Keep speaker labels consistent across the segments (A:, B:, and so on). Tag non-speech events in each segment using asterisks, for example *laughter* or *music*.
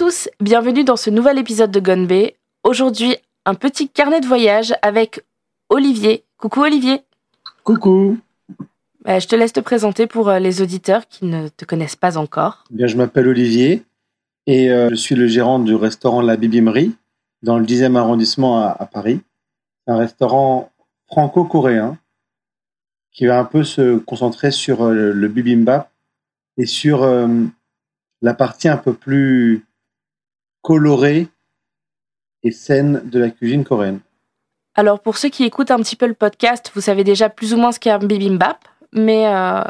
A: À tous, bienvenue dans ce nouvel épisode de Gonbe. Aujourd'hui, un petit carnet de voyage avec Olivier. Coucou Olivier.
B: Coucou.
A: Bah, je te laisse te présenter pour euh, les auditeurs qui ne te connaissent pas encore.
B: Bien, je m'appelle Olivier et euh, je suis le gérant du restaurant La Bibimerie dans le 10e arrondissement à, Paris. C'est un restaurant franco-coréen qui va un peu se concentrer sur euh, le bibimbap et sur la partie un peu plus colorée et saine de la cuisine coréenne.
A: Alors pour ceux qui écoutent un petit peu le podcast, vous savez déjà plus ou moins ce qu'est un bibimbap, mais euh,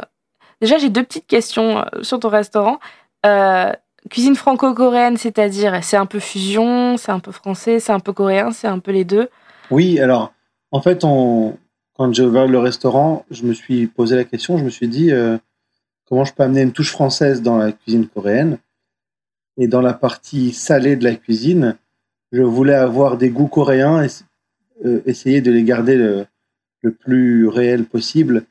A: déjà j'ai deux petites questions euh, sur ton restaurant. Euh, cuisine franco-coréenne, c'est-à-dire c'est un peu fusion, c'est un peu français, c'est un peu coréen, c'est un peu les deux?
B: Oui, alors en fait, quand j'ai ouvert le restaurant, je me suis posé la question, je me suis dit comment je peux amener une touche française dans la cuisine coréenne? Et dans la partie salée de la cuisine, je voulais avoir des goûts coréens et euh, essayer de les garder le, plus réel possible,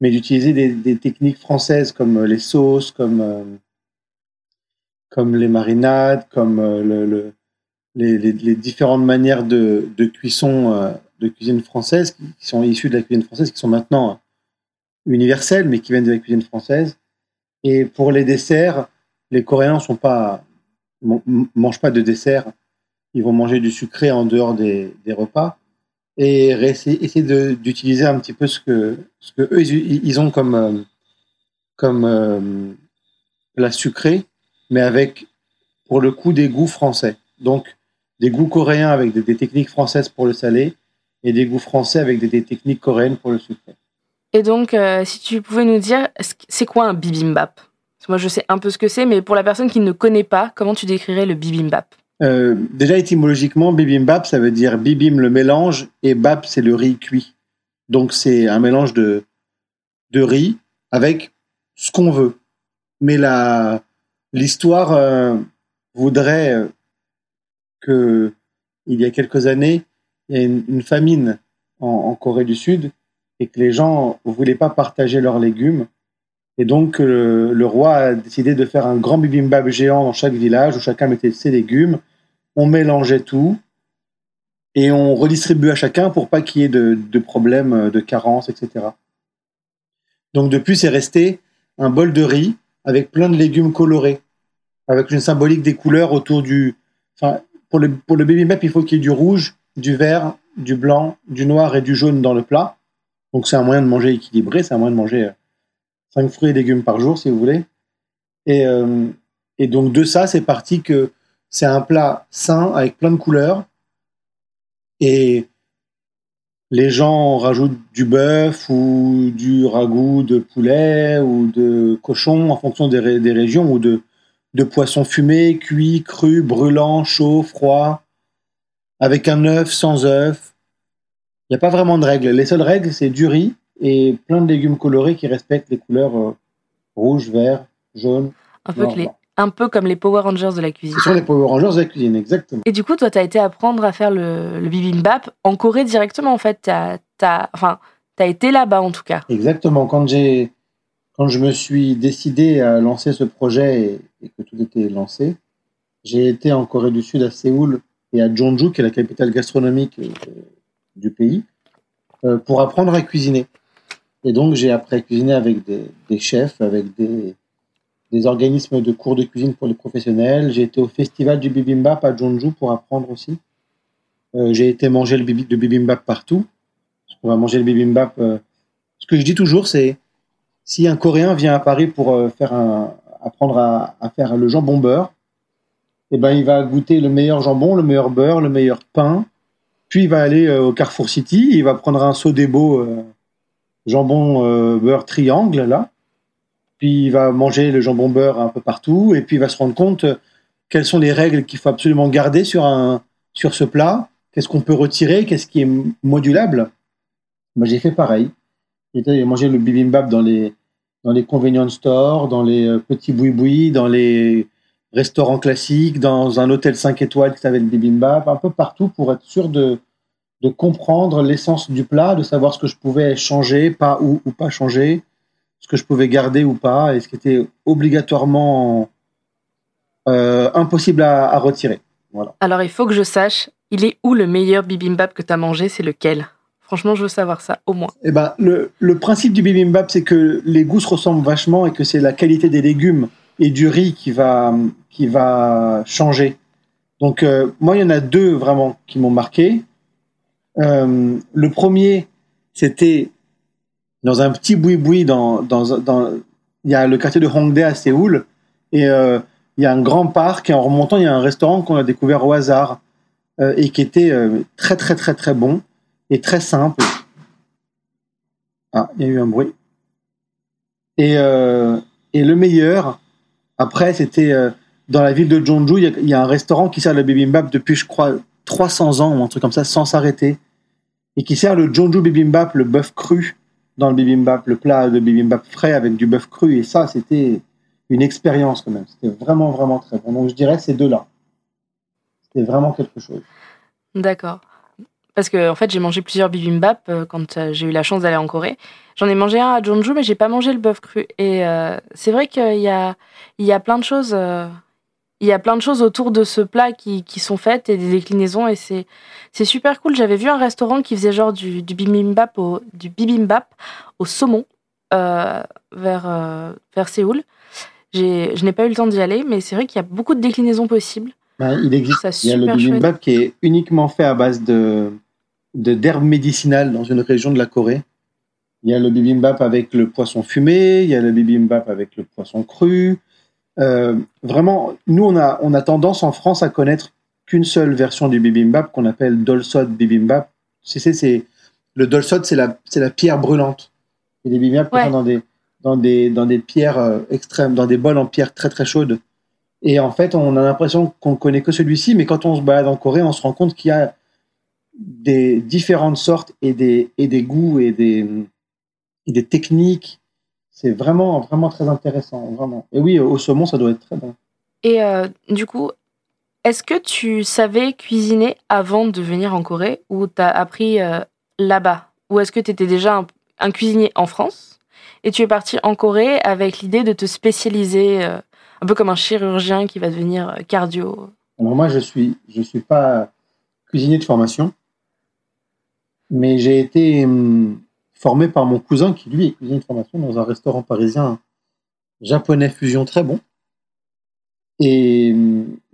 B: mais d'utiliser des, techniques françaises comme les sauces, comme, euh, comme les marinades, comme euh, le, les, différentes manières de, cuisson de cuisine française qui sont issues de la cuisine française, qui sont maintenant universelles, mais qui viennent de la cuisine française. Et pour les desserts, les Coréens sont pas mangent pas de dessert. Ils vont manger du sucré en dehors des, repas et essayer, d'utiliser un petit peu ce que, eux ils, ont comme euh, comme euh, la sucrée, mais avec pour le coup des goûts français. Donc des goûts coréens avec des, techniques françaises pour le salé et des goûts français avec des techniques coréennes pour le sucré.
A: Et donc, euh, si tu pouvais nous dire, c'est quoi un bibimbap? Moi, je sais un peu ce que c'est, mais pour la personne qui ne connaît pas, comment tu décrirais le bibimbap?
B: Euh, Déjà, étymologiquement, bibimbap, ça veut dire bibim le mélange et bap, c'est le riz cuit. Donc, c'est un mélange de, riz avec ce qu'on veut. Mais l'histoire euh, voudrait que, il y a quelques années, il y a une, famine en Corée du Sud et que les gens ne voulaient pas partager leurs légumes. Et donc, euh, le roi a décidé de faire un grand bibimbap géant dans chaque village où chacun mettait ses légumes. On mélangeait tout et on redistribuait à chacun pour pas qu'il y ait de, problèmes de carence, etc. Donc, depuis, c'est resté un bol de riz avec plein de légumes colorés, avec une symbolique des couleurs autour du. Enfin, pour le, pour le bibimbap, il faut qu'il y ait du rouge, du vert, du blanc, du noir et du jaune dans le plat. Donc c'est un moyen de manger équilibré, c'est un moyen de manger 5 euh, fruits et légumes par jour si vous voulez. Et, euh, et donc de ça, c'est parti que c'est un plat sain avec plein de couleurs. Et les gens rajoutent du bœuf ou du ragoût de poulet ou de cochon en fonction des, des régions ou de, de poissons fumés, cuits, crus, brûlants, chauds, froids, avec un œuf, sans œuf, il n'y a pas vraiment de règles. Les seules règles, c'est du riz et plein de légumes colorés qui respectent les couleurs euh, rouge, vert, jaune.
A: Un peu, un peu, comme les Power Rangers de la cuisine.
B: Ce sont les Power Rangers de la cuisine, exactement.
A: Et du coup, toi, tu as été apprendre à faire le, bibimbap en Corée directement, en fait. Tu as, enfin, as été là-bas, en tout cas.
B: Exactement. Quand, quand je me suis décidé à lancer ce projet et, que tout était lancé, j'ai été en Corée du Sud, à Séoul et à Jeonju, qui est la capitale gastronomique euh, du pays euh, pour apprendre à cuisiner. Et donc, j'ai appris à cuisiner avec des, chefs, avec des, organismes de cours de cuisine pour les professionnels. J'ai été au festival du bibimbap à Jeonju pour apprendre aussi. Euh, j'ai été manger le, bibimbap partout. On va manger le bibimbap. Euh, ce que je dis toujours, c'est si un Coréen vient à Paris pour un, apprendre à, faire le jambon beurre, eh ben, il va goûter le meilleur jambon, le meilleur beurre, le meilleur pain, puis il va aller euh, au Carrefour City, il va prendre un saut euh, jambon euh, beurre triangle là. Puis il va manger le jambon beurre un peu partout et puis il va se rendre compte quelles sont les règles qu'il faut absolument garder sur un sur ce plat, qu'est-ce qu'on peut retirer, qu'est-ce qui est modulable? Moi j'ai fait pareil. J'ai mangé le bibimbap dans les dans les convenience stores, dans les petits boui-boui, dans les restaurant classique, dans un hôtel 5 étoiles qui avait le bibimbap, un peu partout pour être sûr de, de comprendre l'essence du plat, de savoir ce que je pouvais changer, pas ou, ou pas changer, ce que je pouvais garder ou pas, et ce qui était obligatoirement impossible à, retirer. Voilà.
A: Alors, il faut que je sache, il est où le meilleur bibimbap que tu as mangé C'est lequel? Franchement, je veux savoir ça, au moins.
B: Eh ben, le, le principe du bibimbap, c'est que les goûts se ressemblent vachement et que c'est la qualité des légumes et du riz qui va, qui va changer. Donc, euh, moi, il y en a deux vraiment qui m'ont marqué. Euh, le premier, c'était dans un petit boui-boui dans, il y a le quartier de Hongdae à Séoul et euh, il y a un grand parc et en remontant, il y a un restaurant qu'on a découvert au hasard euh, et qui était très, très, très, très bon et très simple. Ah, il y a eu un bruit. Et, et le meilleur, après, c'était dans la ville de Jeonju, il y, a un restaurant qui sert le bibimbap depuis, je crois, 300 ans ou un truc comme ça, sans s'arrêter. Et qui sert le Jeonju bibimbap, le bœuf cru dans le bibimbap, le plat de bibimbap frais avec du bœuf cru. Et ça, c'était une expérience quand même. C'était vraiment, vraiment très bon. Donc je dirais ces deux-là. C'était vraiment quelque chose.
A: D'accord. Parce que en fait, j'ai mangé plusieurs bibimbap euh, quand euh, j'ai eu la chance d'aller en Corée. J'en ai mangé un à Jeonju, mais j'ai pas mangé le bœuf cru. Et euh, c'est vrai qu'il y a, il y a plein de choses. Il y a plein de choses autour de ce plat qui, qui sont faites et des déclinaisons et c'est c'est super cool. J'avais vu un restaurant qui faisait genre du, du bibimbap au du bibimbap au saumon vers vers Séoul. J'ai je n'ai pas eu le temps d'y aller, mais c'est vrai qu'il y a beaucoup de déclinaisons possibles.
B: Ben, il existe. Il y a le bibimbap qui est uniquement fait à base de d'herbes médicinales dans une région de la Corée. Il y a le bibimbap avec le poisson fumé, il y a le bibimbap avec le poisson cru. Euh, vraiment, nous, on a, on a tendance en France à connaître qu'une seule version du bibimbap qu'on appelle dolsot bibimbap. C'est, c'est, le dolsot, c'est la, c'est la pierre brûlante. Et les bibimbap ouais. dans des, dans des, dans des pierres euh, extrêmes, dans des bols en pierre très très chaudes. Et en fait, on a l'impression qu'on connaît que celui-ci, mais quand on se balade en Corée, on se rend compte qu'il y a des différentes sortes et des, et des goûts et des, et des techniques. C'est vraiment, vraiment très intéressant, vraiment. Et oui, au saumon, ça doit être très bon.
A: Et euh, du coup, est-ce que tu savais cuisiner avant de venir en Corée ou tu as appris euh, là-bas? Ou est-ce que tu étais déjà un, un, cuisinier en France et tu es parti en Corée avec l'idée de te spécialiser euh, un peu comme un chirurgien qui va devenir cardio?
B: Alors moi, je suis, je suis pas cuisinier de formation, mais j'ai été hum, formé par mon cousin qui, lui, est cuisinier de formation dans un restaurant parisien japonais fusion très bon. Et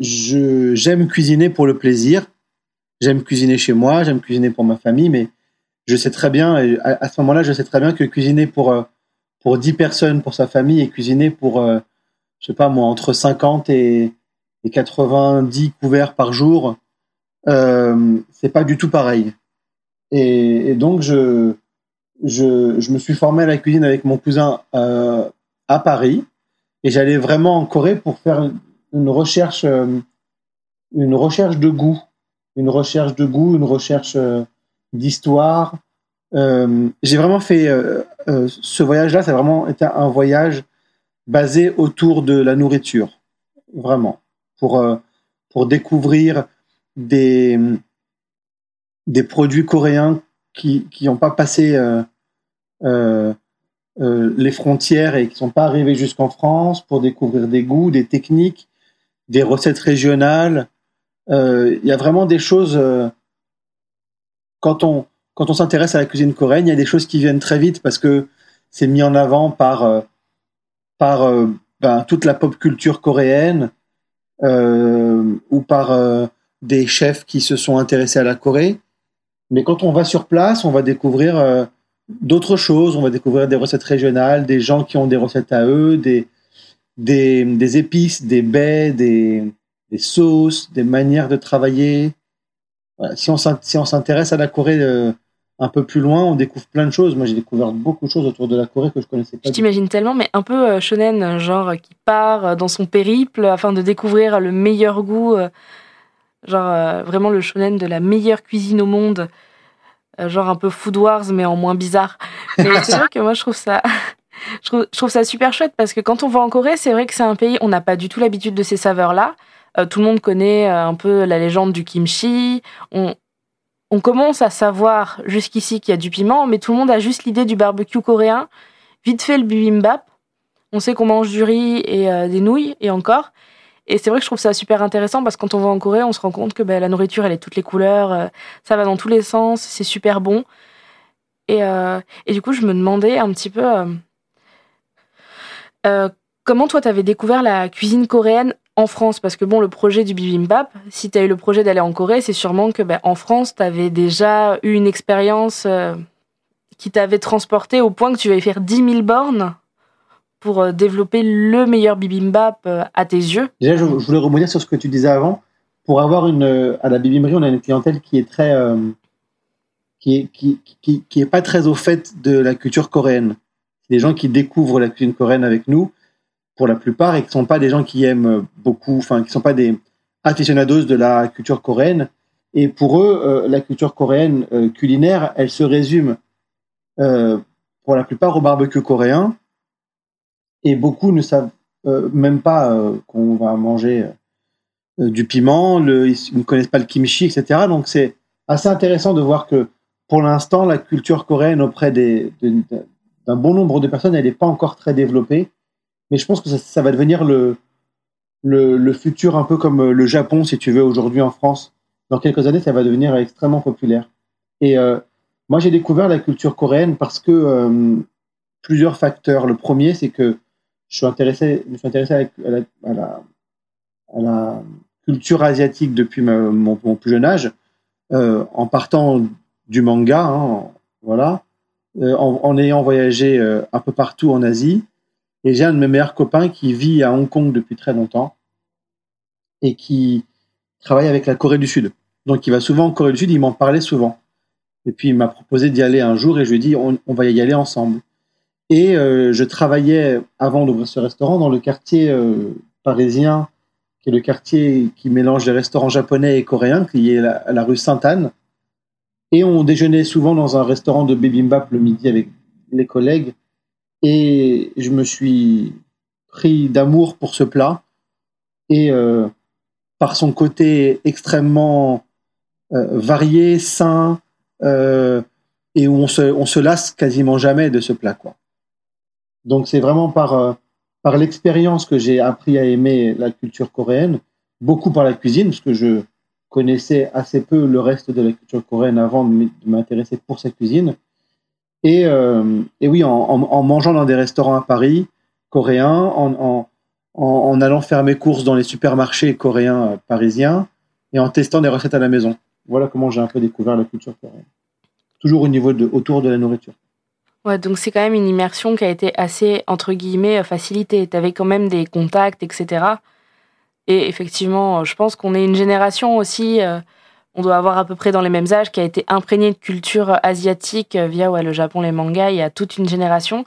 B: j'aime cuisiner pour le plaisir. J'aime cuisiner chez moi, j'aime cuisiner pour ma famille, mais je sais très bien, à, ce moment-là, je sais très bien que cuisiner pour, euh, pour 10 personnes, pour sa famille, et cuisiner pour euh, je sais pas moi, entre 50 et, et 90 couverts par jour, euh, c'est pas du tout pareil. Et donc, je, je, me suis formé à la cuisine avec mon cousin euh, à Paris. Et j'allais vraiment en Corée pour faire une recherche, euh, une recherche de goût, une recherche de goût, une recherche euh, d'histoire. J'ai vraiment fait ce voyage-là, ça a vraiment été un voyage basé autour de la nourriture, vraiment, pour, pour découvrir des, des produits coréens qui n'ont pas passé euh, euh, euh, les frontières et qui sont pas arrivés jusqu'en France, pour découvrir des goûts, des techniques, des recettes régionales. Il y a vraiment des choses, quand on, quand on s'intéresse à la cuisine coréenne, il y a des choses qui viennent très vite parce que c'est mis en avant par par ben, toute la pop culture coréenne ou par des chefs qui se sont intéressés à la Corée. Mais quand on va sur place, on va découvrir euh, d'autres choses. On va découvrir des recettes régionales, des gens qui ont des recettes à eux, des, des, des épices, des baies, des, des, sauces, des manières de travailler. Voilà. Si on s'intéresse à la Corée euh, un peu plus loin, on découvre plein de choses. Moi, j'ai découvert beaucoup de choses autour de la Corée que je connaissais pas.
A: Je t'imagine tellement, mais un peu euh, shonen, genre qui part dans son périple afin de découvrir le meilleur goût, genre euh, vraiment le shonen de la meilleure cuisine au monde, euh, genre un peu Food Wars mais en moins bizarre. *laughs* Mais c'est vrai que moi, je trouve ça. *laughs* Je trouve, je trouve, ça super chouette parce que quand on va en Corée, c'est vrai que c'est un pays, on n'a pas du tout l'habitude de ces saveurs-là. Euh, tout le monde connaît un peu la légende du kimchi. On, on commence à savoir jusqu'ici qu'il y a du piment, mais tout le monde a juste l'idée du barbecue coréen. Vite fait le bibimbap. On sait qu'on mange du riz et des nouilles, et encore. Et c'est vrai que je trouve ça super intéressant parce que quand on va en Corée, on se rend compte que ben, la nourriture, elle est toutes les couleurs, euh, ça va dans tous les sens, c'est super bon. Et, euh, du coup, je me demandais un petit peu euh, comment toi, tu avais découvert la cuisine coréenne en France? Parce que bon, le projet du bibimbap, si tu as eu le projet d'aller en Corée, c'est sûrement que ben, en France, tu avais déjà eu une expérience qui t'avait transporté au point que tu avais faire 10 000 bornes pour euh, développer le meilleur bibimbap euh, à tes yeux
B: Déjà, je, voulais rebondir sur ce que tu disais avant. Pour avoir une. Euh, à la bibimberie, on a une clientèle qui est très. qui, est, qui, qui, est pas très au fait de la culture coréenne. Des gens qui découvrent la cuisine coréenne avec nous, pour la plupart, et qui sont pas des gens qui aiment beaucoup, enfin, qui sont pas des aficionados de la culture coréenne. Et pour eux, la culture coréenne culinaire, elle se résume pour la plupart au barbecue coréen, et beaucoup ne savent euh, même pas euh, qu'on va manger euh, du piment, ils ne connaissent pas le kimchi, etc. Donc c'est assez intéressant de voir que pour l'instant, la culture coréenne auprès d'un bon nombre de personnes, elle n'est pas encore très développée. Mais je pense que ça, va devenir le, le, futur un peu comme le Japon, si tu veux, aujourd'hui en France. Dans quelques années, ça va devenir extrêmement populaire. Et moi, j'ai découvert la culture coréenne parce que plusieurs facteurs. Le premier, c'est que je suis intéressé, je suis intéressé à, la, culture asiatique depuis mon, plus jeune âge, euh, en partant du manga, hein, voilà, euh, en, ayant voyagé euh, un peu partout en Asie. Et j'ai un de mes meilleurs copains qui vit à Hong Kong depuis très longtemps et qui travaille avec la Corée du Sud. Donc il va souvent en Corée du Sud, il m'en parlait souvent. Et puis il m'a proposé d'y aller un jour et je lui ai dit on va y aller ensemble. Et euh, je travaillais avant d'ouvrir ce restaurant dans le quartier euh, parisien, qui est le quartier qui mélange les restaurants japonais et coréens, qui est la, la rue Sainte-Anne. Et on déjeunait souvent dans un restaurant de bibimbap le midi avec les collègues. Et je me suis pris d'amour pour ce plat. Et euh, par son côté extrêmement varié, sain, et où on se, on se lasse quasiment jamais de ce plat. Quoi. Donc c'est vraiment par, euh, par l'expérience que j'ai appris à aimer la culture coréenne, beaucoup par la cuisine, parce que je connaissais assez peu le reste de la culture coréenne avant de m'intéresser pour sa cuisine. Et, euh, et oui, en, en, mangeant dans des restaurants à Paris, coréens, en, en, allant faire mes courses dans les supermarchés coréens euh, parisiens, et en testant des recettes à la maison. Voilà comment j'ai un peu découvert la culture coréenne. Toujours au niveau de, autour de la nourriture.
A: Ouais, donc c'est quand même une immersion qui a été assez, entre guillemets, facilitée. Tu avais quand même des contacts, etc. Et effectivement, je pense qu'on est une génération aussi, euh, on doit avoir à peu près dans les mêmes âges, qui a été imprégnée de culture asiatique euh, via ouais, le Japon, les mangas, il y a toute une génération.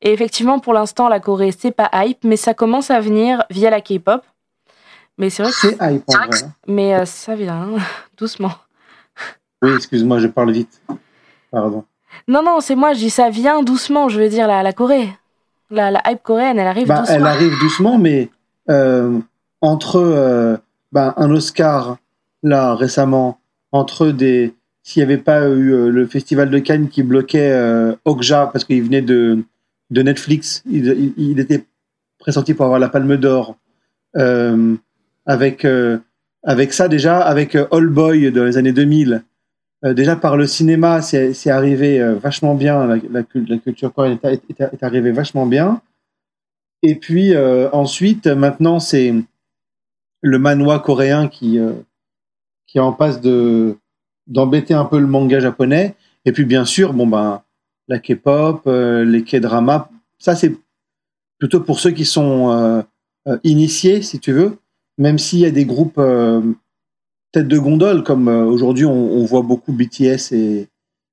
A: Et effectivement, pour l'instant, la Corée, c'est pas hype, mais ça commence à venir via la K-pop. Mais c'est vrai que.
B: C'est hype en vrai. Hein.
A: Mais euh, ça vient, *laughs* doucement.
B: Oui, excuse-moi, je parle vite. Pardon.
A: Non, non, c'est moi, je dis ça vient doucement, je veux dire, la, la Corée. La, la hype coréenne, elle arrive
B: bah,
A: doucement.
B: Elle arrive doucement, mais euh, entre euh, bah, un Oscar, là, récemment, entre des. S'il n'y avait pas eu euh, le festival de Cannes qui bloquait Okja parce qu'il venait de, de Netflix, il, il, était pressenti pour avoir la Palme d'Or. avec, avec ça, déjà, avec All Boy dans les années 2000, euh, déjà par le cinéma, c'est arrivé euh, vachement bien. La, culture coréenne est, arrivée vachement bien. Et puis euh, ensuite, maintenant, c'est le manhwa coréen qui qui est en passe de d'embêter un peu le manga japonais. Et puis bien sûr, bon ben la K-pop, les K-dramas, ça c'est plutôt pour ceux qui sont initiés, si tu veux. Même s'il y a des groupes tête de gondole, comme euh, aujourd'hui on, voit beaucoup BTS et,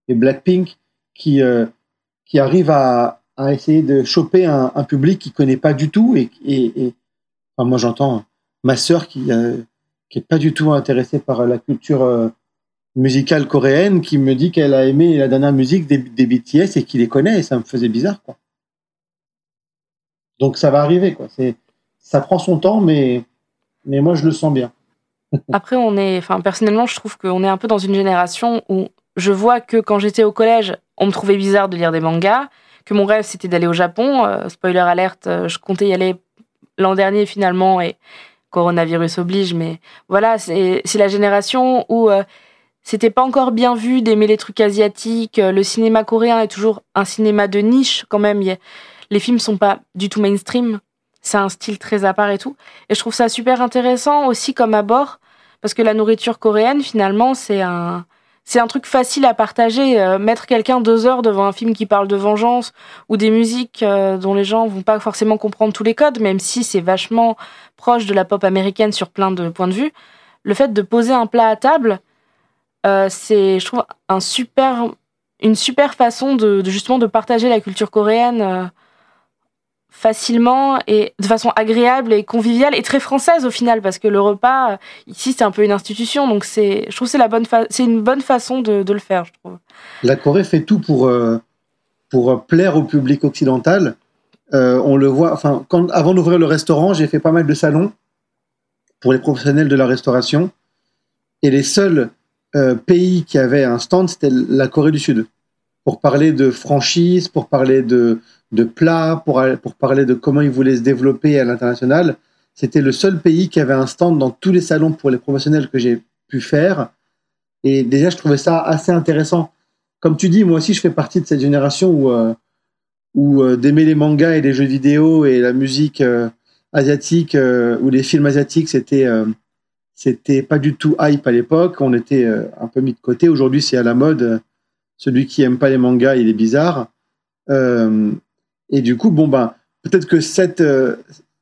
B: Blackpink, qui, euh, qui arrivent à, à, essayer de choper un, public qui connaît pas du tout. Et, et, moi j'entends ma sœur qui, euh, qui pas du tout intéressée par la culture musicale coréenne, qui me dit qu'elle a aimé la dernière musique des, des BTS et qu'il les connaît, et ça me faisait bizarre. Quoi. Donc ça va arriver. Quoi. Ça prend son temps, mais, mais moi je le sens bien. *laughs*
A: Après, on est, enfin, personnellement, je trouve qu'on est un peu dans une génération où je vois que quand j'étais au collège, on me trouvait bizarre de lire des mangas, que mon rêve c'était d'aller au Japon. Euh, spoiler alerte, euh, je comptais y aller l'an dernier finalement et coronavirus oblige, mais voilà, c'est la génération où euh, c'était pas encore bien vu d'aimer les trucs asiatiques. Le cinéma coréen est toujours un cinéma de niche quand même. les films sont pas du tout mainstream. C'est un style très à part et tout. Et je trouve ça super intéressant aussi comme abord, parce que la nourriture coréenne, finalement, c'est un, c'est un truc facile à partager. Euh, mettre quelqu'un deux heures devant un film qui parle de vengeance ou des musiques euh, dont les gens vont pas forcément comprendre tous les codes, même si c'est vachement proche de la pop américaine sur plein de points de vue. Le fait de poser un plat à table, euh, c'est, je trouve, un super, une super façon de, justement de partager la culture coréenne facilement et de façon agréable et conviviale et très française au final parce que le repas ici c'est un peu une institution donc c'est je trouve c'est la bonne c'est une bonne façon de, le faire je trouve.
B: La Corée fait tout pour euh, pour plaire au public occidental. Euh, on le voit enfin avant d'ouvrir le restaurant j'ai fait pas mal de salons pour les professionnels de la restauration et les seuls euh, pays qui avaient un stand c'était la Corée du Sud pour parler de franchise pour parler de de plats, pour, pour parler de comment ils voulaient se développer à l'international. C'était le seul pays qui avait un stand dans tous les salons pour les professionnels que j'ai pu faire. Et déjà, je trouvais ça assez intéressant. Comme tu dis, moi aussi, je fais partie de cette génération où, euh, où euh, d'aimer les mangas et les jeux vidéo et la musique euh, asiatique ou les films asiatiques, c'était c'était pas du tout hype à l'époque. On était un peu mis de côté. Aujourd'hui, c'est à la mode. Celui qui aime pas les mangas, il est bizarre. Et du coup, bon ben, peut-être que cette, euh,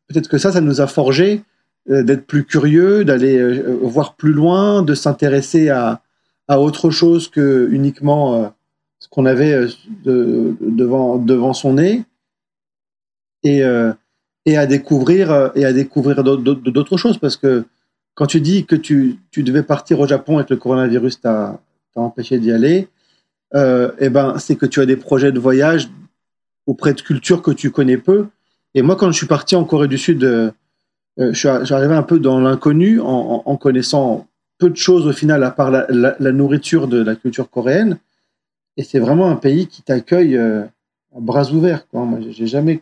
B: peut-être que ça, ça nous a forgé euh, d'être plus curieux, d'aller euh, voir plus loin, de s'intéresser à, à autre chose que uniquement ce qu'on avait de, devant devant son nez, et et à découvrir et à découvrir d'autres choses parce que quand tu dis que tu, tu devais partir au Japon et que le coronavirus t'a empêché d'y aller, euh, eh ben, c'est que tu as des projets de voyage auprès de cultures que tu connais peu. Et moi, quand je suis parti en Corée du Sud, euh, euh, je arrivé un peu dans l'inconnu en, connaissant peu de choses au final, à part la, nourriture de la culture coréenne. Et c'est vraiment un pays qui t'accueille euh, à bras ouverts. Moi, j'ai jamais,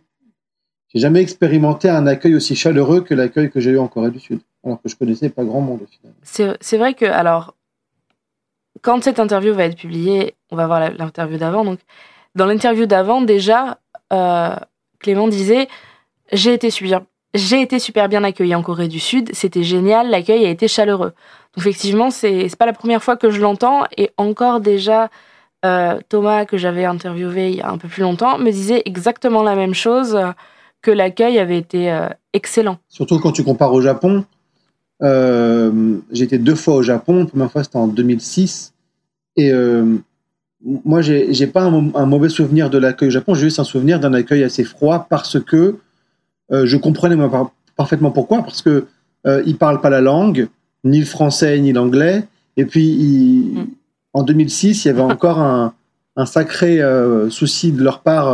B: j'ai jamais expérimenté un accueil aussi chaleureux que l'accueil que j'ai eu en Corée du Sud, alors que je connaissais pas grand monde au
A: final. C'est vrai que, alors, quand cette interview va être publiée, on va voir l'interview d'avant, donc dans l'interview d'avant, déjà, euh, Clément disait J'ai été, super, bien accueilli en Corée du Sud, c'était génial, l'accueil a été chaleureux. Donc, effectivement, c'est, pas la première fois que je l'entends, et encore déjà, euh, Thomas, que j'avais interviewé il y a un peu plus longtemps, me disait exactement la même chose, que l'accueil avait été euh, excellent.
B: Surtout quand tu compares au Japon. j'ai été deux fois au Japon, la première fois c'était en 2006, et moi, j'ai pas un, mauvais souvenir de l'accueil au Japon, j'ai juste un souvenir d'un accueil assez froid parce que euh, je comprenais parfaitement pourquoi, parce que euh, ils parlent pas la langue, ni le français ni l'anglais, et puis mm. en 2006, il y avait encore un, sacré euh, souci de leur part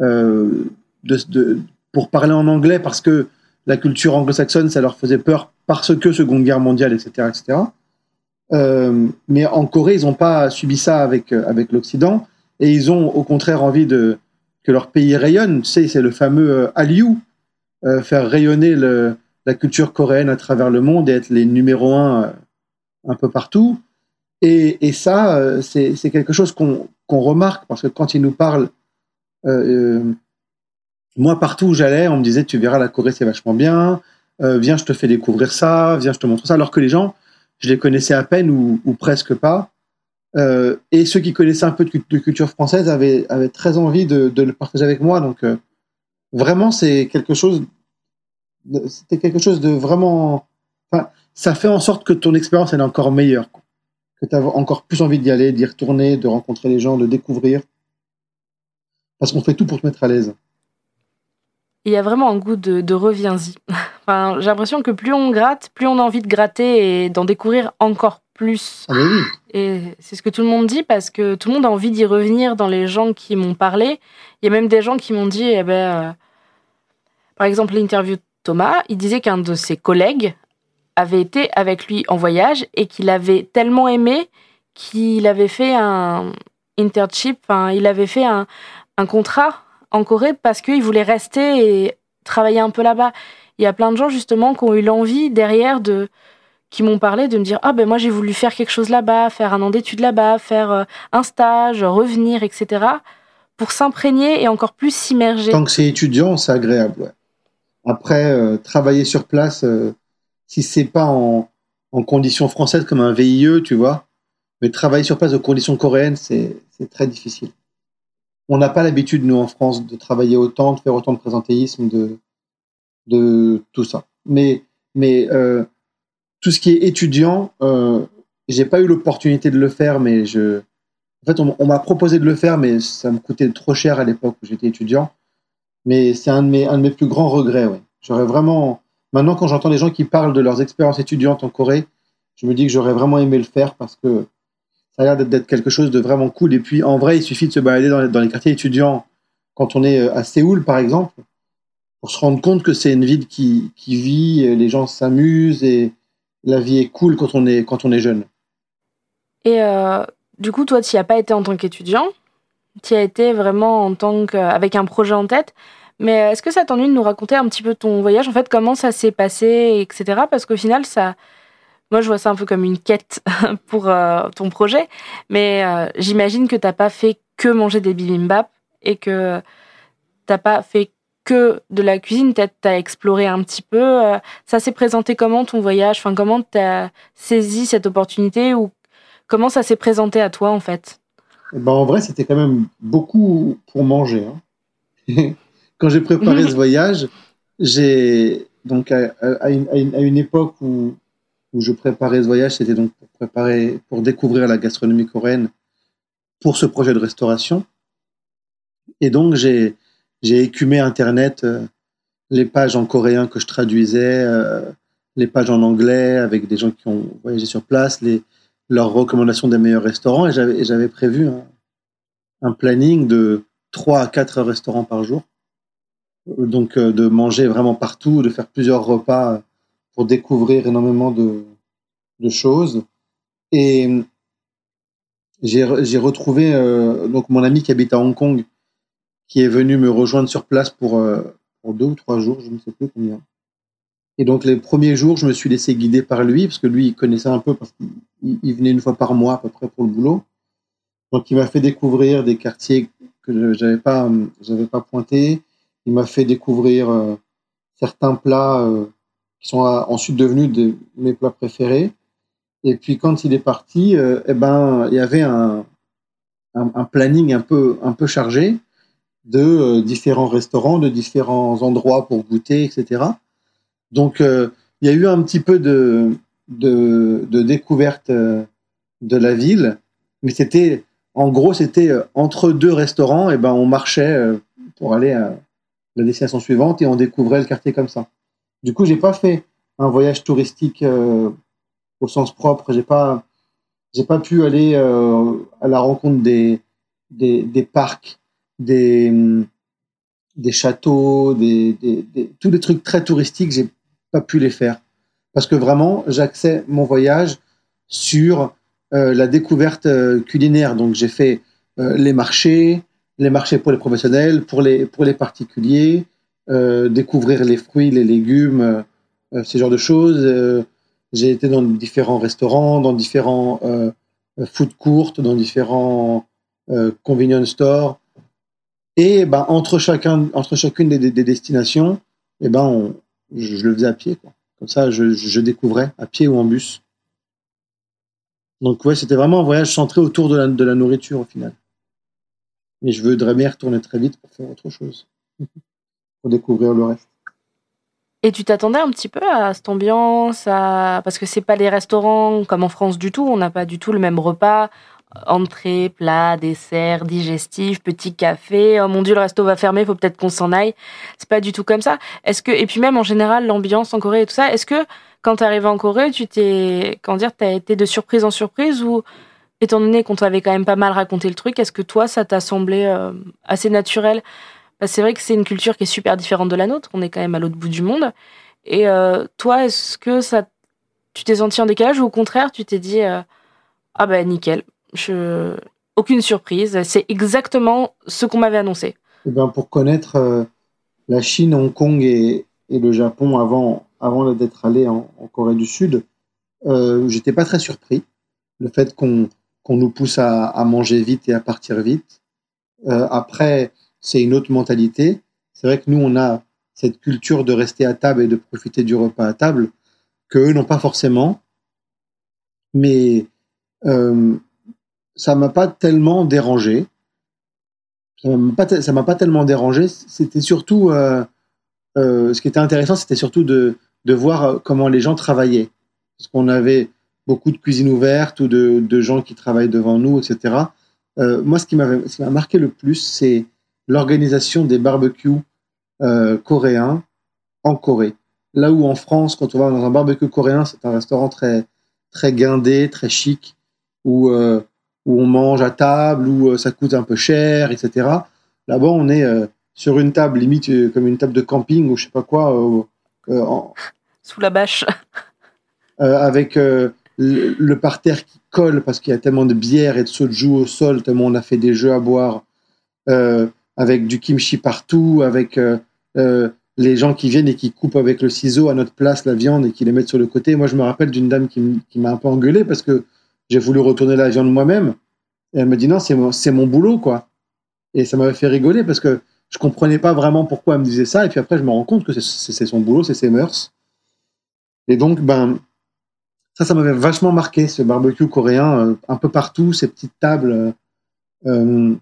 B: euh, de, pour parler en anglais parce que la culture anglo-saxonne, ça leur faisait peur parce que Seconde Guerre mondiale, etc., etc. Euh, mais en Corée, ils n'ont pas subi ça avec, euh, avec l'Occident et ils ont au contraire envie de, que leur pays rayonne. Tu sais, c'est le fameux euh, Hallyu, faire rayonner la culture coréenne à travers le monde et être les numéros un un peu partout. Et, et ça, c'est quelque chose qu'on remarque parce que quand ils nous parlent, moi, partout où j'allais, on me disait, tu verras, la Corée, c'est vachement bien, viens, je te fais découvrir ça, viens, je te montre ça, alors que les gens, je les connaissais à peine ou, presque pas. Euh, et ceux qui connaissaient un peu de, culture française avaient, avaient, très envie de, le partager avec moi. Donc, euh, vraiment, c'est quelque chose. C'était quelque chose de vraiment. Enfin, ça fait en sorte que ton expérience est encore meilleure, que tu as encore plus envie d'y aller, d'y retourner, de rencontrer les gens, de découvrir, parce qu'on fait tout pour te mettre à l'aise.
A: Il y a vraiment un goût de, de reviens-y. *laughs* j'ai l'impression que plus on gratte, plus on a envie de gratter et d'en découvrir encore plus.
B: Ah oui.
A: Et c'est ce que tout le monde dit parce que tout le monde a envie d'y revenir dans les gens qui m'ont parlé. Il y a même des gens qui m'ont dit, eh ben, euh, par exemple, l'interview de Thomas, il disait qu'un de ses collègues avait été avec lui en voyage et qu'il avait tellement aimé qu'il avait fait un internship, enfin, il avait fait un, un contrat en Corée parce qu'il voulait rester et travailler un peu là-bas. Il y a plein de gens justement qui ont eu l'envie derrière de qui m'ont parlé de me dire ah ben moi j'ai voulu faire quelque chose là-bas, faire un an d'études là-bas, faire euh, un stage, revenir, etc. pour s'imprégner et encore plus s'immerger.
B: Tant que c'est étudiant, c'est agréable. Ouais. Après, euh, travailler sur place, euh, si c'est pas en, en conditions françaises comme un VIE, tu vois, mais travailler sur place aux conditions coréennes, c'est très difficile. On n'a pas l'habitude, nous, en France, de travailler autant, de faire autant de présentéisme, de, de tout ça. Mais, mais euh, tout ce qui est étudiant, euh, j'ai pas eu l'opportunité de le faire, mais je. En fait, on, m'a proposé de le faire, mais ça me coûtait trop cher à l'époque où j'étais étudiant. Mais c'est un, de mes, un de mes plus grands regrets. J'aurais vraiment. Maintenant, quand j'entends des gens qui parlent de leurs expériences étudiantes en Corée, je me dis que j'aurais vraiment aimé le faire parce que ça a l'air d'être quelque chose de vraiment cool. Et puis, en vrai, il suffit de se balader dans les, quartiers étudiants quand on est euh, à Séoul, par exemple, pour se rendre compte que c'est une ville qui, qui vit, les gens s'amusent et la vie est cool quand on est, quand on est jeune.
A: Et euh, du coup, toi, tu n'y as pas été en tant qu'étudiant, tu y as été vraiment en tant avec un projet en tête. Mais est-ce que ça t'ennuie de nous raconter un petit peu ton voyage, en fait, comment ça s'est passé, etc. Parce qu'au final, ça, moi, je vois ça un peu comme une quête *laughs* pour euh, ton projet. Mais euh, j'imagine que tu n'as pas fait que manger des bibimbap et que tu n'as pas fait que de la cuisine. Peut-être tu as exploré un petit peu. Euh, ça s'est présenté comment ton voyage? Enfin, Comment tu as saisi cette opportunité ou comment ça s'est présenté à toi, en fait?
B: Eh ben, En vrai, c'était quand même beaucoup pour manger. Hein. *laughs* Quand j'ai préparé ce *laughs* voyage, j'ai donc à, une, époque où où je préparais ce voyage, c'était donc pour préparer, pour découvrir la gastronomie coréenne pour ce projet de restauration. Et donc, j'ai, j'ai écumé Internet, euh, les pages en coréen que je traduisais, euh, les pages en anglais avec des gens qui ont voyagé sur place, leurs recommandations des meilleurs restaurants. Et j'avais, prévu un, planning de 3 à 4 restaurants par jour. Donc, euh, de manger vraiment partout, de faire plusieurs repas pour découvrir énormément de, choses. Et j'ai retrouvé donc mon ami qui habite à Hong Kong, qui est venu me rejoindre sur place pour, euh, deux ou trois jours, je ne sais plus combien. Et donc les premiers jours, je me suis laissé guider par lui, parce que lui, il connaissait un peu, parce qu'il venait une fois par mois à peu près pour le boulot. Donc il m'a fait découvrir des quartiers que je n'avais pas, pas pointés. Il m'a fait découvrir euh, certains plats qui sont ensuite devenus de mes plats préférés. Et puis quand il est parti, euh, eh ben il y avait un, un, planning un peu un peu chargé de euh, différents restaurants, de différents endroits pour goûter, etc. Donc euh, il y a eu un petit peu de de, découverte de la ville, mais c'était en gros c'était entre deux restaurants, et ben on marchait pour aller à la destination suivante et on découvrait le quartier comme ça. Du coup, j'ai pas fait un voyage touristique euh, au sens propre. J'ai pas, j'ai pas pu aller euh, à la rencontre des, des parcs, des, des châteaux, des, tous les trucs très touristiques. J'ai pas pu les faire parce que vraiment, j'axais mon voyage sur euh, la découverte culinaire. Donc, j'ai fait les marchés, les marchés pour les professionnels, pour les, pour les particuliers, euh, découvrir les fruits, les légumes, euh, euh, ce genre de choses. j'ai été dans différents restaurants, dans différents food courts, dans différents convenience stores. Et ben, entre, chacun, entre chacune des, destinations, et eh ben, je, le faisais à pied. Comme ça, je, découvrais à pied ou en bus. Donc ouais, c'était vraiment un voyage centré autour de la, de la nourriture au final. Mais je voudrais bien retourner très vite pour faire autre chose. *laughs* pour découvrir le reste.
A: Et tu t'attendais un petit peu à cette ambiance, à... parce que c'est pas les restaurants comme en France du tout, on n'a pas du tout le même repas, entrée, plat, dessert, digestif, petit café. Oh mon dieu, le resto va fermer, faut peut-être qu'on s'en aille. C'est pas du tout comme ça. Est-ce que et puis même en général l'ambiance en Corée et tout ça, est-ce que quand tu arrivé en Corée, tu t'es comment dire, t'as été de surprise en surprise ou étant donné qu'on t'avait quand même pas mal raconté le truc, est-ce que toi ça t'a semblé euh, assez naturel? Bah, c'est vrai que c'est une culture qui est super différente de la nôtre. On est quand même à l'autre bout du monde. Et euh, toi, est-ce que ça, tu t'es senti en décalage ou au contraire, tu t'es dit euh, ah ben nickel, aucune surprise, c'est exactement ce qu'on m'avait annoncé.
B: Eh ben pour connaître euh, la Chine, Hong Kong et, le Japon avant, d'être allé en, Corée du Sud, euh, j'étais pas très surpris. Le fait qu'on nous pousse à, manger vite et à partir vite. Euh, après, c'est une autre mentalité. C'est vrai que nous, on a cette culture de rester à table et de profiter du repas à table que eux n'ont pas forcément. Mais ça m'a pas tellement dérangé. Ça m'a pas, m'a pas tellement dérangé. C'était surtout, euh, euh, ce qui était intéressant, c'était surtout de, de voir comment les gens travaillaient. Parce qu'on avait beaucoup de cuisines ouvertes ou de, de gens qui travaillent devant nous, etc. Euh, moi, ce qui m'a marqué le plus, c'est l'organisation des barbecues euh, coréens en Corée. Là où en France, quand on va dans un barbecue coréen, c'est un restaurant très, très guindé, très chic, où, euh, où on mange à table, où ça coûte un peu cher, etc. Là-bas, on est sur une table, limite comme une table de camping ou je sais pas quoi.
A: Sous la bâche. *laughs*
B: avec le, parterre qui colle parce qu'il y a tellement de bière et de soju au sol, tellement on a fait des jeux à boire euh, avec du kimchi partout, avec euh, euh, les gens qui viennent et qui coupent avec le ciseau à notre place la viande et qui les mettent sur le côté. Moi, je me rappelle d'une dame qui, m'a un peu engueulé parce que j'ai voulu retourner la viande moi-même. Et elle me dit non, c'est mon, mon boulot, quoi. Et ça m'avait fait rigoler parce que je comprenais pas vraiment pourquoi elle me disait ça. Et puis après, je me rends compte que c'est son boulot, c'est ses mœurs. Et donc, ben, ça, ça m'avait vachement marqué, ce barbecue coréen, euh, un peu partout, ces petites tables euh, euh,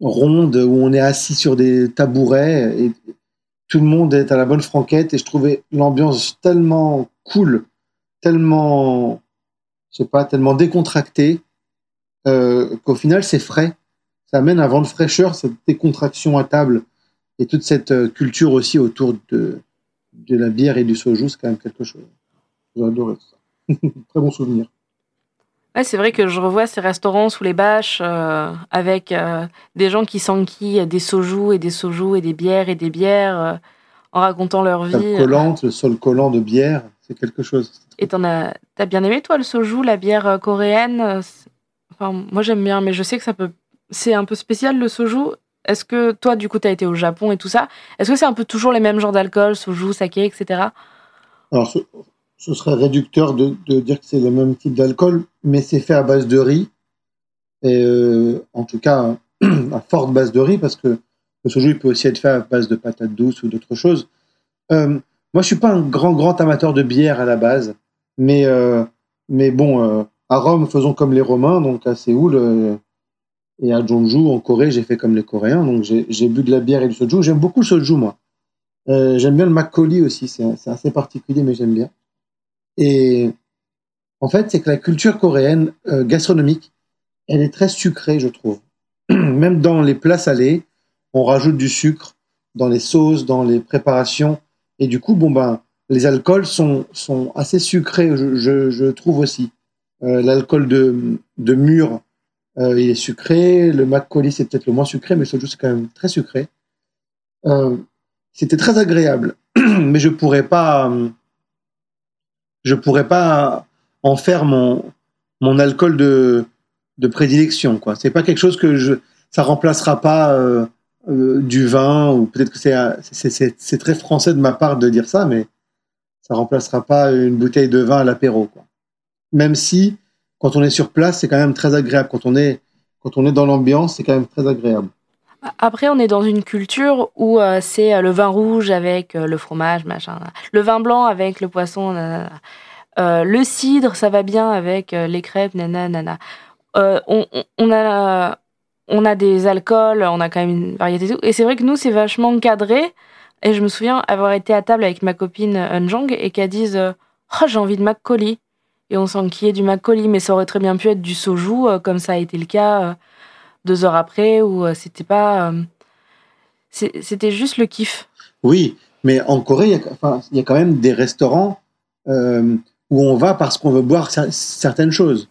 B: rondes où on est assis sur des tabourets et tout le monde est à la bonne franquette. Et je trouvais l'ambiance tellement cool, tellement, je sais pas, tellement décontractée qu'au final, c'est frais. Ça amène un vent de fraîcheur, cette décontraction à table et toute cette culture aussi autour de, de la bière et du soju, c'est quand même quelque chose. J'ai adoré ça. *laughs* Très bon souvenir.
A: Ouais, c'est vrai que je revois ces restaurants sous les bâches euh, avec euh, des gens qui s'enquillent des sojus et des sojus et des bières et des bières euh, en racontant leur vie.
B: collante, le sol collant de bière, c'est quelque chose.
A: Et t'en as, as bien aimé toi le soju, la bière coréenne Enfin, moi j'aime bien, mais je sais que ça peut, c'est un peu spécial le soju. Est-ce que toi, du coup, tu as été au Japon et tout ça Est-ce que c'est un peu toujours les mêmes genres d'alcool, soju, saké, etc.
B: Alors, ce serait réducteur de, dire que c'est le même type d'alcool, mais c'est fait à base de riz. Et euh, en tout cas, *clears throat* à forte base de riz, parce que le soju peut aussi être fait à base de patates douces ou d'autres choses. Euh, moi, je suis pas un grand, grand amateur de bière à la base, mais, euh, mais bon, à Rome, faisons comme les Romains, donc à Séoul et à Jeonju, en Corée, j'ai fait comme les Coréens, donc j'ai bu de la bière et du soju. J'aime beaucoup le soju, moi. j'aime bien le makgeolli aussi, c'est assez particulier, mais j'aime bien. Et en fait, c'est que la culture coréenne euh, gastronomique, elle est très sucrée, je trouve. *clears throat* Même dans les plats salés, on rajoute du sucre dans les sauces, dans les préparations. Et du coup, bon ben, les alcools sont, sont assez sucrés, je, trouve aussi. Euh, L'alcool de, de mûr, euh, il est sucré. Le makgeolli, c'est peut-être le moins sucré, mais le c'est quand même très sucré. Euh, C'était très agréable, *clears throat* mais je pourrais pas je pourrais pas en faire mon, mon alcool de, de prédilection. Quoi. C'est pas quelque chose que je, ça remplacera pas euh, du vin ou peut-être que c'est, très français de ma part de dire ça, mais ça remplacera pas une bouteille de vin à l'apéro. Même si quand on est sur place, c'est quand même très agréable. Quand on est, quand on est dans l'ambiance, c'est quand même très agréable.
A: Après, on est dans une culture où euh, c'est euh, le vin rouge avec le fromage, machin. Le vin blanc avec le poisson, le cidre, ça va bien avec les crêpes, nana, On, on, a, on a des alcools, on a quand même une variété et tout. Et c'est vrai que nous, c'est vachement cadré. Et je me souviens avoir été à table avec ma copine Unjong et qu'elle dise oh, j'ai envie de McColly. Et on s'enquillait du McColly, mais ça aurait très bien pu être du soju, comme ça a été le cas deux heures après euh, c'était pas. Euh, c'était juste le kiff.
B: Oui, mais en Corée, il y a, enfin, y a quand même des restaurants euh, où on va parce qu'on veut boire certaines choses.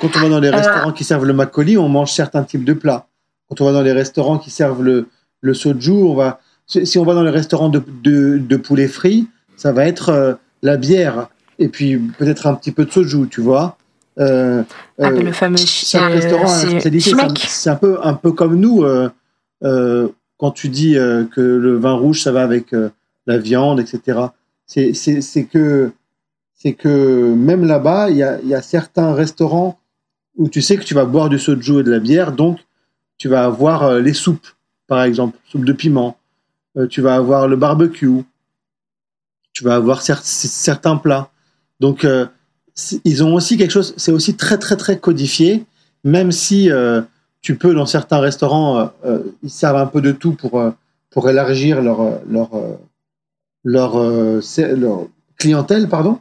B: Quand on va dans les restaurants qui servent le makgeolli, on mange certains types de plats. Quand on va dans les restaurants qui servent le, le soju, on va. Si on va dans les restaurants de, de, de poulet frit, ça va être la bière et puis peut-être un petit peu de soju, tu vois.
A: Euh, ah, euh, le fameux
B: chaque restaurant C'est un peu, un peu comme nous. Euh, quand tu dis que le vin rouge, ça va avec la viande, etc. C'est que c'est que même là-bas, il y a, certains restaurants où tu sais que tu vas boire du soju et de la bière, donc tu vas avoir euh, les soupes, par exemple, soupe de piment, euh, tu vas avoir le barbecue, tu vas avoir certains plats. Donc, euh, ils ont aussi quelque chose, c'est aussi très, très, très codifié, même si tu peux, dans certains restaurants, ils servent un peu de tout pour, pour élargir leur, leur, leur, leur clientèle, pardon.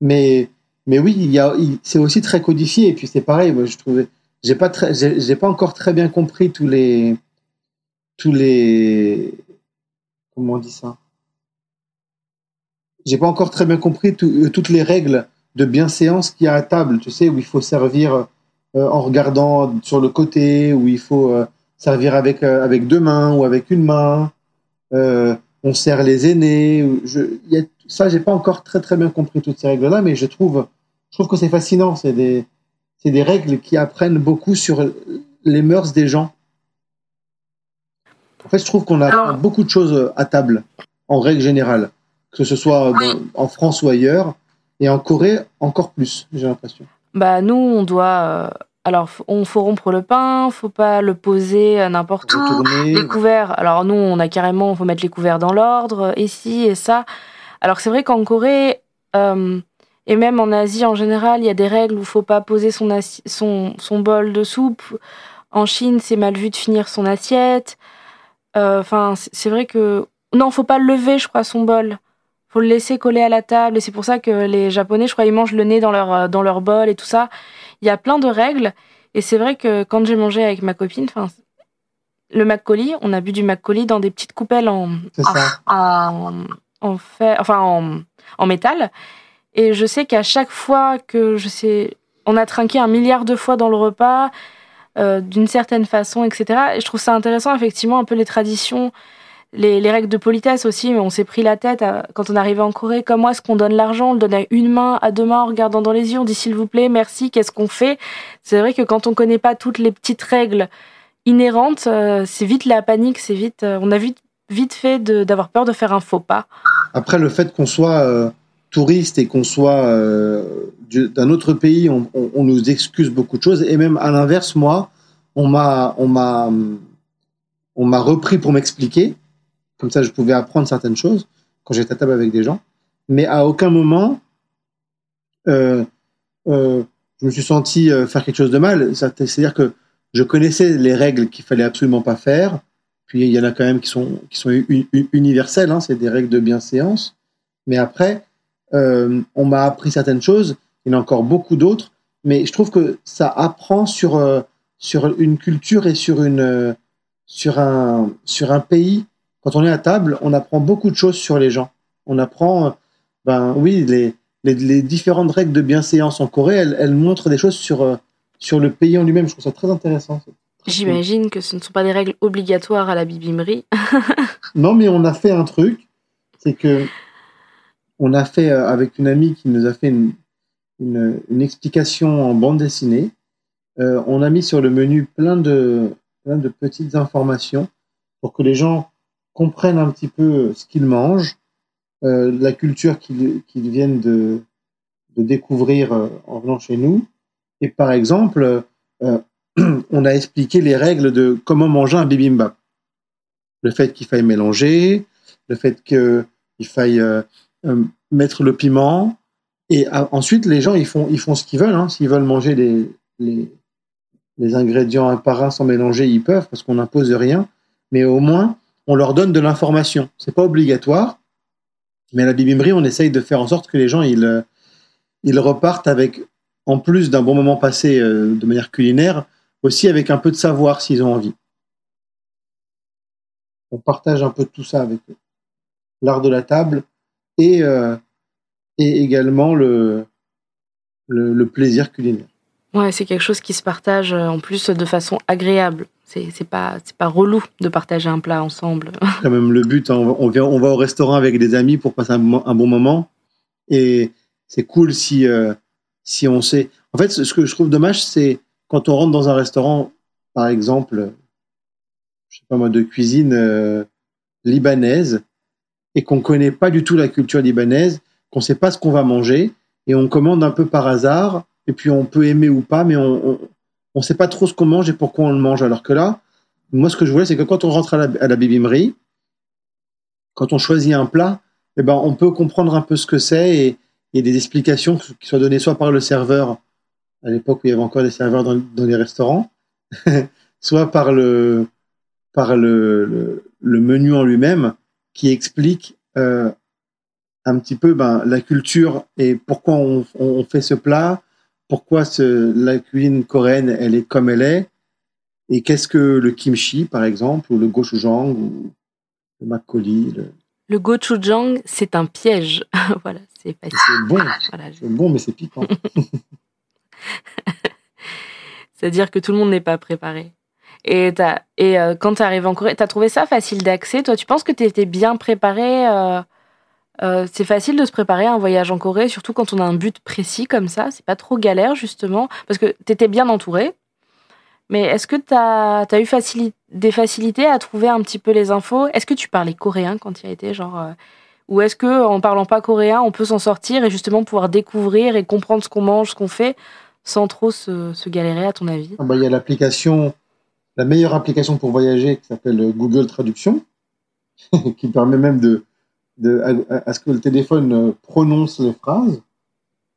B: Mais, mais oui, c'est aussi très codifié. Et puis c'est pareil, moi je trouvais, j'ai pas très, j'ai, pas encore très bien compris tous les, tous les, comment on dit ça? J'ai pas encore très bien compris euh, toutes les règles de bienséance qu'il y a à table. Tu sais où il faut servir euh, en regardant sur le côté, où il faut euh, servir avec avec deux mains ou avec une main. on sert les aînés. Je, y a ça, j'ai pas encore très très bien compris toutes ces règles-là, mais je trouve, je trouve que c'est fascinant. C'est des, c'est des règles qui apprennent beaucoup sur les mœurs des gens. En fait, je trouve qu'on a beaucoup de choses à table, en règle générale, que ce soit en France ou ailleurs, et en Corée encore plus, j'ai l'impression.
A: Bah nous, on doit. Euh, alors, on faut rompre le pain, faut pas le poser n'importe où. Les couverts. Alors nous, on a carrément, faut mettre les couverts dans l'ordre, ici et ça. Alors c'est vrai qu'en Corée, euh, et même en Asie en général, il y a des règles où il faut pas poser son, son, son, bol de soupe. En Chine, c'est mal vu de finir son assiette. Euh, enfin, c'est vrai que... Non, faut pas le lever, je crois, son bol. faut le laisser coller à la table. Et c'est pour ça que les Japonais, je crois, ils mangent le nez dans leur, euh, dans leur bol et tout ça. Il y a plein de règles. Et c'est vrai que quand j'ai mangé avec ma copine, enfin, le McColly, on a bu du McColly dans des petites coupelles en, en, en fait, enfin en, en métal. Et je sais qu'à chaque fois que je sais, on a trinqué un milliard de fois dans le repas, euh, d'une certaine façon, etc. Et je trouve ça intéressant, effectivement, un peu les traditions, les, les règles de politesse aussi. Mais on s'est pris la tête quand on arrivait en Corée. Comment est-ce qu'on donne l'argent On le donne à une main, à deux mains, en regardant dans les yeux. On dit s'il vous plaît, merci, qu'est-ce qu'on fait? C'est vrai que quand on connaît pas toutes les petites règles inhérentes, euh, c'est vite la panique, c'est vite. Euh, on a vite vite fait d'avoir peur de faire un faux pas.
B: Après, le fait qu'on soit euh, touriste et qu'on soit euh, d'un autre pays, on, nous excuse beaucoup de choses. Et même à l'inverse, moi, on m'a repris pour m'expliquer. Comme ça, je pouvais apprendre certaines choses quand j'étais à table avec des gens. Mais à aucun moment, euh, je me suis senti faire quelque chose de mal. C'est-à-dire que je connaissais les règles qu'il fallait absolument pas faire. Puis il y en a quand même qui sont, qui sont universelles, hein, c'est des règles de bienséance. Mais après, euh, on m'a appris certaines choses, il y en a encore beaucoup d'autres, mais je trouve que ça apprend sur, euh, une culture et euh, sur, un, pays. Quand on est à table, on apprend beaucoup de choses sur les gens. On apprend, ben oui, les, différentes règles de bienséance en Corée, elles, montrent des choses sur le pays en lui-même. Je trouve ça très intéressant.
A: J'imagine que ce ne sont pas des règles obligatoires à la bibimri. *laughs*
B: non, mais on a fait un truc, c'est que on a fait euh, avec une amie qui nous a fait une, une, explication en bande dessinée. Euh, on a mis sur le menu plein de, plein de petites informations pour que les gens comprennent un petit peu ce qu'ils mangent, euh, la culture qu'ils viennent de, de découvrir en venant chez nous. Et par exemple, *clears throat* on a expliqué les règles de comment manger un bibimbap. Le fait qu'il faille mélanger, le fait qu'il faille euh, euh, mettre le piment. Et ensuite, les gens, ils font, ils font ce qu'ils veulent. Hein. S'ils veulent manger les, les, ingrédients un par un sans mélanger, ils peuvent, parce qu'on n'impose rien. Mais au moins, on leur donne de l'information. C'est pas obligatoire. Mais à la bibimberie, on essaye de faire en sorte que les gens, ils, euh, ils repartent avec, en plus d'un bon moment passé de manière culinaire, aussi avec un peu de savoir s'ils ont envie. On partage un peu de tout ça avec eux. L'art de la table et, euh, et également le, le, plaisir culinaire.
A: Ouais, c'est quelque chose qui se partage euh, en plus de façon agréable. C'est pas, pas relou de partager un plat ensemble.
B: C'est *laughs* quand même le but. Hein. On, vient, on va au restaurant avec des amis pour passer un, bon moment. Et c'est cool si, euh, si on sait. En fait, ce que je trouve dommage, c'est quand on rentre dans un restaurant, par exemple, je sais pas moi, de cuisine euh, libanaise, et qu'on connaît pas du tout la culture libanaise, qu'on sait pas ce qu'on va manger et on commande un peu par hasard et puis on peut aimer ou pas, mais on on, sait pas trop ce qu'on mange et pourquoi on le mange. Alors que là, moi, ce que je voulais, c'est que quand on rentre à la, bibimri, quand on choisit un plat, eh ben, on peut comprendre un peu ce que c'est et a des explications qui soient données soit par le serveur, à l'époque où il y avait encore des serveurs dans, les restaurants, *laughs* soit par le, par le, le, menu en lui-même qui explique euh, un petit peu ben, la culture et pourquoi on, on fait ce plat, pourquoi ce, la cuisine coréenne elle est comme elle est, et qu'est-ce que le kimchi par exemple, ou le gochujang, ou le makgeolli. Le,
A: le gochujang, c'est un piège. *laughs* voilà, c'est
B: bon, *laughs* c'est bon, mais c'est piquant. *laughs*
A: C'est-à-dire que tout le monde n'est pas préparé. Et, et euh, quand tu arrives en Corée, tu as trouvé ça facile d'accès Toi, tu penses que tu étais bien préparé euh, euh, C'est facile de se préparer à un voyage en Corée, surtout quand on a un but précis comme ça? C'est pas trop galère, justement, parce que tu étais bien entouré. Mais est-ce que tu as, eu des facilités à trouver un petit peu les infos? Est-ce que tu parlais coréen quand tu y été genre, Ou est-ce que en parlant pas coréen, on peut s'en sortir et justement pouvoir découvrir et comprendre ce qu'on mange, ce qu'on fait? Sans trop se, galérer, à ton avis
B: ah bah, Il y a l'application, la meilleure application pour voyager qui s'appelle Google Traduction, *laughs* qui permet même de, à, ce que le téléphone euh, prononce les phrases.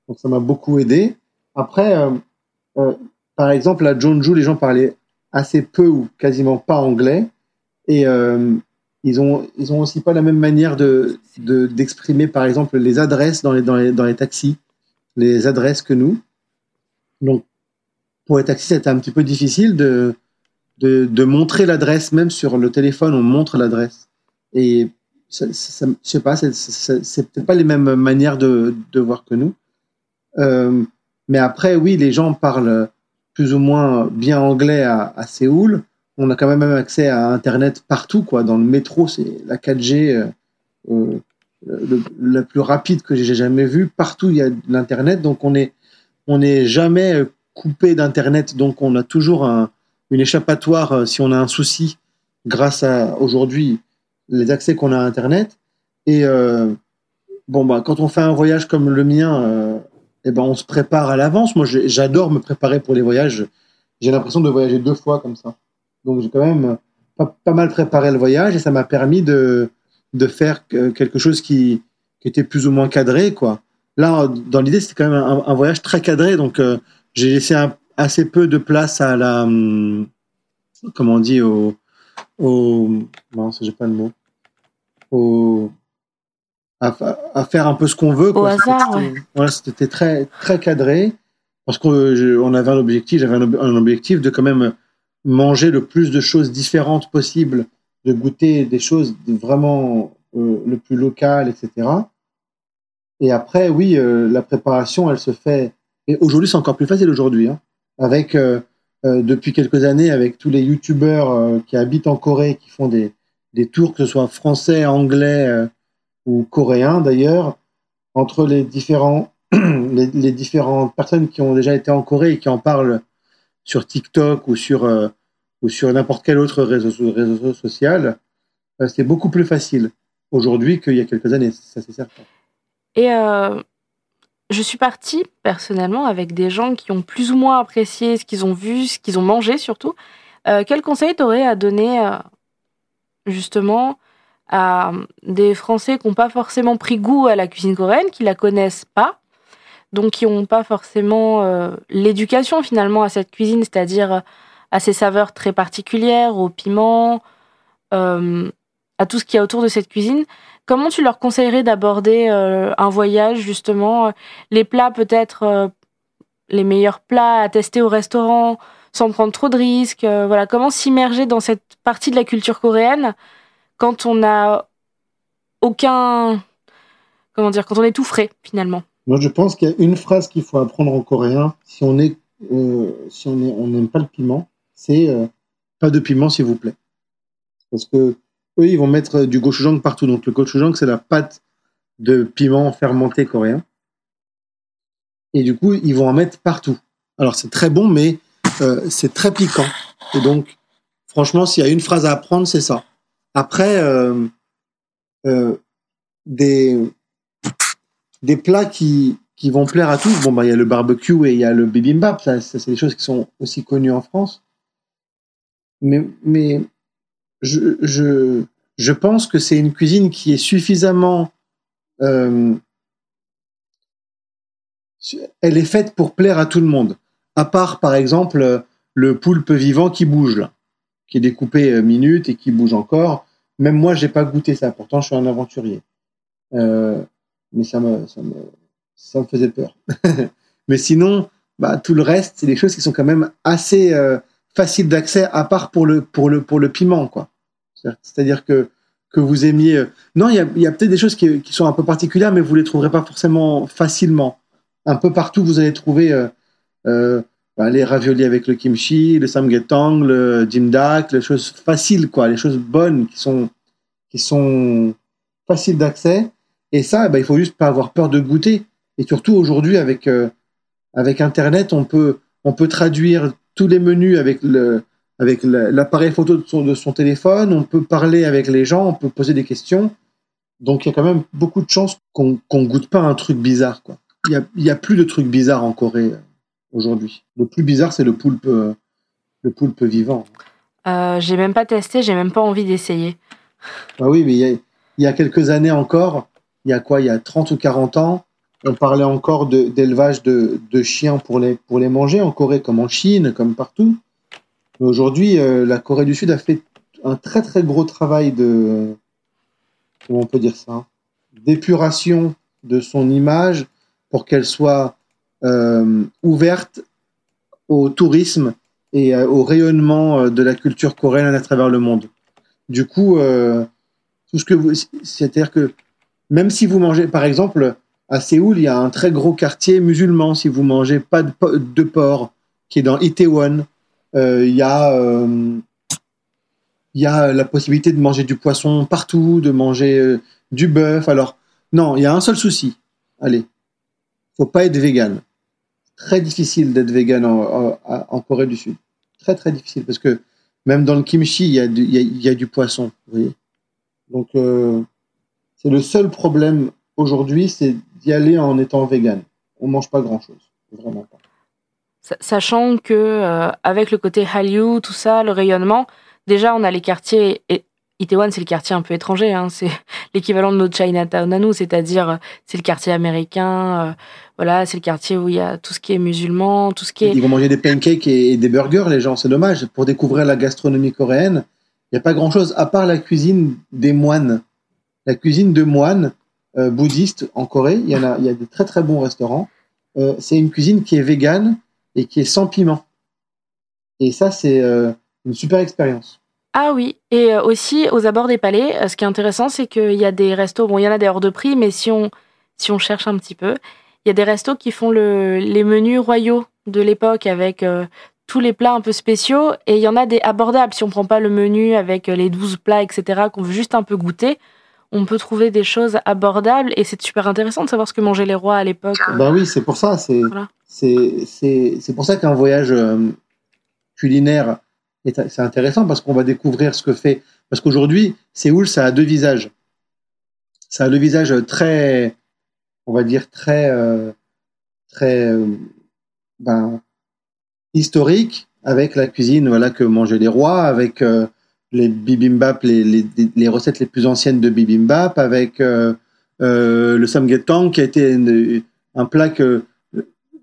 B: Donc ça m'a beaucoup aidé. Après, euh, euh, par exemple, à Jeonju, les gens parlaient assez peu ou quasiment pas anglais. Et ils ont, ils ont aussi pas la même manière de, d'exprimer, par exemple, les adresses dans les, dans les taxis, les adresses que nous. Donc, pour les taxis, c'était un petit peu difficile de, de, montrer l'adresse, même sur le téléphone, on montre l'adresse. Et ça, ça, je sais pas, c'est peut-être pas les mêmes manières de, de voir que nous. Euh, mais après, oui, les gens parlent plus ou moins bien anglais à, Séoul. On a quand même accès à Internet partout, quoi. Dans le métro, c'est la 4G euh, euh, la plus rapide que j'ai jamais vue. Partout, il y a de l'Internet, donc on est on n'est jamais euh, coupé d'Internet, donc on a toujours une échappatoire euh, si on a un souci grâce à aujourd'hui les accès qu'on a à Internet. Et euh, bon, bah, quand on fait un voyage comme le mien, eh ben, on se prépare à l'avance. Moi, j'adore me préparer pour les voyages. J'ai l'impression de voyager deux fois comme ça. Donc, j'ai quand même pas, mal préparé le voyage et ça m'a permis de, de faire quelque chose qui, qui était plus ou moins cadré, quoi. Là, dans l'idée, c'était quand même un, voyage très cadré, donc euh, j'ai laissé assez peu de place à la, hum, comment on dit, au, au non, j'ai pas le mot, au, à, faire un peu ce qu'on veut.
A: Au hasard,
B: c'était très très cadré parce qu'on avait un objectif, j'avais un, objectif de quand même manger le plus de choses différentes possible, de goûter des choses vraiment euh, le plus local, etc. Et après, oui, euh, la préparation, elle se fait. Et aujourd'hui, c'est encore plus facile aujourd'hui, hein, avec euh, euh, depuis quelques années, avec tous les youtubeurs qui habitent en Corée, qui font des, des tours, que ce soit français, anglais ou coréens d'ailleurs, entre les différents *clears throat* les, différentes personnes qui ont déjà été en Corée et qui en parlent sur TikTok ou sur sur n'importe quel autre réseau, réseau social, c'est beaucoup plus facile aujourd'hui qu'il y a quelques années, ça c'est certain.
A: Et euh, je suis partie personnellement avec des gens qui ont plus ou moins apprécié ce qu'ils ont vu, ce qu'ils ont mangé surtout. Euh, quel conseil t'aurais à donner euh, justement à des Français qui n'ont pas forcément pris goût à la cuisine coréenne, qui la connaissent pas, donc qui n'ont pas forcément l'éducation finalement à cette cuisine, c'est-à-dire à ses saveurs très particulières, au piment, à tout ce qu'il y a autour de cette cuisine? Comment tu leur conseillerais d'aborder euh, un voyage, justement euh, Les plats, peut-être, euh, les meilleurs plats à tester au restaurant, sans prendre trop de risques Voilà, comment s'immerger dans cette partie de la culture coréenne quand on n'a aucun. Comment dire Quand on est tout frais, finalement?
B: Moi, je pense qu'il y a une phrase qu'il faut apprendre en coréen si on est. si on n'aime pas le piment, c'est pas de piment, s'il vous plaît. Parce que ils vont mettre du gochujang partout. Donc le gochujang, c'est la pâte de piment fermenté coréen. Et du coup, ils vont en mettre partout. Alors c'est très bon, mais euh, c'est très piquant. Et donc, franchement, s'il y a une phrase à apprendre, c'est ça. Après, euh, euh, des, des plats qui, qui vont plaire à tous. Bon, bah, il y a le barbecue et il y a le bibimbap. Ça, ça c'est des choses qui sont aussi connues en France. Mais, mais je, pense que c'est une cuisine qui est suffisamment. Euh, elle est faite pour plaire à tout le monde. À part, par exemple, le poulpe vivant qui bouge, qui est découpé euh, minute et qui bouge encore. Même moi, j'ai pas goûté ça. Pourtant, je suis un aventurier. Euh, mais ça me, ça me, ça me faisait peur. *laughs* mais sinon, bah, tout le reste, c'est des choses qui sont quand même assez faciles d'accès, à part pour le, pour le, pour le piment, quoi. C'est-à-dire que que vous aimiez. Euh, non, il y a, peut-être des choses qui, sont un peu particulières, mais vous les trouverez pas forcément facilement. Un peu partout, vous allez trouver euh, euh, bah, les raviolis avec le kimchi, le samgyetang, le jimdak, les choses faciles, quoi, les choses bonnes qui sont qui sont faciles d'accès. Et ça, bah, il faut juste pas avoir peur de goûter. Et surtout aujourd'hui, avec avec Internet, on peut on peut traduire tous les menus avec le avec l'appareil photo de son, de son, téléphone, on peut parler avec les gens, on peut poser des questions. Donc il y a quand même beaucoup de chances qu'on ne goûte pas un truc bizarre. Quoi. Il n'y a, a, plus de trucs bizarres en Corée euh, aujourd'hui. Le plus bizarre, c'est le poulpe, euh, le poulpe vivant.
A: Euh, j'ai même pas testé, j'ai même pas envie d'essayer.
B: Ah oui, mais il y, a, il y, a, quelques années encore, il y a quoi Il y a 30 ou 40 ans, on parlait encore d'élevage de, de, chiens pour les, pour les manger en Corée, comme en Chine, comme partout. Aujourd'hui, euh, la Corée du Sud a fait un très très gros travail de comment on peut dire ça d'épuration de son image pour qu'elle soit euh, ouverte au tourisme et euh, au rayonnement de la culture coréenne à travers le monde. Du coup, tout ce que c'est-à-dire que même si vous mangez, par exemple, à Séoul, il y a un très gros quartier musulman. Si vous mangez pas de, de porc, qui est dans Itaewon, il y a euh, il y a la possibilité de manger du poisson partout, de manger euh, du bœuf. Alors, non, il y a un seul souci. Allez, faut pas être vegan. Très difficile d'être vegan en, Corée du Sud. Très, très difficile parce que même dans le kimchi, il y a du, poisson. Donc, euh, c'est le seul problème aujourd'hui, c'est d'y aller en étant vegan. On mange pas grand-chose. Vraiment pas.
A: Sachant que euh, avec le côté Hallyu, tout ça, le rayonnement, déjà on a les quartiers. Et Itaewon, c'est le quartier un peu étranger, hein, *laughs* c'est l'équivalent de notre Chinatown à nous, c'est-à-dire euh, c'est le quartier américain, euh, voilà, c'est le quartier où il y a tout ce qui est musulman, tout ce qui est.
B: Ils vont manger des pancakes et, des burgers, les gens, c'est dommage. Pour découvrir la gastronomie coréenne, il n'y a pas grand-chose à part la cuisine des moines. La cuisine de moines bouddhistes en Corée, il y en a, il y a des très très bons restaurants. c'est une cuisine qui est végane et qui est sans piment. Et ça, c'est euh, une super expérience.
A: Ah oui, et euh, aussi aux abords des palais, euh, ce qui est intéressant, c'est qu'il y a des restos, bon, il y en a des hors de prix, mais si on, si on cherche un petit peu, il y a des restos qui font le, les menus royaux de l'époque avec tous les plats un peu spéciaux, et il y en a des abordables. Si on prend pas le menu avec les 12 plats, etc., qu'on veut juste un peu goûter, on peut trouver des choses abordables, et c'est super intéressant de savoir ce que mangeaient les rois à l'époque.
B: Ben oui, c'est pour ça, c'est... Voilà c'est pour ça qu'un voyage euh, culinaire, c'est intéressant parce qu'on va découvrir ce que fait. Parce qu'aujourd'hui, Séoul, ça a deux visages. Ça a deux visages très, on va dire, très, euh, très euh, ben, historiques, avec la cuisine voilà, que mangeaient les rois, avec les bibimbap, les, les, les, recettes les plus anciennes de bibimbap, avec le samgyetang, qui a été un plat que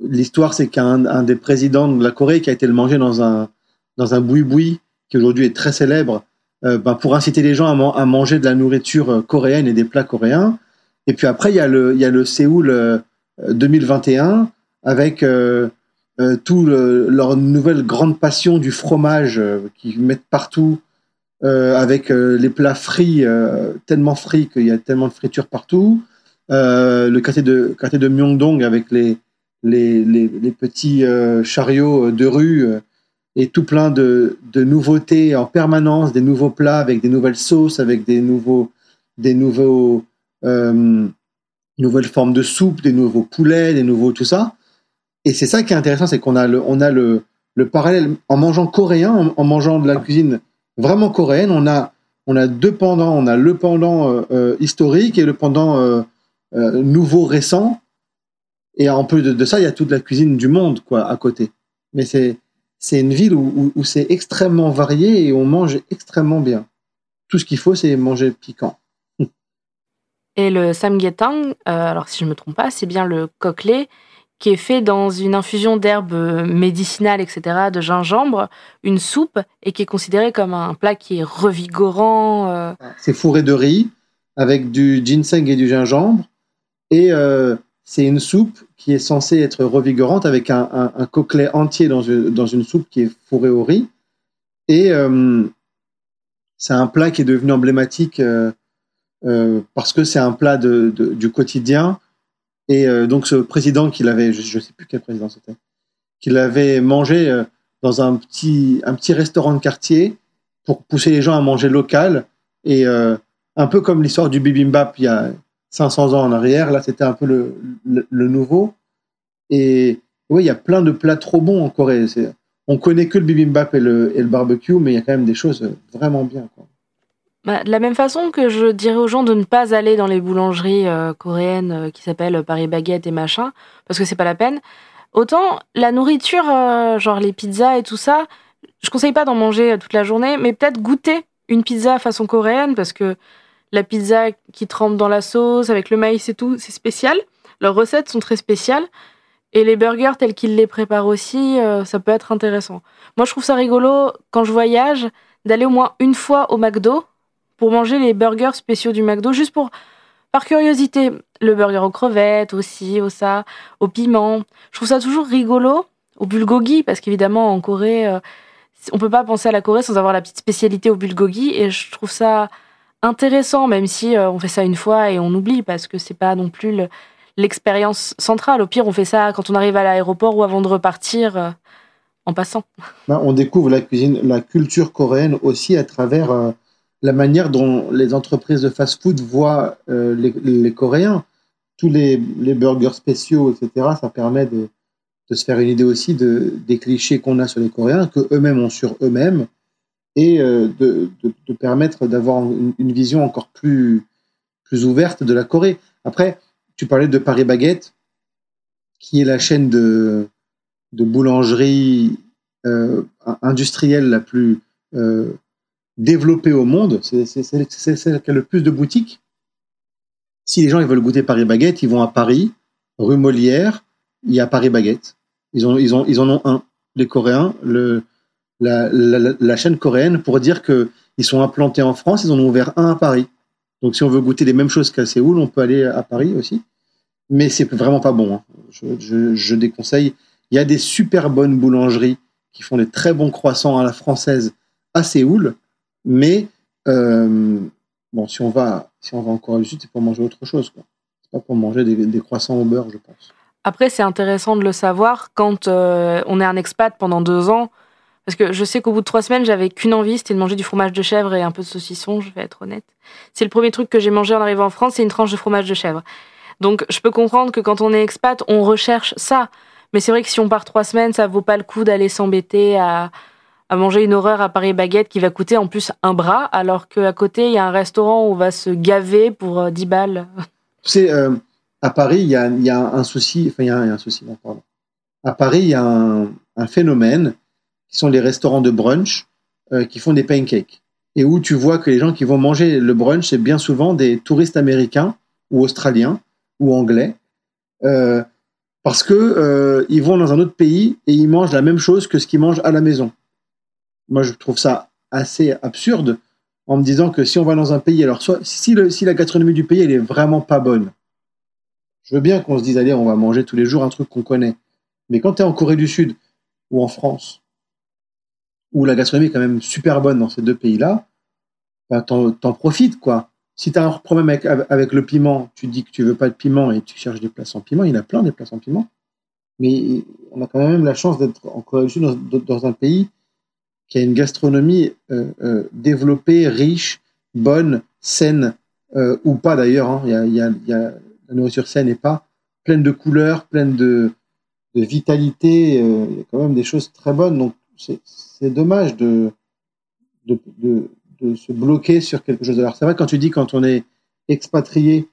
B: l'histoire, c'est qu'un des présidents de la Corée qui a été le manger dans un dans un boui-boui qui aujourd'hui est très célèbre, euh, ben, pour inciter les gens à, manger de la nourriture euh, coréenne et des plats coréens. Et puis après, il y a le il y a le Séoul 2021 euh, avec euh, tout leur nouvelle grande passion du fromage qu'ils mettent partout, avec les plats frits tellement frits qu'il y a tellement de friture partout. le quartier de quartier de Myeongdong avec les les, les, petits euh, chariots de rue euh, et tout plein de, de, nouveautés en permanence, des nouveaux plats avec des nouvelles sauces, avec des nouveaux, des nouveaux, euh, nouvelles formes de soupe, des nouveaux poulets, des nouveaux tout ça. Et c'est ça qui est intéressant, c'est qu'on a le, on a le, le parallèle en mangeant coréen, en, mangeant de la cuisine vraiment coréenne, on a, on a deux pendants. On a le pendant historique et le pendant nouveau récent. Et en plus de, ça, il y a toute la cuisine du monde quoi à côté. Mais c'est c'est une ville où, où, c'est extrêmement varié et on mange extrêmement bien. Tout ce qu'il faut, c'est manger piquant. *laughs*
A: Et le samgyetang, euh, alors si je me trompe pas, c'est bien le coquelet qui est fait dans une infusion d'herbes médicinales, etc., de gingembre, une soupe, et qui est considéré comme un plat qui est revigorant. Euh.
B: C'est fourré de riz avec du ginseng et du gingembre, et euh, c'est une soupe qui est censée être revigorante avec un, un, coquelet entier dans une, dans une, soupe qui est fourrée au riz. Et euh, c'est un plat qui est devenu emblématique euh, euh, parce que c'est un plat du quotidien. Et donc ce président qui l'avait, je ne sais plus quel président c'était, qui l'avait mangé dans un petit, un petit restaurant de quartier pour pousser les gens à manger local. Et un peu comme l'histoire du bibimbap il y a 500 ans en arrière. Là, c'était un peu le, le, nouveau. Et oui, il y a plein de plats trop bons en Corée. On connaît que le bibimbap et le, et le barbecue, mais il y a quand même des choses vraiment bien.
A: Bah, de la même façon que je dirais aux gens de ne pas aller dans les boulangeries euh, coréennes euh, qui s'appellent Paris Baguette et machin, parce que c'est pas la peine. Autant la nourriture, euh, genre les pizzas et tout ça, je conseille pas d'en manger toute la journée, mais peut-être goûter une pizza façon coréenne, parce que la pizza qui trempe dans la sauce avec le maïs et tout, c'est spécial. Leurs recettes sont très spéciales. Et les burgers tels qu'ils les préparent aussi, euh, ça peut être intéressant. Moi, je trouve ça rigolo quand je voyage d'aller au moins une fois au McDo pour manger les burgers spéciaux du McDo, juste pour par curiosité. Le burger aux crevettes aussi, au ça, au piment. Je trouve ça toujours rigolo. Au bulgogi, parce qu'évidemment, en Corée, euh, on peut pas penser à la Corée sans avoir la petite spécialité au bulgogi. Et je trouve ça intéressant, même si euh, on fait ça une fois et on oublie parce que c'est pas non plus l'expérience centrale. Au pire, on fait ça quand on arrive à l'aéroport ou avant de repartir euh, en passant.
B: Ben, on découvre la cuisine, la culture coréenne aussi à travers euh, la manière dont les entreprises de fast-food voient les, Coréens. Tous les, burgers spéciaux, etc., ça permet de, se faire une idée aussi de, des clichés qu'on a sur les Coréens, que eux-mêmes ont sur eux-mêmes et euh, de, permettre d'avoir une, vision encore plus, plus ouverte de la Corée. Après, tu parlais de Paris Baguette, qui est la chaîne de, de boulangerie euh, industrielle la plus euh, développée au monde. C'est celle qui a le plus de boutiques. Si les gens ils veulent goûter Paris Baguette, ils vont à Paris, rue Molière, il y a Paris Baguette. Ils, ont, ils, ont, ils en ont un. Les Coréens, le, la, chaîne coréenne pour dire qu'ils sont implantés en France, ils en ont ouvert un à Paris. Donc si on veut goûter les mêmes choses qu'à Séoul, on peut aller à Paris aussi. Mais c'est vraiment pas bon. Hein. Je, déconseille. Il y a des super bonnes boulangeries qui font des très bons croissants à la française à Séoul, mais euh, bon, si on va si on va en Corée du Sud, c'est pour manger autre chose. C'est pas pour manger des, croissants au beurre, je pense.
A: Après, c'est intéressant de le savoir quand euh, on est un expat pendant deux ans parce que je sais qu'au bout de trois semaines, j'avais qu'une envie, c'était de manger du fromage de chèvre et un peu de saucisson, je vais être honnête. C'est le premier truc que j'ai mangé en arrivant en France, c'est une tranche de fromage de chèvre. Donc je peux comprendre que quand on est expat, on recherche ça. Mais c'est vrai que si on part trois semaines, ça vaut pas le coup d'aller s'embêter à, manger une horreur à Paris Baguette qui va coûter en plus un bras, alors qu'à côté, il y a un restaurant où on va se gaver pour 10 euh, balles.
B: Tu sais, euh, à Paris, il y a, un souci, enfin, il y, a un souci, pardon. À Paris, il y a un phénomène qui sont les restaurants de brunch euh, qui font des pancakes. Et où tu vois que les gens qui vont manger le brunch, c'est bien souvent des touristes américains ou australiens ou anglais. Euh, parce que euh, ils vont dans un autre pays et ils mangent la même chose que ce qu'ils mangent à la maison. Moi, je trouve ça assez absurde en me disant que si on va dans un pays, alors soit si, le, si la gastronomie du pays elle est vraiment pas bonne, je veux bien qu'on se dise allez, on va manger tous les jours un truc qu'on connaît. Mais quand tu es en Corée du Sud ou en France où la gastronomie est quand même super bonne dans ces deux pays-là, bah, t'en, profites, quoi. Si tu as un problème avec, le piment, tu dis que tu veux pas de piment et tu cherches des plats sans piment, il y en a plein des plats sans piment. Mais on a quand même la chance d'être en dans, un pays qui a une gastronomie euh, euh, développée, riche, bonne, saine, euh, ou pas d'ailleurs. Hein. Il, y a, la nourriture saine et pas, pleine de couleurs, pleine de, de vitalité. il y a quand même des choses très bonnes. Donc c'est dommage de, de, de se bloquer sur quelque chose. Alors c'est vrai quand tu dis quand on est expatrié,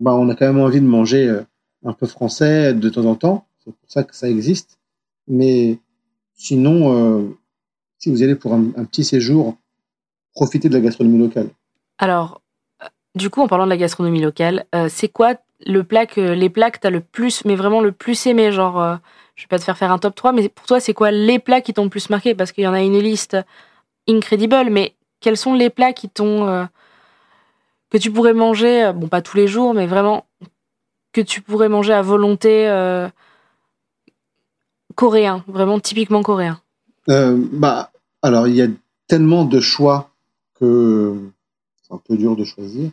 B: bah on a quand même envie de manger euh, un peu français de temps en temps. C'est pour ça que ça existe. Mais sinon, euh, si vous allez pour un, petit séjour, profitez de la gastronomie locale.
A: Alors, euh, du coup, en parlant de la gastronomie locale, c'est quoi le plat les plats que tu as le plus, mais vraiment le plus aimé Genre, je vais pas te faire faire un top 3, mais pour toi, c'est quoi les plats qui t'ont le plus marqué? Parce qu'il y en a une liste incredible, mais quels sont les plats qui t'ont euh, que tu pourrais manger, euh, bon pas tous les jours, mais vraiment que tu pourrais manger à volonté euh, coréen, vraiment typiquement coréen?
B: bah alors il y a tellement de choix que c'est un peu dur de choisir,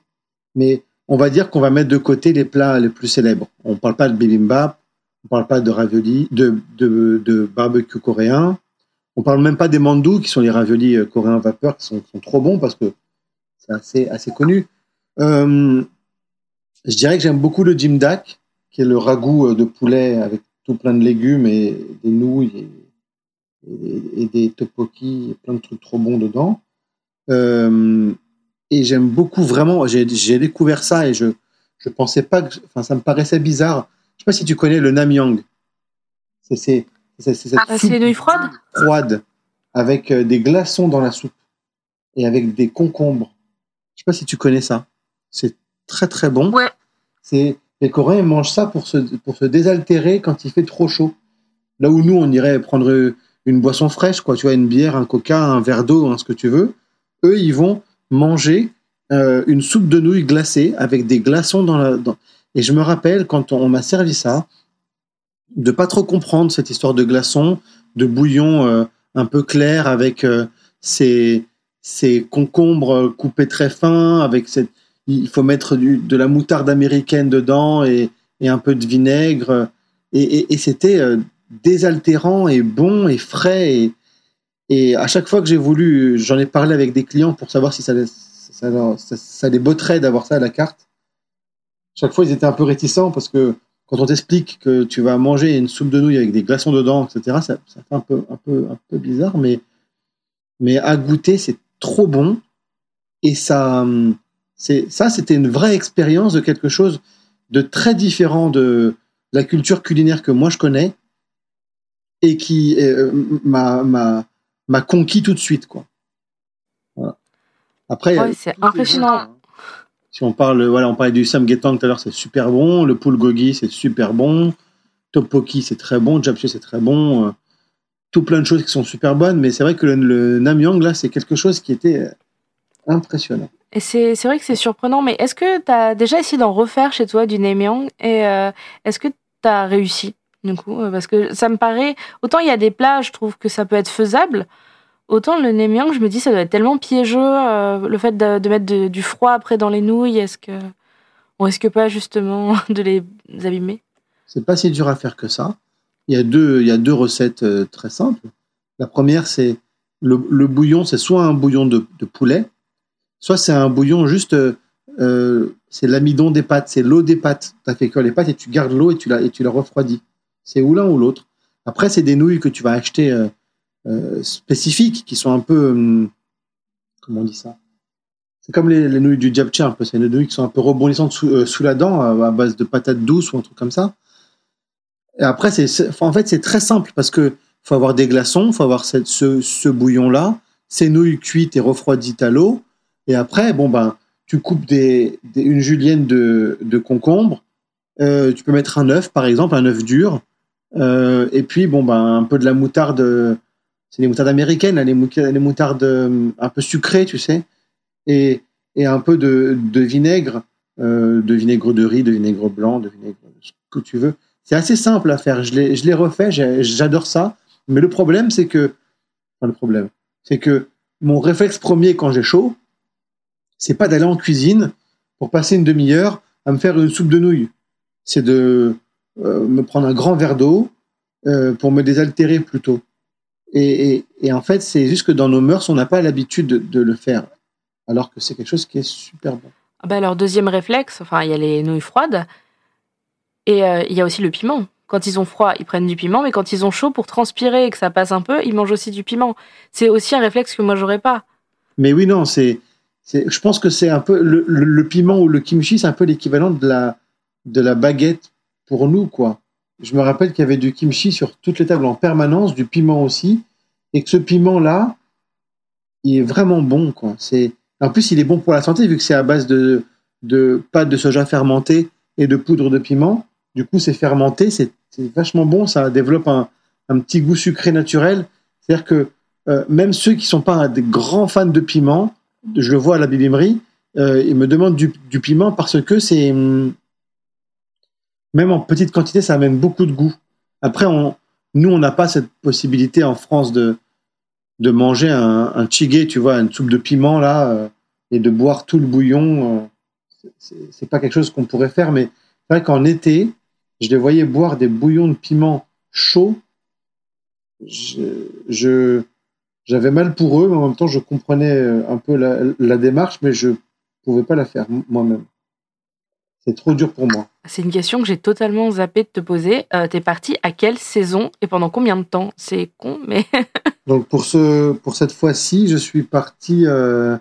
B: mais on va dire qu'on va mettre de côté les plats les plus célèbres. On parle pas de bibimbap, on parle pas de ravioli, de, barbecue coréen, on parle même pas des mandou, qui sont les raviolis euh, coréens vapeur, qui sont, trop bons parce que c'est assez, connu. Euh, je dirais que j'aime beaucoup le jimdak, qui est le ragoût euh, de poulet avec tout plein de légumes et des nouilles et, des topoki, et plein de trucs trop bons dedans. et j'aime beaucoup vraiment, j'ai découvert ça et je je pensais pas que, enfin ça me paraissait bizarre. Je sais pas si tu connais le namyang. C'est
A: c'est cette ah, soupe nouilles froides
B: froide avec euh, des glaçons dans la soupe et avec des concombres. Je sais pas si tu connais ça. C'est très très bon.
A: Ouais.
B: C'est les Coréens mangent ça pour se pour se désaltérer quand il fait trop chaud. Là où nous on irait prendre une boisson fraîche quoi, tu vois une bière, un coca, un verre d'eau, hein, ce que tu veux. Eux ils vont manger euh, une soupe de nouilles glacée avec des glaçons dans la dans... et je me rappelle quand on m'a servi ça, de pas trop comprendre cette histoire de glaçons, de bouillon euh, un peu clair avec euh, ces, concombres coupés très fins, avec cette, il faut mettre de la moutarde américaine dedans et, un peu de vinaigre. Et, c'était euh, désaltérant et bon et frais. Et, à chaque fois que j'ai voulu, j'en ai parlé avec des clients pour savoir si ça, ça les botterait d'avoir ça à la carte. Chaque fois, ils étaient un peu réticents parce que quand on t'explique que tu vas manger une soupe de nouilles avec des glaçons dedans, etc., ça, fait un peu, un peu, un peu bizarre, mais, mais à goûter, c'est trop bon. Et ça, c'est, ça, c'était une vraie expérience de quelque chose de très différent de la culture culinaire que moi je connais et qui euh, m'a, m'a, conquis tout de suite, quoi.
A: Après, c'est impressionnant.
B: Si on parle, voilà, on parlait du samgyetang tout à l'heure, c'est super bon. Le gogi, c'est super bon. Topoki, c'est très bon. Japchae, c'est très bon. Euh, tout plein de choses qui sont super bonnes. Mais c'est vrai que le, Namyang, là, c'est quelque chose qui était euh, impressionnant.
A: Et c'est vrai que c'est surprenant, mais est-ce que tu as déjà essayé d'en refaire chez toi du Namyang Et euh, est-ce que tu as réussi, du coup? Parce que ça me paraît. Autant il y a des plats, je trouve que ça peut être faisable. Autant le Nemyang, je me dis, ça doit être tellement piégeux, euh, le fait de, mettre du froid après dans les nouilles. Est-ce que on risque pas justement *laughs* de les abîmer?
B: C'est pas si dur à faire que ça. Il y a deux, il y a deux recettes euh, très simples. La première, c'est le, bouillon, c'est soit un bouillon de, poulet, soit c'est un bouillon juste, euh, c'est l'amidon des pâtes, c'est l'eau des pâtes. Tu as fait cuire les pâtes et tu gardes l'eau et tu la, et tu la refroidis. C'est ou l'un ou l'autre. Après, c'est des nouilles que tu vas acheter spécifiques qui sont un peu hum, comment on dit ça? C'est comme les, nouilles du japchae un peu. C'est des nouilles qui sont un peu rebondissantes sous, euh, sous la dent à, base de patates douces ou un truc comme ça. Et après c'est en fait c'est très simple parce que faut avoir des glaçons faut avoir cette, ce, ce bouillon là ces nouilles cuites et refroidies à l'eau. Et après bon ben tu coupes des, une julienne de, de concombre euh, tu peux mettre un œuf par exemple un œuf dur et puis bon ben un peu de la moutarde c'est les moutardes américaines, les, moutardes euh, un peu sucrées, tu sais, et, un peu de, vinaigre, euh, de vinaigre de riz, de vinaigre blanc, de vinaigre ce que tu veux. C'est assez simple à faire. Je l'ai refait, j'adore ça. Mais le problème, c'est que, le problème, c'est que mon réflexe premier quand j'ai chaud, c'est pas d'aller en cuisine pour passer une demi-heure à me faire une soupe de nouilles. C'est de euh, me prendre un grand verre d'eau pour me désaltérer plutôt. Et, en fait, c'est juste que dans nos mœurs, on n'a pas l'habitude de, le faire, alors que c'est quelque chose qui est super bon.
A: Ah bah alors, deuxième réflexe, enfin, il y a les nouilles froides, et euh, il y a aussi le piment. Quand ils ont froid, ils prennent du piment, mais quand ils ont chaud, pour transpirer et que ça passe un peu, ils mangent aussi du piment. C'est aussi un réflexe que moi, j'aurais pas.
B: Mais oui, non, c'est, je pense que c'est un peu le, piment ou le kimchi, c'est un peu l'équivalent de la, de la baguette pour nous, quoi. Je me rappelle qu'il y avait du kimchi sur toutes les tables en permanence, du piment aussi, et que ce piment-là, il est vraiment bon. C'est, en plus, il est bon pour la santé vu que c'est à base de, de pâte de soja fermentée et de poudre de piment. Du coup, c'est fermenté, c'est, vachement bon, ça développe un, un petit goût sucré naturel. C'est-à-dire que euh, même ceux qui sont pas des grands fans de piment, je le vois à la bibimerie, euh, ils me demandent du, piment parce que c'est hum, même en petite quantité, ça amène beaucoup de goût. Après, on, nous, on n'a pas cette possibilité en France de de manger un, un chigé, tu vois, une soupe de piment là, euh, et de boire tout le bouillon. c'est pas quelque chose qu'on pourrait faire, mais c'est vrai qu'en été, je les voyais boire des bouillons de piment chauds. je j'avais mal pour eux, mais en même temps, je comprenais euh, un peu la, démarche, mais je pouvais pas la faire moi-même. C'est trop dur pour moi.
A: C'est une question que j'ai totalement zappé de te poser. Euh, T'es parti à quelle saison et pendant combien de temps? C'est con, mais. *laughs*
B: Donc pour ce, pour cette fois-ci, je suis parti. Euh,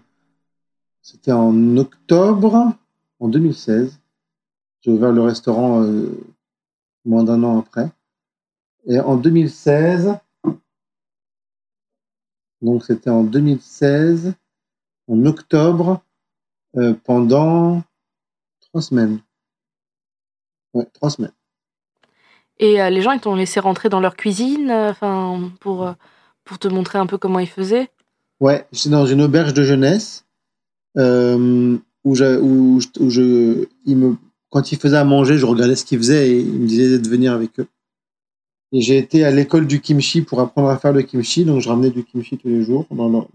B: c'était en octobre, en 2016. J'ai ouvert le restaurant euh, moins d'un an après. Et en 2016, donc c'était en 2016, en octobre, euh, pendant trois semaines. Ouais, trois semaines.
A: Et euh, les gens, ils t'ont laissé rentrer dans leur cuisine, euh, pour, pour te montrer un peu comment ils faisaient?
B: Ouais, j'étais dans une auberge de jeunesse où, où, où, je, il me, quand ils faisaient à manger, je regardais ce qu'ils faisaient et ils me disaient de venir avec eux. Et j'ai été à l'école du kimchi pour apprendre à faire le kimchi. Donc, je ramenais du kimchi tous les jours. Dans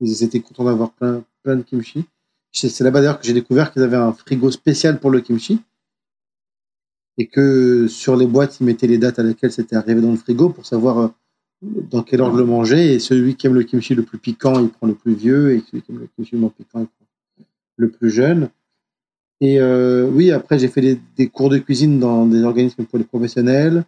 B: Ils étaient contents d'avoir plein, plein de kimchi. C'est là-bas d'ailleurs que j'ai découvert qu'ils avaient un frigo spécial pour le kimchi. Et que sur les boîtes, ils mettaient les dates à laquelle c'était arrivé dans le frigo pour savoir euh, dans quel ordre le manger. Et celui qui aime le kimchi le plus piquant, il prend le plus vieux. Et celui qui aime le kimchi le moins piquant, il prend le plus jeune. Et euh, oui, après, j'ai fait des, cours de cuisine dans des organismes pour les professionnels.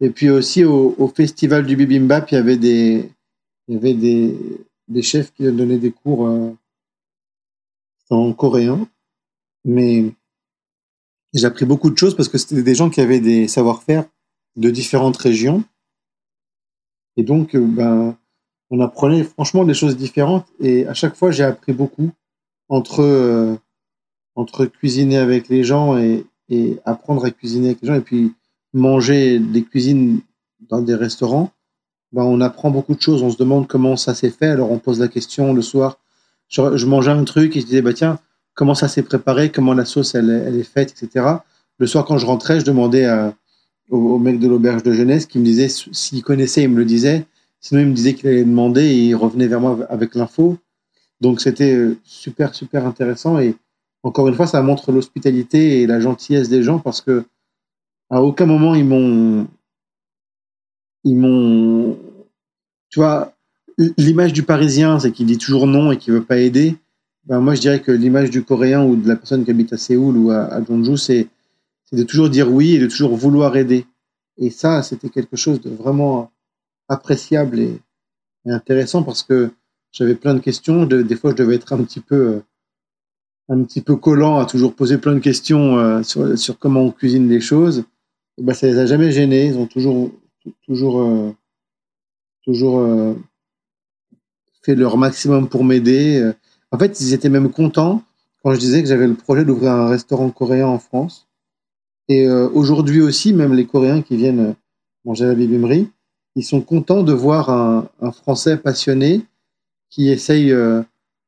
B: Et puis aussi au, festival du bibimbap, il y avait des chefs qui donnaient des cours euh, en coréen. Mais j'ai appris beaucoup de choses parce que c'était des gens qui avaient des savoir-faire de différentes régions. Et donc, euh, ben, on apprenait franchement des choses différentes. Et à chaque fois, j'ai appris beaucoup entre, euh, entre cuisiner avec les gens et, et apprendre à cuisiner avec les gens. Et puis, manger des cuisines dans des restaurants, ben on apprend beaucoup de choses. On se demande comment ça s'est fait. Alors on pose la question le soir. Je, mangeais un truc et je disais, bah tiens, comment ça s'est préparé, comment la sauce elle, elle, est faite, etc. Le soir, quand je rentrais, je demandais à, au, mec de l'auberge de jeunesse qui me disait s'il connaissait, il me le disait. Sinon, il me disait qu'il allait demander et il revenait vers moi avec l'info. Donc c'était euh, super, super intéressant. Et encore une fois, ça montre l'hospitalité et la gentillesse des gens parce que à aucun moment ils m'ont ils m'ont tu vois l'image du parisien c'est qu'il dit toujours non et qu'il veut pas aider. Ben moi je dirais que l'image du coréen ou de la personne qui habite à Séoul ou à, à c'est c'est de toujours dire oui et de toujours vouloir aider. Et ça c'était quelque chose de vraiment appréciable et, intéressant parce que j'avais plein de questions. Des fois je devais être un petit peu un petit peu collant à toujours poser plein de questions euh, sur, sur comment on cuisine les choses. Bah, ça les a jamais gênés. Ils ont toujours, toujours, euh, toujours euh, fait leur maximum pour m'aider. En fait, ils étaient même contents quand je disais que j'avais le projet d'ouvrir un restaurant coréen en France. Et euh, aujourd'hui aussi, même les Coréens qui viennent manger à la bibimerie, ils sont contents de voir un, Français passionné qui essaye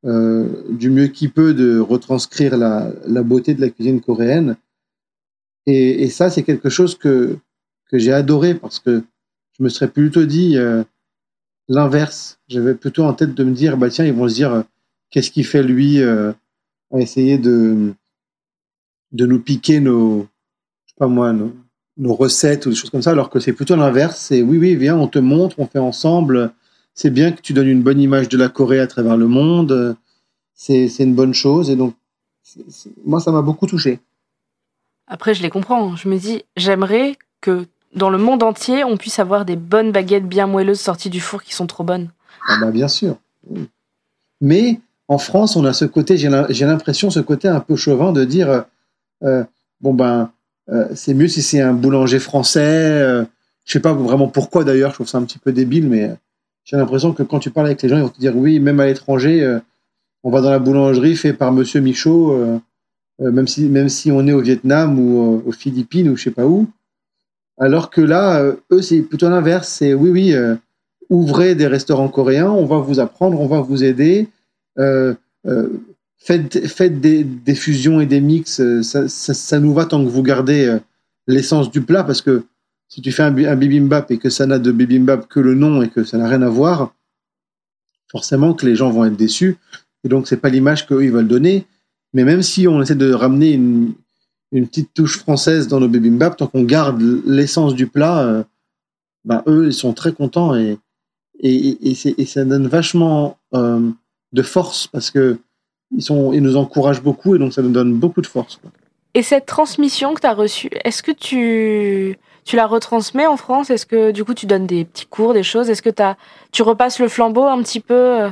B: du mieux qu'il peut de retranscrire la, beauté de la cuisine coréenne et, et ça, c'est quelque chose que, que j'ai adoré parce que je me serais plutôt dit euh, l'inverse. J'avais plutôt en tête de me dire, bah tiens, ils vont se dire, euh, qu'est-ce qu'il fait lui euh, à essayer de, de nous piquer nos, je sais pas moi, nos, nos recettes ou des choses comme ça, alors que c'est plutôt l'inverse. C'est oui, oui, viens, on te montre, on fait ensemble. C'est bien que tu donnes une bonne image de la Corée à travers le monde. C'est une bonne chose. Et donc, moi, ça m'a beaucoup touché.
A: Après, je les comprends. Je me dis, j'aimerais que dans le monde entier, on puisse avoir des bonnes baguettes bien moelleuses sorties du four qui sont trop bonnes.
B: Ah bah bien sûr. Mais en France, on a ce côté, j'ai l'impression, ce côté un peu chauvin de dire, euh, bon ben, euh, c'est mieux si c'est un boulanger français. Euh, je sais pas vraiment pourquoi d'ailleurs, je trouve ça un petit peu débile, mais j'ai l'impression que quand tu parles avec les gens, ils vont te dire oui, même à l'étranger, on va dans la boulangerie fait par Monsieur Michaud, même si même si on est au Vietnam ou aux Philippines ou je sais pas où. Alors que là, eux, c'est plutôt l'inverse. C'est oui, oui, ouvrez des restaurants coréens, on va vous apprendre, on va vous aider. Euh, euh, faites, des, fusions et des mix, euh, ça, nous va tant que vous gardez l'essence du plat, parce que si tu fais un, bibimbap et que ça n'a de bibimbap que le nom et que ça n'a rien à voir, forcément que les gens vont être déçus. Et donc, c'est pas l'image qu'eux, veulent donner. Mais même si on essaie de ramener une, petite touche française dans nos bibimbap, tant qu'on garde l'essence du plat, bah, eux, ils sont très contents et, et, et, ça donne vachement euh, de force parce que ils, sont, ils nous encouragent beaucoup et donc ça nous donne beaucoup de force.
A: Et cette transmission que tu as reçue, est-ce que tu, tu la retransmets en France? Est-ce que du coup tu donnes des petits cours, des choses? Est-ce que as, tu repasses le flambeau un petit peu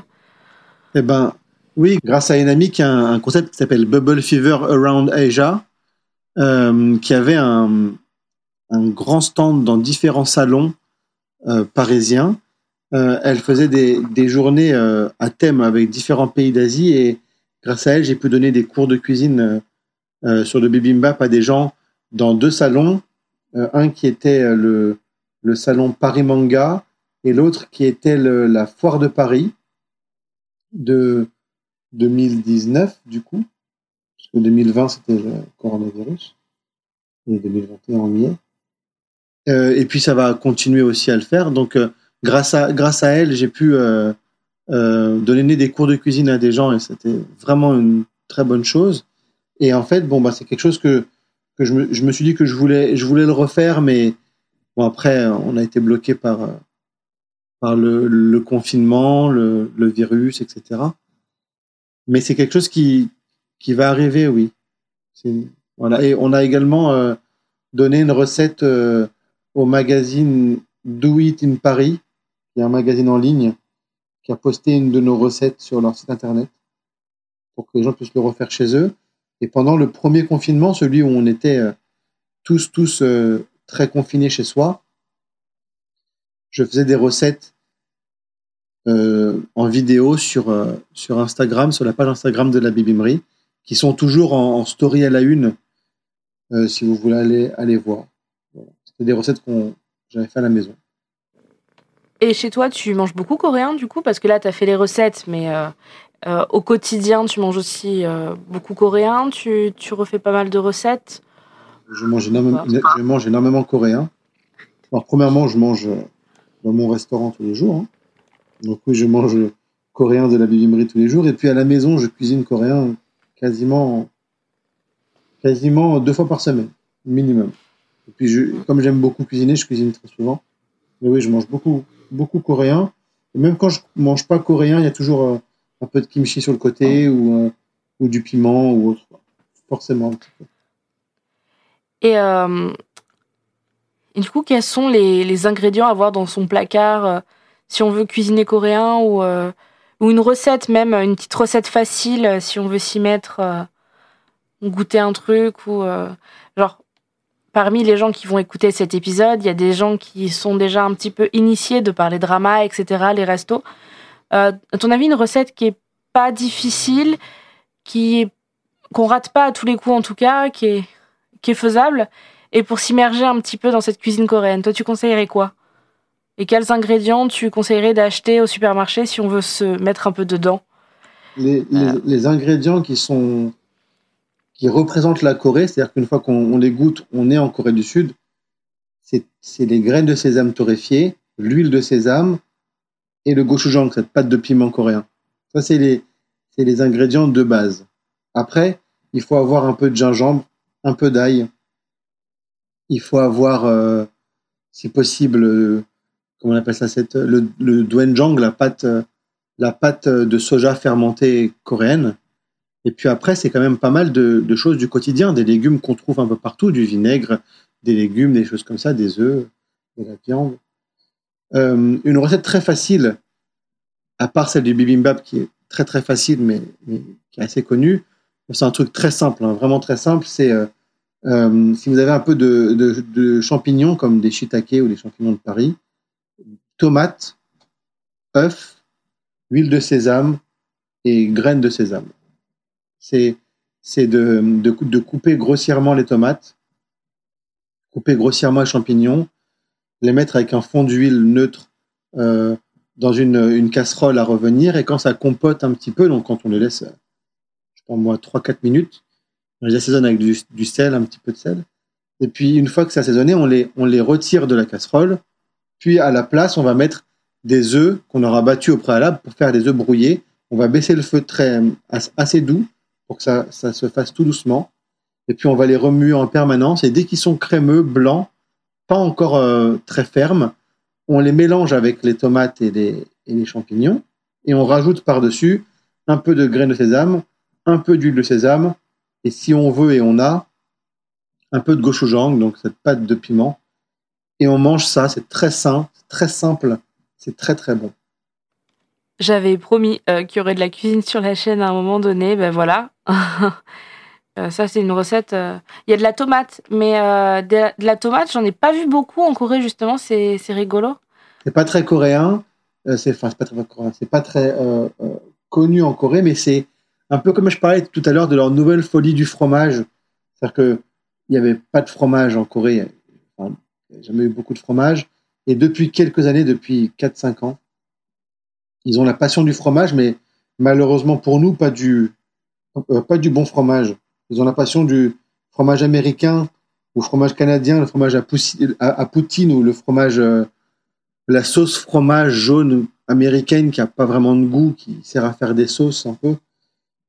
B: Eh ben oui, grâce à une amie qui a un, concept qui s'appelle Bubble Fever Around Asia, euh, qui avait un, grand stand dans différents salons euh, parisiens euh, elle faisait des, journées à thème avec différents pays d'Asie et grâce à elle, j'ai pu donner des cours de cuisine sur le bibimbap à des gens dans deux salons. un qui était le salon Paris Manga et l'autre qui était la foire de Paris de 2019 du coup, parce que 2020 c'était le coronavirus et 2021 on y est. Euh, et puis ça va continuer aussi à le faire. Donc grâce à, grâce à elle, j'ai pu euh, euh, donner des cours de cuisine à des gens et c'était vraiment une très bonne chose. Et en fait, bon, bah, c'est quelque chose que, que je, me, je me suis dit que je voulais, je voulais le refaire, mais bon, après, on a été bloqué par, par le, confinement, le, virus, etc. Mais c'est quelque chose qui, qui va arriver, oui. Voilà. Et on a également euh, donné une recette euh, au magazine Do It in Paris, y a un magazine en ligne qui a posté une de nos recettes sur leur site internet pour que les gens puissent le refaire chez eux. Et pendant le premier confinement, celui où on était euh, tous, tous très confinés chez soi, je faisais des recettes en vidéo sur, sur Instagram, sur la page Instagram de la Bibimri, qui sont toujours en, story à la une, si vous voulez aller, aller voir. C'était des recettes qu'on j'avais fait à la maison.
A: Et chez toi, tu manges beaucoup coréen du coup Parce que là, tu as fait les recettes, mais euh, euh, au quotidien, tu manges aussi euh, beaucoup coréen. Tu, tu, refais pas mal de recettes?
B: Je mange énormément, je mange énormément coréen. Alors, premièrement, je mange dans mon restaurant tous les jours. Hein. Donc, oui, je mange coréen de la bibimri tous les jours. Et puis, à la maison, je cuisine coréen quasiment, quasiment deux fois par semaine, minimum. Et puis, je, comme j'aime beaucoup cuisiner, je cuisine très souvent. Mais oui, je mange beaucoup, beaucoup coréen. Et même quand je mange pas coréen, il y a toujours euh, un peu de kimchi sur le côté ah. ou, euh, ou du piment ou autre. Forcément.
A: Et, euh, et, du coup, quels sont les, les, ingrédients à avoir dans son placard si on veut cuisiner coréen ou, ou une recette même, une petite recette facile si on veut s'y mettre, goûter un truc ou genre parmi les gens qui vont écouter cet épisode, il y a des gens qui sont déjà un petit peu initiés de parler drama, etc., les restos. Euh, à ton avis, une recette qui est pas difficile, qui qu'on rate pas à tous les coups en tout cas, qui est, qui est faisable, et pour s'immerger un petit peu dans cette cuisine coréenne, toi tu conseillerais quoi? Et quels ingrédients tu conseillerais d'acheter au supermarché si on veut se mettre un peu dedans
B: les, les euh. ingrédients qui sont qui représentent la Corée, c'est-à-dire qu'une fois qu'on les goûte, on est en Corée du Sud, c'est les graines de sésame torréfiées, l'huile de sésame et le gochujang, cette pâte de piment coréen. Ça, c'est les, les ingrédients de base. Après, il faut avoir un peu de gingembre, un peu d'ail. Il faut avoir, euh, si possible, euh, comment on appelle ça, cette, le, le doenjang, la pâte, la pâte de soja fermentée coréenne. Et puis après, c'est quand même pas mal de, choses du quotidien, des légumes qu'on trouve un peu partout, du vinaigre, des légumes, des choses comme ça, des œufs, de la viande. Euh, une recette très facile, à part celle du bibimbap qui est très très facile, mais, qui est assez connu. C'est un truc très simple, hein, vraiment très simple. C'est si vous avez un peu de, de, champignons comme des shiitake ou des champignons de Paris, tomates, œufs, huile de sésame et graines de sésame. C'est de, couper grossièrement les tomates, couper grossièrement les champignons, les mettre avec un fond d'huile neutre euh, dans une, casserole à revenir. Et quand ça compote un petit peu, donc quand on les laisse, je pense moi, 3-4 minutes, on les assaisonne avec du, sel, un petit peu de sel. Et puis une fois que c'est assaisonné, on les retire de la casserole. Puis à la place, on va mettre des œufs qu'on aura battus au préalable pour faire des œufs brouillés. On va baisser le feu très, assez doux pour que ça, ça se fasse tout doucement. Et puis on va les remuer en permanence. Et dès qu'ils sont crémeux, blancs, pas encore euh, très fermes, on les mélange avec les tomates et les, et les champignons. Et on rajoute par-dessus un peu de graines de sésame, un peu d'huile de sésame. Et si on veut et on a, un peu de gochujang, donc cette pâte de piment. Et on mange ça, c'est très sain, très simple c'est très très bon.
A: J'avais promis euh, qu'il y aurait de la cuisine sur la chaîne à un moment donné, ben voilà. *laughs* Euh, ça, c'est une recette. Euh, il y a de la tomate, mais de, la tomate, j'en ai pas vu beaucoup en Corée, justement, c'est rigolo.
B: C'est pas très coréen, c'est enfin, pas très c'est pas très connu en Corée, mais c'est un peu comme je parlais tout à l'heure de leur nouvelle folie du fromage. C'est-à-dire qu'il n'y avait pas de fromage en Corée, enfin, jamais eu beaucoup de fromage. Et depuis quelques années, depuis 4-5 ans, ils ont la passion du fromage, mais malheureusement pour nous, pas du, euh, pas du bon fromage. Ils ont la passion du fromage américain ou fromage canadien, le fromage à, poutine ou le fromage, euh, la sauce fromage jaune américaine qui a pas vraiment de goût, qui sert à faire des sauces un peu.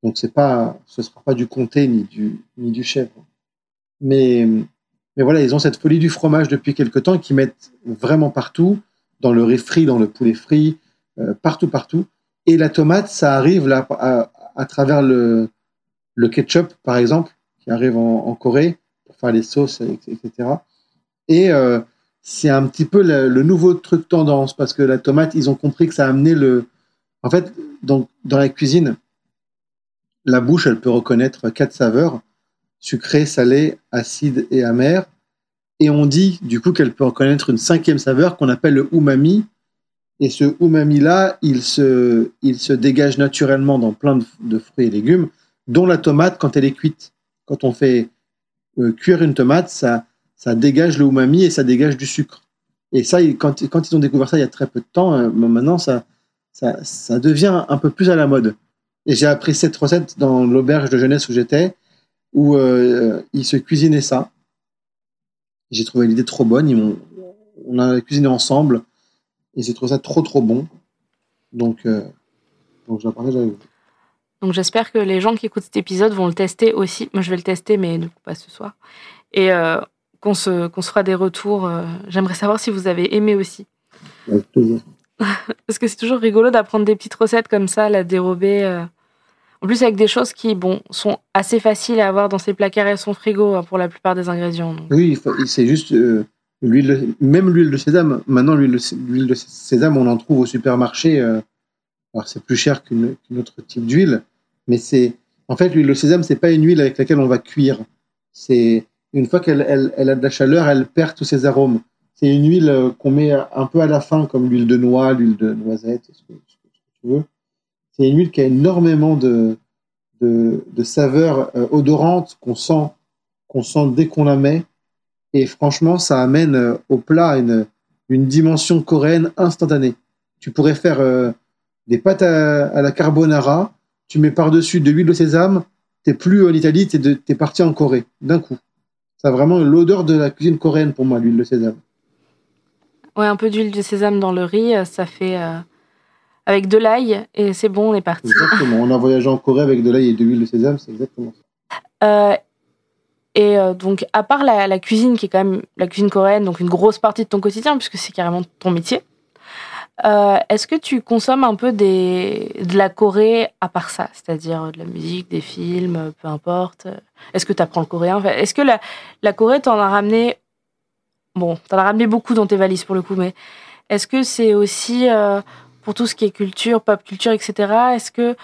B: Donc c'est pas, ce sera pas du comté ni du, ni du chèvre. Mais mais voilà, ils ont cette folie du fromage depuis quelque temps qui mettent vraiment partout, dans le riz frit, dans le poulet frit, euh, partout, partout. Et la tomate, ça arrive là à, travers le, le, ketchup, par exemple, qui arrive en, Corée pour faire les sauces, etc. Et euh, c'est un petit peu le, nouveau truc tendance parce que la tomate, ils ont compris que ça a amené le. En fait, donc, dans la cuisine, la bouche, elle peut reconnaître quatre saveurs sucré, salé, acide et amer. Et on dit du coup qu'elle peut reconnaître une cinquième saveur qu'on appelle le umami. Et ce umami-là, il se, il se dégage naturellement dans plein de, fruits et légumes, dont la tomate quand elle est cuite. Quand on fait euh, cuire une tomate, ça, ça dégage le umami et ça dégage du sucre. Et ça, quand, ils ont découvert ça il y a très peu de temps, euh, maintenant, ça, ça, ça devient un peu plus à la mode. Et j'ai appris cette recette dans l'auberge de jeunesse où j'étais où euh, ils se cuisinaient ça. J'ai trouvé l'idée trop bonne. on a cuisiné ensemble et j'ai trouvé ça trop trop bon. Donc, euh, donc je avec vous.
A: Donc j'espère que les gens qui écoutent cet épisode vont le tester aussi. Moi je vais le tester, mais du coup pas ce soir. Et euh, qu'on se, qu'on se fera des retours. J'aimerais savoir si vous avez aimé aussi. *laughs* Parce que c'est toujours rigolo d'apprendre des petites recettes comme ça, la dérober. En plus, avec des choses qui, bon, sont assez faciles à avoir dans ses placards et son frigo hein, pour la plupart des ingrédients.
B: Oui, c'est juste euh, l'huile, même l'huile de sésame. Maintenant, l'huile de, sésame, on en trouve au supermarché. Euh, alors, c'est plus cher qu'un autre type d'huile, mais c'est, en fait, l'huile de sésame, c'est pas une huile avec laquelle on va cuire. C'est une fois qu'elle elle, a de la chaleur, elle perd tous ses arômes. C'est une huile euh, qu'on met un peu à la fin, comme l'huile de noix, l'huile de noisette, ce que tu veux. C'est une huile qui a énormément de, de, saveurs euh, odorantes qu'on sent, qu'on sent dès qu'on la met. Et franchement, ça amène euh, au plat une, une dimension coréenne instantanée. Tu pourrais faire euh, des pâtes à, la carbonara, tu mets par-dessus de l'huile de sésame, t'es plus en Italie, t'es, es parti en Corée, d'un coup. Ça a vraiment l'odeur de la cuisine coréenne pour moi, l'huile de sésame.
A: Ouais, un peu d'huile de sésame dans le riz, ça fait avec de l'ail et c'est bon, on est parti.
B: Exactement. On a voyagé en Corée avec de l'ail et de l'huile de sésame, c'est exactement ça.
A: Euh, et euh, donc, à part la, cuisine, qui est quand même la cuisine coréenne, donc une grosse partie de ton quotidien, puisque c'est carrément ton métier, euh, est-ce que tu consommes un peu des, de la Corée à part ça? C'est-à-dire de la musique, des films, peu importe Est-ce que tu apprends le coréen? Est-ce que la, la Corée t'en a ramené? Bon, t'en as ramené beaucoup dans tes valises pour le coup, mais est-ce que c'est aussi pour tout ce qui est culture, pop culture, etc. Est-ce que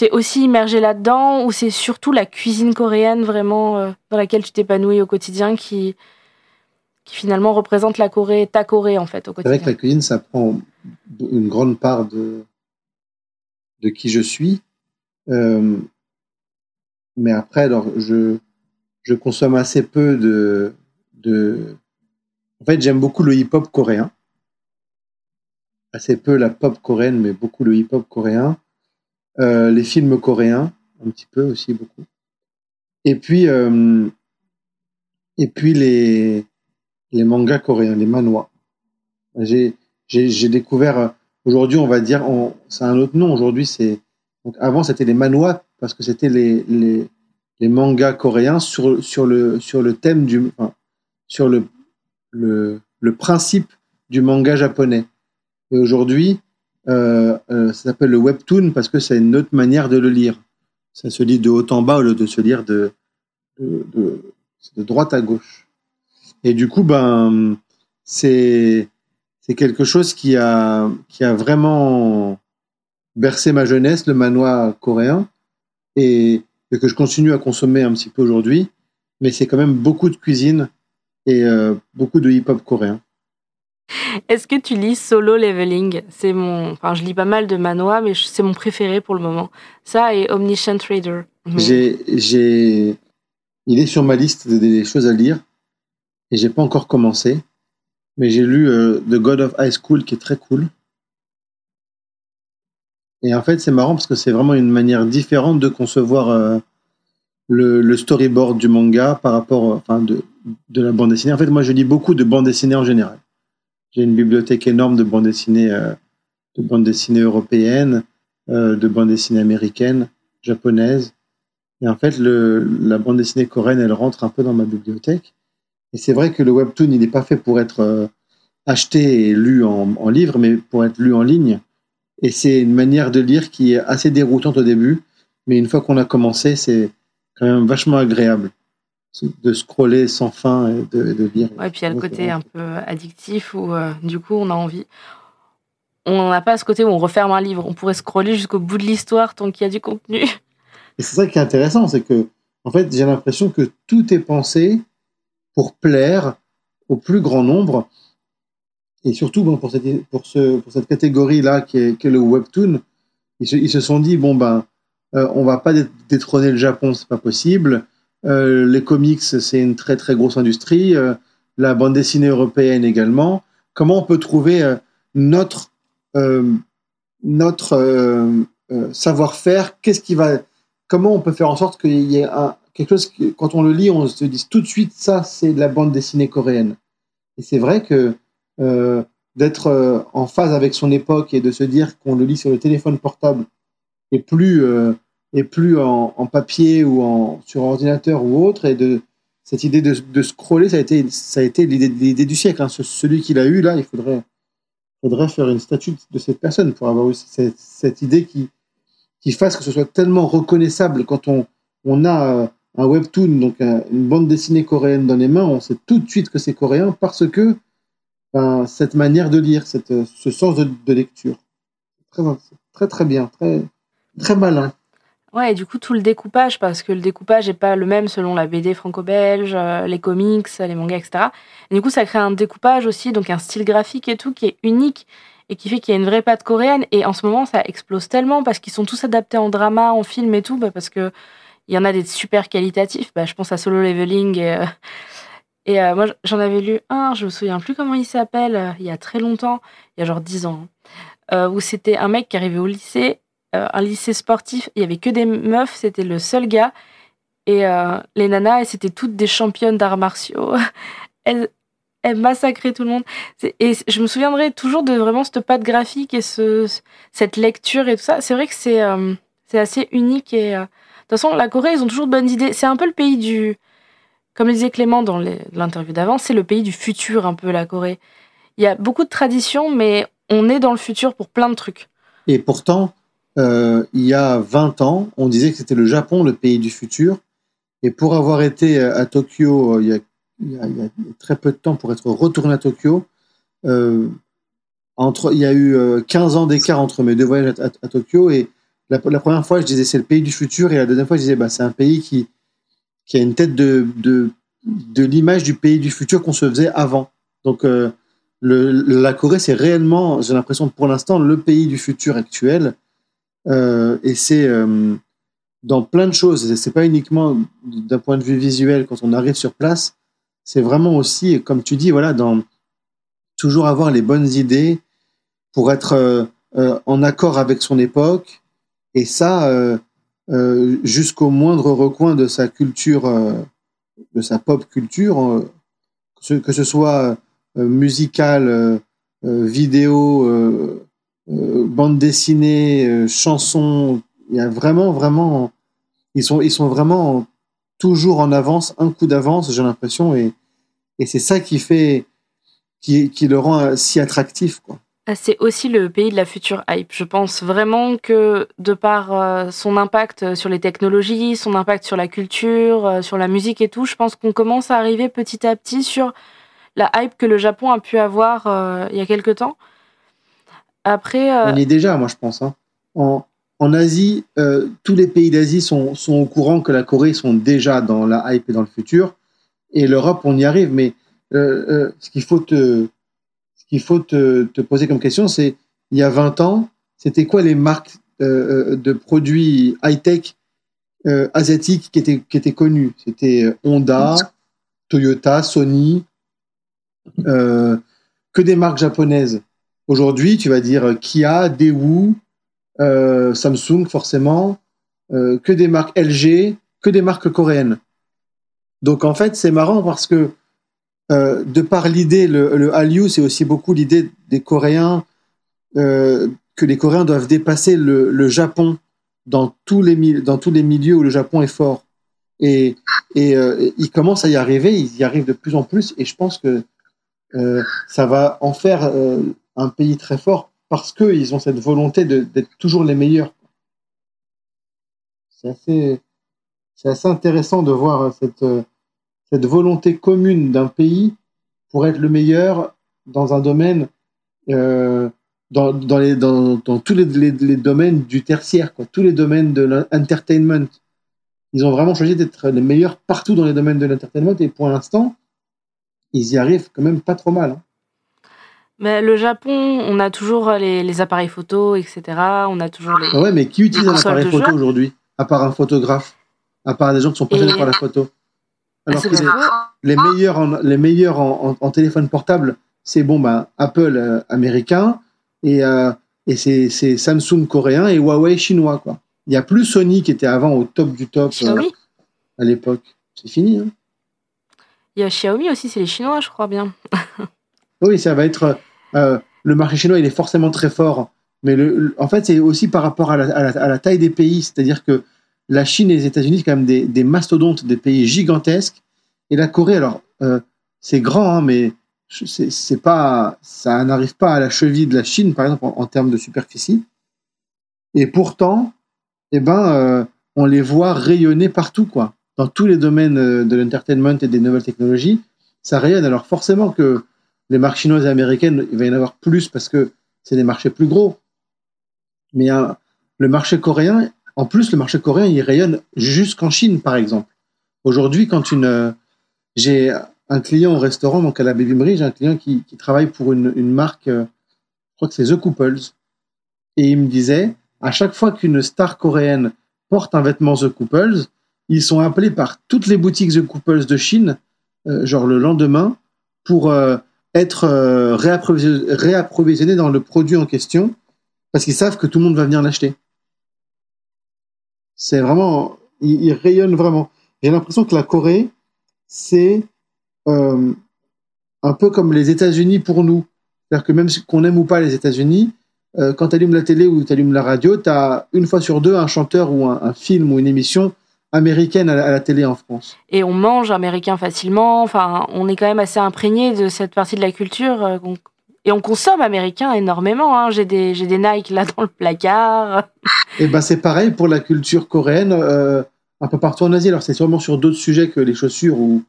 A: es aussi immergé là-dedans ou c'est surtout la cuisine coréenne vraiment euh, dans laquelle tu t'épanouis au quotidien qui, qui finalement représente la Corée, ta Corée en fait au quotidien
B: C'est vrai que la cuisine, ça prend une grande part de, de qui je suis. Euh, mais après, alors, je, je consomme assez peu de, de... En fait, j'aime beaucoup le hip-hop coréen. Assez peu la pop coréenne, mais beaucoup le hip-hop coréen. Euh, les films coréens, un petit peu aussi, beaucoup. Et puis, euh, et puis les, les mangas coréens, les manhwa. J'ai découvert, aujourd'hui, on va dire, c'est un autre nom. Aujourd'hui, c'est. Avant, c'était les manhwa, parce que c'était les, les, mangas coréens sur, sur, le, sur le thème du. Sur le, le principe du manga japonais. Et aujourd'hui, euh, euh, ça s'appelle le webtoon parce que c'est une autre manière de le lire. Ça se lit de haut en bas au lieu de se lire de, de, droite à gauche. Et du coup, ben, c'est c'est quelque chose qui a qui a vraiment bercé ma jeunesse, le manoir coréen, et, et que je continue à consommer un petit peu aujourd'hui. Mais c'est quand même beaucoup de cuisine et euh, beaucoup de hip-hop coréen.
A: Est-ce que tu lis Solo Leveling? C'est mon, enfin, je lis pas mal de manois, mais c'est mon préféré pour le moment. Ça et Omniscient Trader.
B: J'ai, j'ai, il est sur ma liste des choses à lire et j'ai pas encore commencé, mais j'ai lu euh, The God of High School qui est très cool. Et en fait, c'est marrant parce que c'est vraiment une manière différente de concevoir euh, le, le, storyboard du manga par rapport, enfin, de, de la bande dessinée. En fait, moi, je lis beaucoup de bandes dessinées en général. J'ai une bibliothèque énorme de bandes dessinées, euh, de bandes dessinées européennes, euh, de bandes dessinées américaines, japonaises. Et en fait, la bande dessinée coréenne, elle rentre un peu dans ma bibliothèque. Et c'est vrai que le webtoon, il n'est pas fait pour être euh, acheté et lu en, en, livre, mais pour être lu en ligne. Et c'est une manière de lire qui est assez déroutante au début, mais une fois qu'on a commencé, c'est quand même vachement agréable de scroller sans fin et de, de lire.
A: Ouais, puis il y a le côté un peu addictif où euh, du coup on a envie. On n'a pas ce côté où on referme un livre. On pourrait scroller jusqu'au bout de l'histoire tant qu'il y a du contenu.
B: Et c'est ça qui est intéressant, c'est que en fait j'ai l'impression que tout est pensé pour plaire au plus grand nombre. Et surtout bon, pour, cette, pour, ce, pour cette catégorie-là qui est, qui est, le webtoon, ils se, ils se sont dit bon ben euh, on va pas détrôner le Japon, c'est pas possible euh, les comics, c'est une très très grosse industrie. Euh, la bande dessinée européenne également. Comment on peut trouver euh, notre notre savoir-faire? Qu'est-ce qui va Comment on peut faire en sorte qu'il y ait quelque chose que, quand on le lit, on se dit tout de suite ça, c'est de la bande dessinée coréenne. Et c'est vrai que d'être en phase avec son époque et de se dire qu'on le lit sur le téléphone portable et plus et plus en, papier ou en, sur ordinateur ou autre. Et de cette idée de, scroller, ça a été, ça a été l'idée du siècle. Hein. Celui qu'il a eu là, il faudrait, faudrait faire une statue de cette personne pour avoir cette, cette idée qui, qui fasse que ce soit tellement reconnaissable quand on, on a euh, un webtoon, donc une bande dessinée coréenne dans les mains, on sait tout de suite que c'est coréen parce que ben, cette manière de lire, cette, ce sens de, de lecture. Très, très, très bien, très, très malin.
A: Ouais, et du coup, tout le découpage, parce que le découpage n'est pas le même selon la BD franco-belge, euh, les comics, les mangas, etc. Et du coup, ça crée un découpage aussi, donc un style graphique et tout, qui est unique et qui fait qu'il y a une vraie patte coréenne. Et en ce moment, ça explose tellement parce qu'ils sont tous adaptés en drama, en film et tout, bah, parce que il y en a des super qualitatifs. Bah, je pense à Solo Leveling. Et, euh, *laughs* euh, moi, j'en avais lu un, je me souviens plus comment il s'appelle, il y a très longtemps, il y a genre 10 ans, hein, où c'était un mec qui arrivait au lycée un lycée sportif, il y avait que des meufs, c'était le seul gars. Et euh, les nanas, c'était toutes des championnes d'arts martiaux. *laughs* elles, elles massacraient tout le monde. Et je me souviendrai toujours de vraiment cette patte graphique et ce, cette lecture et tout ça. C'est vrai que c'est euh, assez unique. Et de toute façon, la Corée, ils ont toujours de bonnes idées. C'est un peu le pays du. Comme disait Clément dans l'interview d'avant, c'est le pays du futur, un peu, la Corée. Il y a beaucoup de traditions, mais on est dans le futur pour plein de trucs.
B: Et pourtant, euh, il y a 20 ans, on disait que c'était le Japon, le pays du futur. Et pour avoir été à Tokyo euh, il y a, très peu de temps, pour être retourné à Tokyo, euh, entre, il y a eu 15 euh, ans d'écart entre mes deux voyages à, Tokyo et la, première fois, je disais c'est le pays du futur, et la deuxième fois, je disais bah, c'est un pays qui, qui a une tête de, de, l'image du pays du futur qu'on se faisait avant. Donc, la Corée, c'est réellement, j'ai l'impression pour l'instant, le pays du futur actuel. Euh, et c'est euh, dans plein de choses. C'est pas uniquement d'un point de vue visuel quand on arrive sur place. C'est vraiment aussi, comme tu dis, voilà, dans toujours avoir les bonnes idées pour être en accord avec son époque et ça, euh, euh, jusqu'au moindre recoin de sa culture, euh, de sa pop culture, que ce soit musicale, vidéo, bande dessinée, chanson, il y a vraiment, vraiment, ils sont, ils sont vraiment toujours en avance, un coup d'avance, j'ai l'impression, et, et c'est ça qui fait, qui, le rend si attractif.
A: Ah, c'est aussi le pays de la future hype. Je pense vraiment que de par euh, son impact sur les technologies, son impact sur la culture, euh, sur la musique et tout, je pense qu'on commence à arriver petit à petit sur la hype que le Japon a pu avoir euh, il y a quelque temps. Après,
B: on y est déjà, moi je pense. Hein. En, Asie, tous les pays d'Asie sont, au courant que la Corée sont déjà dans la hype et dans le futur, et l'Europe, on y arrive. Mais ce qu'il faut te qu'il faut te, poser comme question, c'est il y a 20 ans, c'était quoi les marques euh, euh, de produits high-tech euh, asiatiques qui étaient, qui étaient connues? C'était Honda, Toyota, Sony, que des marques japonaises. Aujourd'hui, tu vas dire Kia, Daewoo, Samsung forcément, que des marques LG, que des marques coréennes. Donc en fait, c'est marrant parce que euh, de par l'idée, le, le Hallyu, c'est aussi beaucoup l'idée des Coréens, euh, que les Coréens doivent dépasser le, Japon dans tous, les, milieux où le Japon est fort. Et, euh, ils commencent à y arriver, ils y arrivent de plus en plus, et je pense que euh, ça va en faire euh, un pays très fort parce qu'ils ont cette volonté d'être toujours les meilleurs. C'est assez, intéressant de voir cette volonté commune d'un pays pour être le meilleur dans un domaine, euh, dans, tous les, les, domaines du tertiaire, quoi, tous les domaines de l'entertainment. Ils ont vraiment choisi d'être les meilleurs partout dans les domaines de l'entertainment et pour l'instant, ils y arrivent quand même pas trop mal. Hein.
A: Mais le Japon, on a toujours les, les, appareils photo, etc. On a toujours les.
B: Ouais, mais qui utilise un appareil photo aujourd'hui À part un photographe À part des gens qui sont passionnés par la photo? Alors que les, meilleurs, en, les meilleurs en, téléphone portable, c'est bon, ben, Apple euh, américain et, euh, et c'est Samsung coréen et Huawei chinois. Quoi. Il n'y a plus Sony qui était avant au top du top euh, à l'époque. C'est fini. Hein.
A: Il y a Xiaomi aussi, c'est les Chinois, je crois bien. *laughs*
B: oui, ça va être. le marché chinois, il est forcément très fort. Mais en fait, c'est aussi par rapport à la, taille des pays. C'est-à-dire que la Chine et les États-Unis, c'est quand même des, mastodontes, des pays gigantesques. Et la Corée, alors, euh, c'est grand, hein, mais c'est pas, ça n'arrive pas à la cheville de la Chine, par exemple, en, termes de superficie. Et pourtant, eh ben, euh, on les voit rayonner partout, quoi. Dans tous les domaines euh, de l'entertainment et des nouvelles technologies, ça rayonne. Alors forcément que les marques chinoises et américaines, il va y en avoir plus parce que c'est des marchés plus gros. Mais le marché coréen, en plus, le marché coréen, il rayonne jusqu'en Chine, par exemple. Aujourd'hui, quand une, euh, j'ai un client au restaurant, donc à la Baby j'ai un client qui, travaille pour une, marque, euh, je crois que c'est The Couples, et il me disait, à chaque fois qu'une star coréenne porte un vêtement The Couples, ils sont appelés par toutes les boutiques The Couples de Chine, euh, genre le lendemain, pour être réapprovisionnés dans le produit en question, parce qu'ils savent que tout le monde va venir l'acheter. C'est vraiment, il, rayonne vraiment. J'ai l'impression que la Corée, c'est euh, un peu comme les États-Unis pour nous. C'est-à-dire que même qu'on aime ou pas les États-Unis, euh, quand tu allumes la télé ou tu allumes la radio, tu as une fois sur deux un chanteur ou un, film ou une émission américaine à la, télé en France.
A: Et on mange américain facilement. Enfin, on est quand même assez imprégné de cette partie de la culture. Euh, et on consomme américain énormément. Hein. J'ai des, des Nike là dans le placard. *laughs*
B: Et ben c'est pareil pour la culture coréenne, euh, un peu partout en Asie. Alors c'est sûrement sur d'autres sujets que les chaussures ou,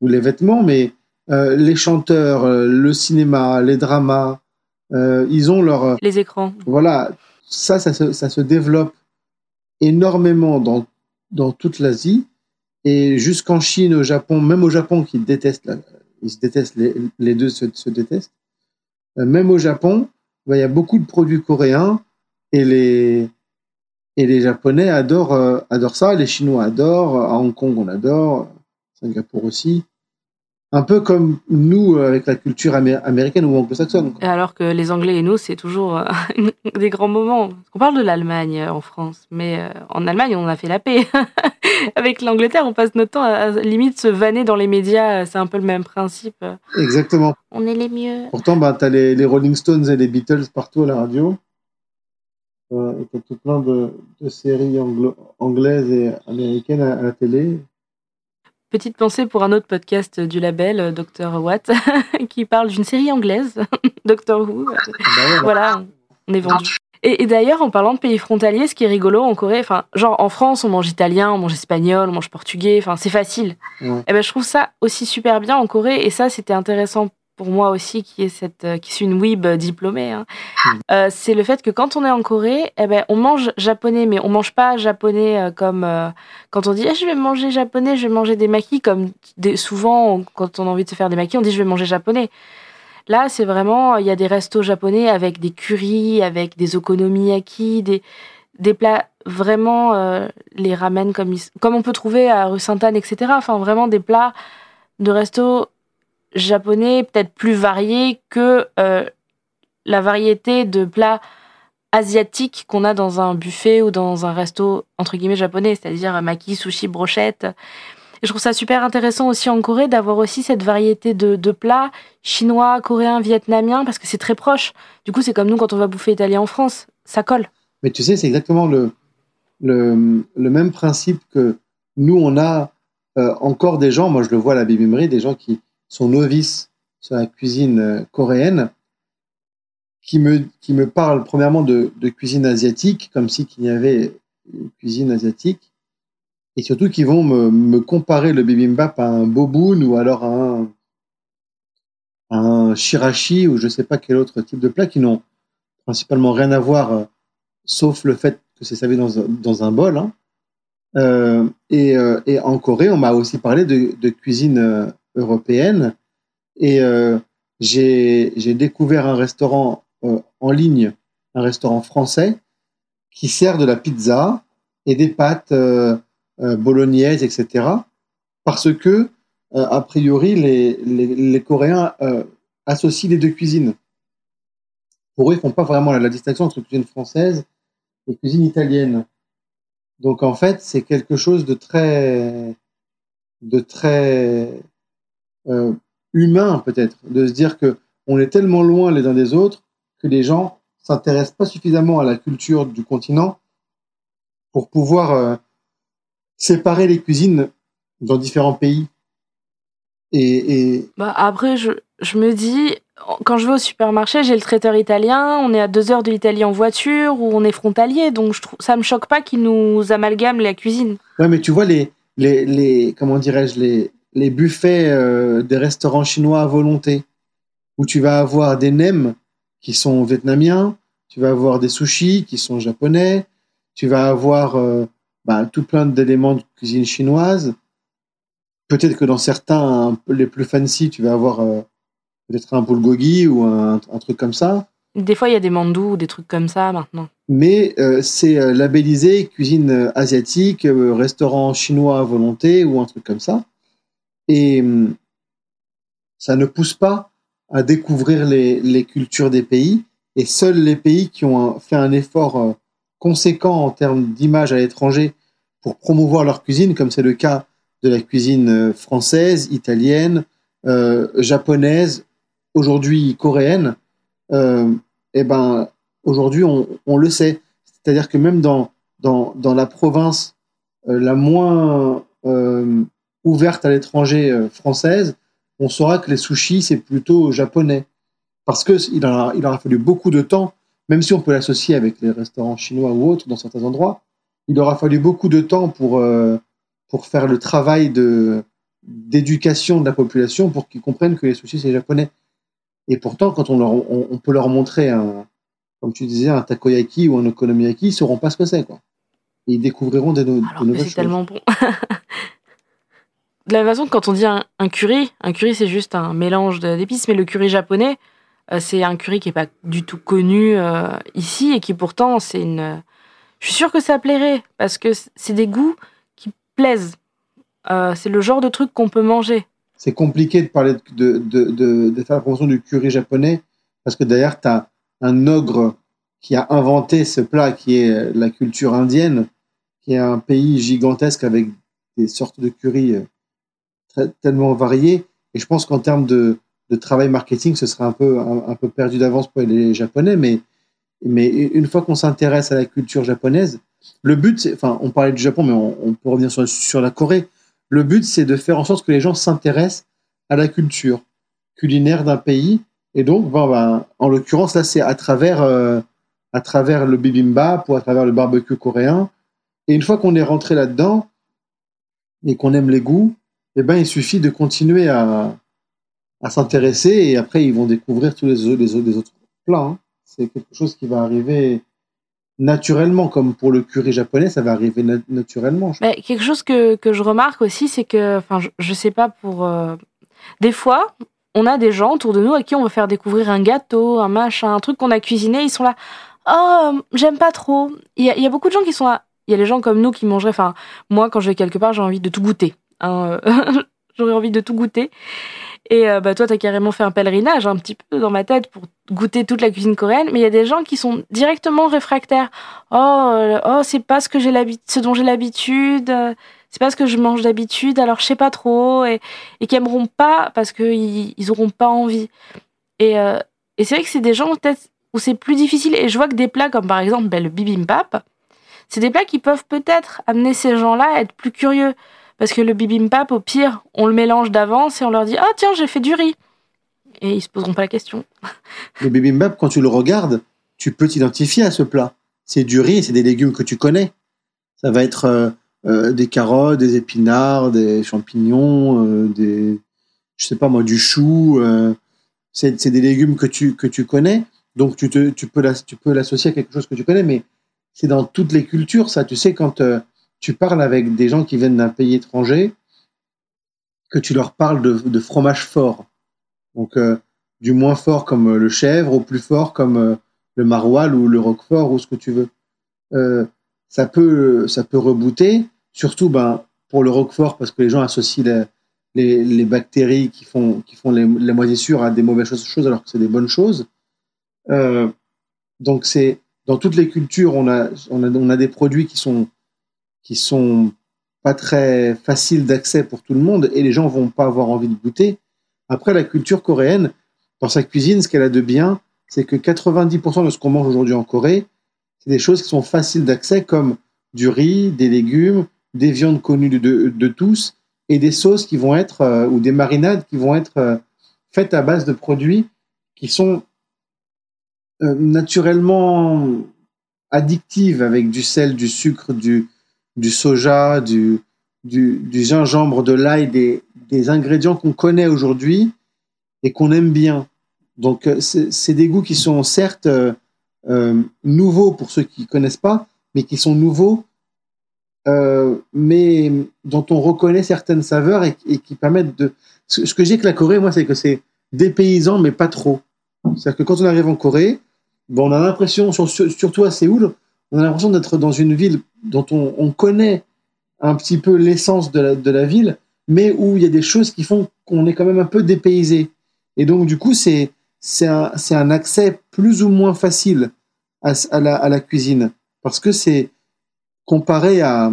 B: ou les vêtements, mais euh, les chanteurs, euh, le cinéma, les dramas, ils ont leur...
A: Les écrans.
B: Voilà, ça, ça se, ça se développe énormément dans, dans toute l'Asie. Et jusqu'en Chine, au Japon, même au Japon qui détestent, ils se détestent, les, les deux se, se détestent. Euh, même au Japon, bah, il y a beaucoup de produits coréens et les, et les Japonais adorent, euh, adorent ça, les Chinois adorent, à Hong Kong on adore, Singapour aussi un peu comme nous euh, avec la culture américaine ou anglo-saxonne.
A: Alors que les Anglais et nous, c'est toujours euh, *laughs* des grands moments. On parle de l'Allemagne euh, en France, mais en Allemagne, on a fait la paix. *laughs* avec l'Angleterre, on passe notre temps à, limite se vanner dans les médias. C'est un peu le même principe.
B: Exactement.
A: On est les mieux.
B: Pourtant, bah, tu as les, Rolling Stones et les Beatles partout à la radio. Euh, tu as tout plein de, séries anglaises et américaines à la télé.
A: Petite pensée pour un autre podcast du label, euh, Dr. Watt, *laughs* qui parle d'une série anglaise, *laughs* Doctor Who. Bah voilà, on est vendu. Et, d'ailleurs, en parlant de pays frontaliers, ce qui est rigolo en Corée, enfin, genre en France, on mange italien, on mange espagnol, on mange portugais, enfin, c'est facile. Et eh ben, je trouve ça aussi super bien en Corée, et ça, c'était intéressant pour moi aussi, qui est cette, euh, qui suis une weeb diplômée, hein. hmm. euh, c'est le fait que quand on est en Corée, eh ben, on mange japonais, mais on mange pas japonais euh, comme quand on dit eh, je vais manger japonais, je vais manger des maquis, comme des, souvent quand on a envie de se faire des maquis, on dit je vais manger japonais. Là, c'est vraiment, il y a des restos japonais avec des curries, avec des okonomiyaki, des, des plats vraiment, les ramen comme, comme on peut trouver à rue Sainte-Anne, etc. Enfin, vraiment des plats de resto japonais peut-être plus varié que euh, la variété de plats asiatiques qu'on a dans un buffet ou dans un resto entre guillemets japonais, c'est-à-dire maki, sushi, brochette. Et je trouve ça super intéressant aussi en Corée d'avoir aussi cette variété de, plats chinois, coréens, vietnamiens, parce que c'est très proche. Du coup, c'est comme nous quand on va bouffer italien en France, ça colle.
B: Mais tu sais, c'est exactement le, le, le, même principe que nous, on a euh, encore des gens, moi je le vois à la bibimerie, des gens qui, son novice sur la cuisine euh, coréenne, qui me, qui me parle premièrement de, cuisine asiatique, comme si qu'il y avait une cuisine asiatique, et surtout qui vont me, comparer le bibimbap à un boboon ou alors à un, un shirashi ou je ne sais pas quel autre type de plat qui n'ont principalement rien à voir, euh, sauf le fait que c'est servi dans, dans, un bol. Hein. Euh, et, et, en Corée, on m'a aussi parlé de, de cuisine européenne. Et euh, j'ai découvert un restaurant euh, en ligne, un restaurant français, qui sert de la pizza et des pâtes euh, bolognaises, etc. Parce que, a priori, les, les, Coréens associent les deux cuisines. Pour eux, ils ne font pas vraiment la, distinction entre cuisine française et cuisine italienne. Donc en fait, c'est quelque chose de très, de très euh, humain peut-être, de se dire que on est tellement loin les uns des autres que les gens s'intéressent pas suffisamment à la culture du continent pour pouvoir euh, séparer les cuisines dans différents pays. Et,
A: Bah après, je, je, me dis, quand je vais au supermarché, j'ai le traiteur italien, on est à deux heures de l'Italie en voiture ou on est frontalier, donc je trouve, ça me choque pas qu'ils nous amalgament la cuisine.
B: Ouais, mais tu vois les, les, les comment dirais-je les les buffets euh, des restaurants chinois à volonté, où tu vas avoir des nems qui sont vietnamiens, tu vas avoir des sushis qui sont japonais, tu vas avoir euh, bah, tout plein d'éléments de cuisine chinoise. Peut-être que dans certains, les plus fancy, tu vas avoir euh, peut-être un bulgogi ou un, truc comme ça.
A: Des fois, il y a des mandous ou des trucs comme ça maintenant.
B: Mais c'est labellisé cuisine asiatique, restaurant chinois à volonté ou un truc comme ça. Et hum, ça ne pousse pas à découvrir les, cultures des pays. Et seuls les pays qui ont fait un effort euh, conséquent en termes d'image à l'étranger pour promouvoir leur cuisine, comme c'est le cas de la cuisine euh, française, italienne, euh, japonaise, aujourd'hui coréenne, euh, eh ben aujourd'hui on, on, le sait. C'est-à-dire que même dans, dans, dans la province la moins ouverte à l'étranger euh, française, on saura que les sushis, c'est plutôt japonais. Parce qu'il il aura fallu beaucoup de temps, même si on peut l'associer avec les restaurants chinois ou autres dans certains endroits, il aura fallu beaucoup de temps pour, euh, pour faire le travail de, d'éducation de la population pour qu'ils comprennent que les sushis, c'est japonais. Et pourtant, quand on, leur, on, peut leur montrer un, comme tu disais, un takoyaki ou un okonomiyaki, ils ne sauront pas ce que c'est. Quoi. ils découvriront des, no-
A: Alors
B: nouvelles
A: c'est
B: choses.
A: tellement bon. *laughs* de la façon que quand on dit un, curry, un curry c'est juste un mélange d'épices, mais le curry japonais, euh, c'est un curry qui est pas du tout connu euh, ici et qui pourtant c'est une. Je suis sûre que ça plairait parce que c'est des goûts qui plaisent. Euh, c'est le genre de truc qu'on peut manger.
B: C'est compliqué de parler de, faire la promotion du curry japonais parce que derrière, tu as un ogre qui a inventé ce plat qui est la culture indienne, qui est un pays gigantesque avec des sortes de curry tellement variées. Et je pense qu'en termes de, travail marketing, ce serait un peu, un, peu perdu d'avance pour les Japonais. Mais, mais une fois qu'on s'intéresse à la culture japonaise, le but, enfin, on parlait du Japon, mais on, peut revenir sur, sur la Corée. Le but, c'est de faire en sorte que les gens s'intéressent à la culture culinaire d'un pays. Et donc, ben, ben, en l'occurrence, là, c'est à travers, euh, à travers le bibimbap ou à travers le barbecue coréen. Et une fois qu'on est rentré là-dedans et qu'on aime les goûts, eh ben, il suffit de continuer à, à s'intéresser et après, ils vont découvrir tous les, les, les autres plats. hein. C'est quelque chose qui va arriver naturellement, comme pour le curry japonais, ça va arriver na- naturellement. je
A: Mais quelque chose que, que je remarque aussi, c'est que, enfin, je, je sais pas pour. euh, Des fois, on a des gens autour de nous à qui on veut faire découvrir un gâteau, un machin, un truc qu'on a cuisiné, ils sont là. Oh, j'aime pas trop. Il y, y a beaucoup de gens qui sont là. Il y a les gens comme nous qui mangeraient. Enfin, moi, quand je vais quelque part, j'ai envie de tout goûter. Hein, euh, *laughs* J'aurais envie de tout goûter. Et euh, bah, toi, t'as carrément fait un pèlerinage un petit peu dans ma tête pour goûter toute la cuisine coréenne. Mais il y a des gens qui sont directement réfractaires. Oh, euh, oh c'est pas ce que ce dont j'ai l'habitude. c'est pas ce que je mange d'habitude. Alors je sais pas trop et, et qui aimeront pas parce que ils, auront pas envie. Et, et c'est vrai que c'est des gens peut-être où c'est plus difficile. Et je vois que des plats comme par exemple ben, le bibimbap, c'est des plats qui peuvent peut-être amener ces gens-là à être plus curieux. Parce que le bibimbap, au pire, on le mélange d'avance et on leur dit Ah, tiens, j'ai fait du riz. Et ils se poseront pas la question.
B: Le bibimbap, quand tu le regardes, tu peux t'identifier à ce plat. C'est du riz, c'est des légumes que tu connais. Ça va être euh, euh, des carottes, des épinards, des champignons, euh, des, je sais pas moi, du chou. c'est des légumes que tu, que tu connais. Donc tu, te, tu peux l'associer à quelque chose que tu connais, mais c'est dans toutes les cultures, ça. Tu sais, quand tu parles avec des gens qui viennent d'un pays étranger, que tu leur parles de, fromage fort. Donc, euh, du moins fort comme euh, le chèvre au plus fort comme euh, le maroilles ou le roquefort ou ce que tu veux. Ça peut ça peut rebooter, surtout ben, pour le roquefort parce que les gens associent la- les, les bactéries qui font, qui font les, les moisissures à des mauvaises choses, alors que c'est des bonnes choses. Donc c'est dans toutes les cultures, on a, on a, on a des produits qui sont, qui sont pas très faciles d'accès pour tout le monde et les gens vont pas avoir envie de goûter. Après, la culture coréenne, dans sa cuisine, ce qu'elle a de bien, c'est que 90% de ce qu'on mange aujourd'hui en Corée, c'est des choses qui sont faciles d'accès comme du riz, des légumes, des viandes connues de, tous et des sauces qui vont être, euh, ou des marinades qui vont être euh, faites à base de produits qui sont euh, naturellement addictives avec du sel, du sucre, du, du soja, du, du, du gingembre, de l'ail, des, des ingrédients qu'on connaît aujourd'hui et qu'on aime bien. Donc, euh, c'est des goûts qui sont certes euh, euh, nouveaux pour ceux qui ne connaissent pas, mais qui sont nouveaux, mais dont on reconnaît certaines saveurs et, qui permettent de. Ce, que j'ai avec la Corée, moi, c'est que c'est dépaysant, mais pas trop. C'est-à-dire que quand on arrive en Corée, bon, on a l'impression, sur- sur- surtout à Séoul, on a l'impression d'être dans une ville dont on, on connaît un petit peu l'essence de la, ville, mais où il y a des choses qui font qu'on est quand même un peu dépaysé. Et donc, du coup, c'est un, accès plus ou moins facile à, la, cuisine. Parce que c'est comparé à,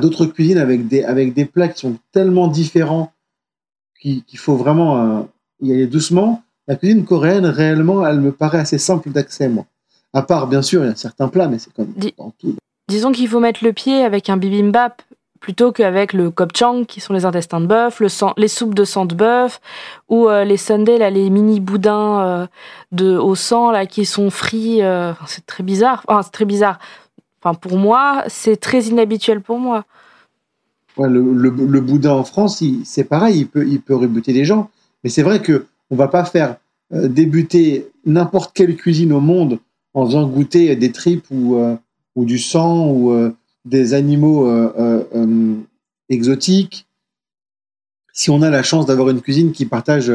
B: d'autres cuisines avec des, plats qui sont tellement différents qu'il qu'il faut vraiment euh, y aller doucement. La cuisine coréenne, réellement, elle me paraît assez simple d'accès, moi. À part, bien sûr, il y a certains plats, mais c'est comme dans tout.
A: Disons qu'il faut mettre le pied avec un bibimbap plutôt qu'avec le kopchang, qui sont les intestins de bœuf, le sang, les soupes de sang de bœuf, ou euh, les sundaes, là, les mini boudins euh, de, au sang là, qui sont frits. euh, c'est très bizarre. Enfin, c'est très bizarre. Enfin, pour moi, c'est très inhabituel pour moi.
B: Ouais, le, le, le boudin en France, c'est pareil, il peut, il peut rebuter les gens. Mais c'est vrai que on va pas faire débuter n'importe quelle cuisine au monde en faisant goûter des tripes ou, euh, ou du sang ou des animaux exotiques. Si on a la chance d'avoir une cuisine qui partage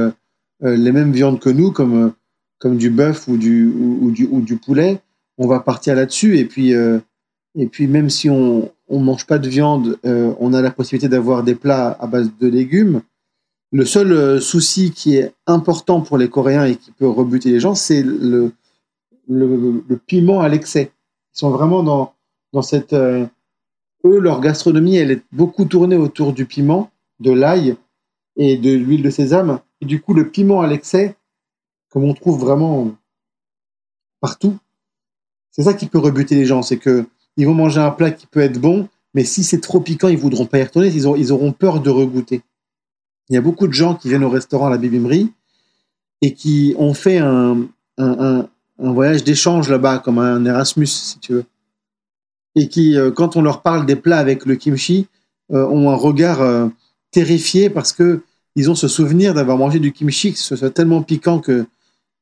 B: les mêmes viandes que nous, comme, comme du bœuf ou du, ou, du, ou du poulet, on va partir là-dessus. Et puis, et puis même si on ne mange pas de viande, on a la possibilité d'avoir des plats à base de légumes. Le seul euh, souci qui est important pour les Coréens et qui peut rebuter les gens, c'est le, le, piment à l'excès. Ils sont vraiment dans, dans cette... Euh, eux, leur gastronomie, elle est beaucoup tournée autour du piment, de l'ail et de l'huile de sésame. Et du coup, le piment à l'excès, comme on trouve vraiment partout, c'est ça qui peut rebuter les gens. C'est que ils vont manger un plat qui peut être bon, mais si c'est trop piquant, ils voudront pas y retourner. Ils, ils auront peur de regoûter. Il y a beaucoup de gens qui viennent au restaurant à la Bibimri et qui ont fait un, un, un, voyage d'échange là-bas, comme un Erasmus, si tu veux. Et qui, euh, quand on leur parle des plats avec le kimchi, euh, ont un regard euh, terrifié parce que ils ont ce souvenir d'avoir mangé du kimchi, que ce soit tellement piquant que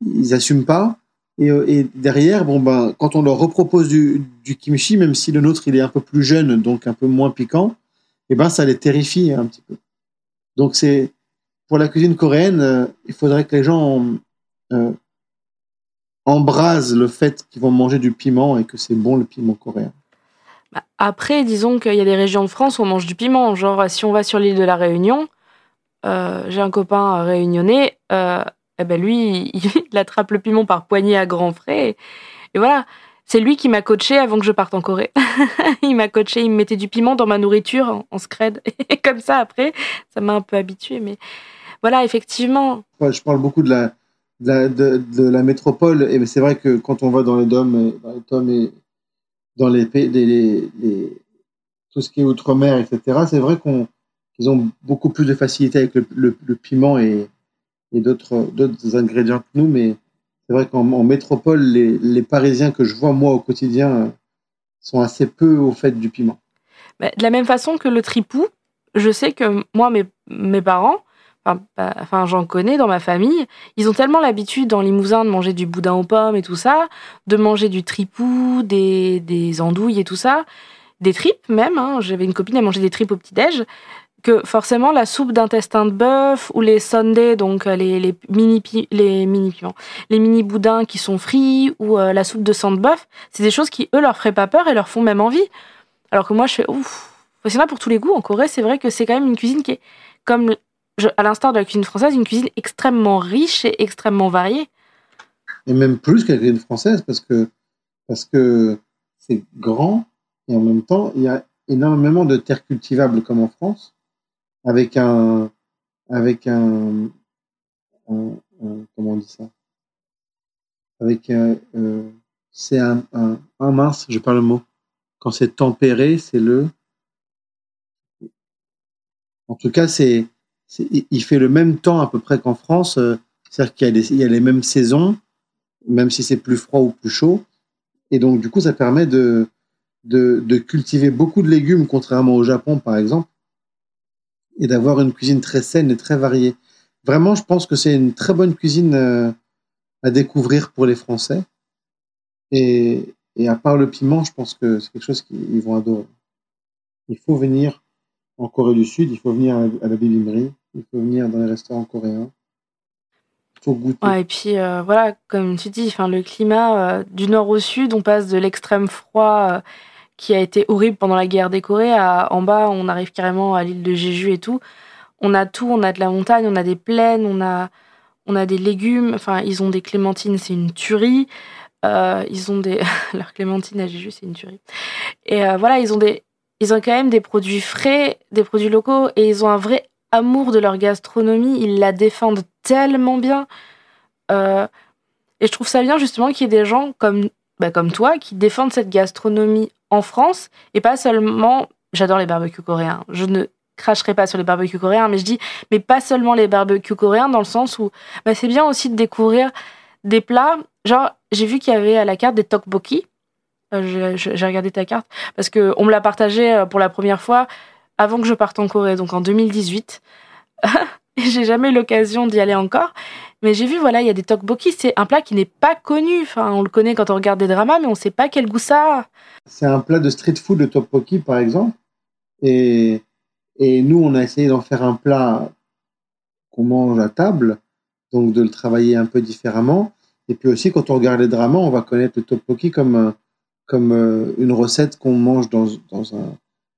B: ils n'assument pas. Et, et, derrière, bon ben, quand on leur repropose du, kimchi, même si le nôtre il est un peu plus jeune, donc un peu moins piquant, et eh ben ça les terrifie un petit peu. Donc c'est pour la cuisine coréenne, il faudrait que les gens embrasent le fait qu'ils vont manger du piment et que c'est bon le piment coréen.
A: Bah, après, disons qu'il y a des régions de France où on mange du piment. Genre, si on va sur l'île de la Réunion, euh, j'ai un copain réunionnais, eh ben lui, *laughs* il, attrape le piment par poignée à grands frais. et voilà. C'est lui qui m'a coaché avant que je parte en Corée. *laughs* il m'a coaché, il me mettait du piment dans ma nourriture en, scred. *laughs* Et comme ça, après, ça m'a un peu habitué. Mais voilà, effectivement.
B: je parle beaucoup de la, de la, métropole. Et c'est vrai que quand on va dans les DOM, dans les et dans les, les, les, tout ce qui est outre-mer, etc., c'est vrai qu'ils ont beaucoup plus de facilité avec le, piment et, et d'autres ingrédients que nous. Mais c'est vrai qu'en métropole, les, Parisiens que je vois moi au quotidien euh, sont assez peu au fait du piment.
A: de la même façon que le tripou, je sais que moi, mes, mes parents, enfin, bah, j'en connais dans ma famille, ils ont tellement l'habitude dans Limousin de manger du boudin aux pommes et tout ça, de manger du tripou, des, des andouilles et tout ça, des tripes même. Hein. J'avais une copine, à manger des tripes au petit-déj que forcément la soupe d'intestin de bœuf ou les sundaes, donc euh, les, les mini les mini les mini boudins qui sont frits ou euh, la soupe de sang de bœuf, c'est des choses qui eux leur feraient pas peur et leur font même envie. Alors que moi je fais ouf. En a pour tous les goûts en Corée, c'est vrai que c'est quand même une cuisine qui est comme à l'instar de la cuisine française, une cuisine extrêmement riche et extrêmement variée.
B: Et même plus que la cuisine française parce que parce que c'est grand et en même temps il y a énormément de terres cultivables comme en France avec un, avec un, comment on dit ça? Avec un, euh, c'est un, un, mince, je parle le mot. Quand c'est tempéré, c'est le. En tout cas, c'est, il fait le même temps à peu près qu'en France. Euh, c'est-à-dire qu'il y a, les, mêmes saisons, même si c'est plus froid ou plus chaud. Et donc, du coup, ça permet de, cultiver beaucoup de légumes, contrairement au Japon, par exemple et d'avoir une cuisine très saine et très variée. Vraiment, je pense que c'est une très bonne cuisine euh, à découvrir pour les Français. Et, à part le piment, je pense que c'est quelque chose qu'ils vont adorer. Il faut venir en Corée du Sud, il faut venir à la Bibimri, il faut venir dans les restaurants coréens. Il faut goûter.
A: Et puis euh, voilà, comme tu dis, le climat euh, du nord au sud, on passe de l'extrême froid qui a été horrible pendant la guerre des Corées. en bas, on arrive carrément à l'île de Jeju et tout. On a tout, on a de la montagne, on a des plaines, on a, on a des légumes. Enfin, ils ont des clémentines, c'est une tuerie. Euh, ils ont des. *laughs* Leur clémentine à Jeju, c'est une tuerie. Et euh, voilà, ils ont, des... ils ont quand même des produits frais, des produits locaux, et ils ont un vrai amour de leur gastronomie. Ils la défendent tellement bien. Euh, et je trouve ça bien, justement, qu'il y ait des gens comme, bah, comme toi qui défendent cette gastronomie en France et pas seulement. J'adore les barbecues coréens. Je ne cracherai pas sur les barbecues coréens, mais je dis, mais pas seulement les barbecues coréens, dans le sens où bah, c'est bien aussi de découvrir des plats. Genre, j'ai vu qu'il y avait à la carte des tteokbokki. Euh, j'ai regardé ta carte parce que on me l'a partagé euh, pour la première fois avant que je parte en Corée, donc en 2018. *laughs* j'ai jamais eu l'occasion d'y aller encore. Mais j'ai vu, voilà, il y a des tteokbokki. C'est un plat qui n'est pas connu. Enfin, on le connaît quand on regarde des dramas, mais on ne sait pas quel goût ça a.
B: C'est un plat de street food, de tteokbokki, par exemple. Et, nous, on a essayé d'en faire un plat qu'on mange à table, donc de le travailler un peu différemment. Et puis aussi, quand on regarde les dramas, on va connaître le tteokbokki comme, comme euh, une recette qu'on mange dans, dans un,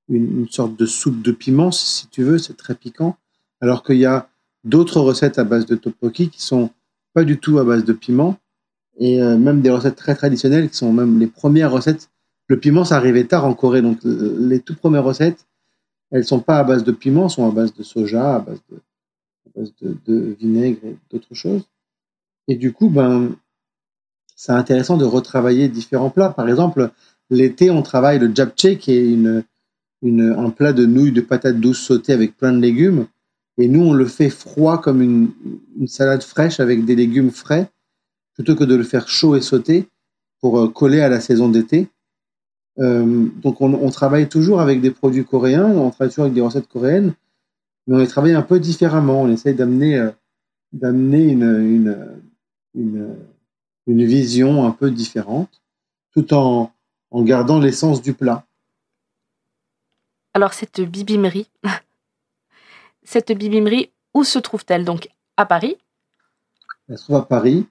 B: une, sorte de soupe de piment, si tu veux, c'est très piquant. Alors qu'il y a d'autres recettes à base de tteokbokki qui sont pas du tout à base de piment, et euh, même des recettes très traditionnelles qui sont même les premières recettes. Le piment, ça arrivait tard en Corée, donc les toutes premières recettes, elles sont pas à base de piment, sont à base de soja, à base de, à base de, vinaigre et d'autres choses. Et du coup, ben, c'est intéressant de retravailler différents plats. Par exemple, l'été, on travaille le japchae, qui est une, une, un plat de nouilles de patates douces sautées avec plein de légumes. Et nous, on le fait froid comme une, une, salade fraîche avec des légumes frais, plutôt que de le faire chaud et sauté pour euh, coller à la saison d'été. Euh, donc, on, on, travaille toujours avec des produits coréens, on travaille toujours avec des recettes coréennes, mais on les travaille un peu différemment. On essaye d'amener euh, d'amener une, une, une, une, vision un peu différente, tout en, en gardant l'essence du plat.
A: Alors, cette bibimerie, *laughs* cette bibimerie, où se trouve-t-elle? Donc, à Paris?
B: Elle se trouve à Paris,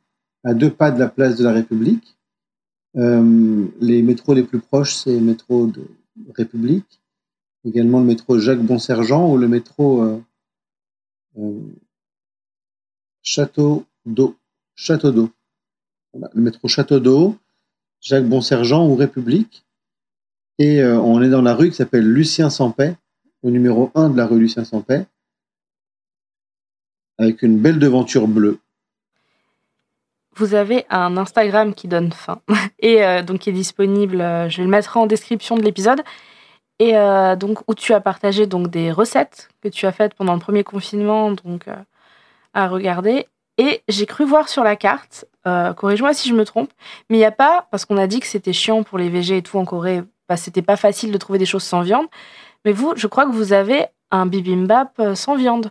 B: à deux pas de la place de la République. Euh, les métros les plus proches, c'est le métro de République, également le métro Jacques Bonsergent ou le métro euh, euh, Château d'eau. Château d'eau. Le métro Château d'eau, Jacques Bonsergent ou République. Et euh, on est dans la rue qui s'appelle Lucien Sampay, au numéro 1 de la rue Lucien Sampay, avec une belle devanture bleue.
A: Vous avez un Instagram qui donne faim *laughs* et euh, donc qui est disponible. Euh, je le mettrai en description de l'épisode et donc où tu as partagé donc des recettes que tu as faites pendant le premier confinement, donc à regarder. Et j'ai cru voir sur la carte, corrige-moi si je me trompe, mais il n'y a pas parce qu'on a dit que c'était chiant pour les VG et tout en Corée bah, c'était pas facile de trouver des choses sans viande. Mais vous, je crois que vous avez un bibimbap euh, sans viande.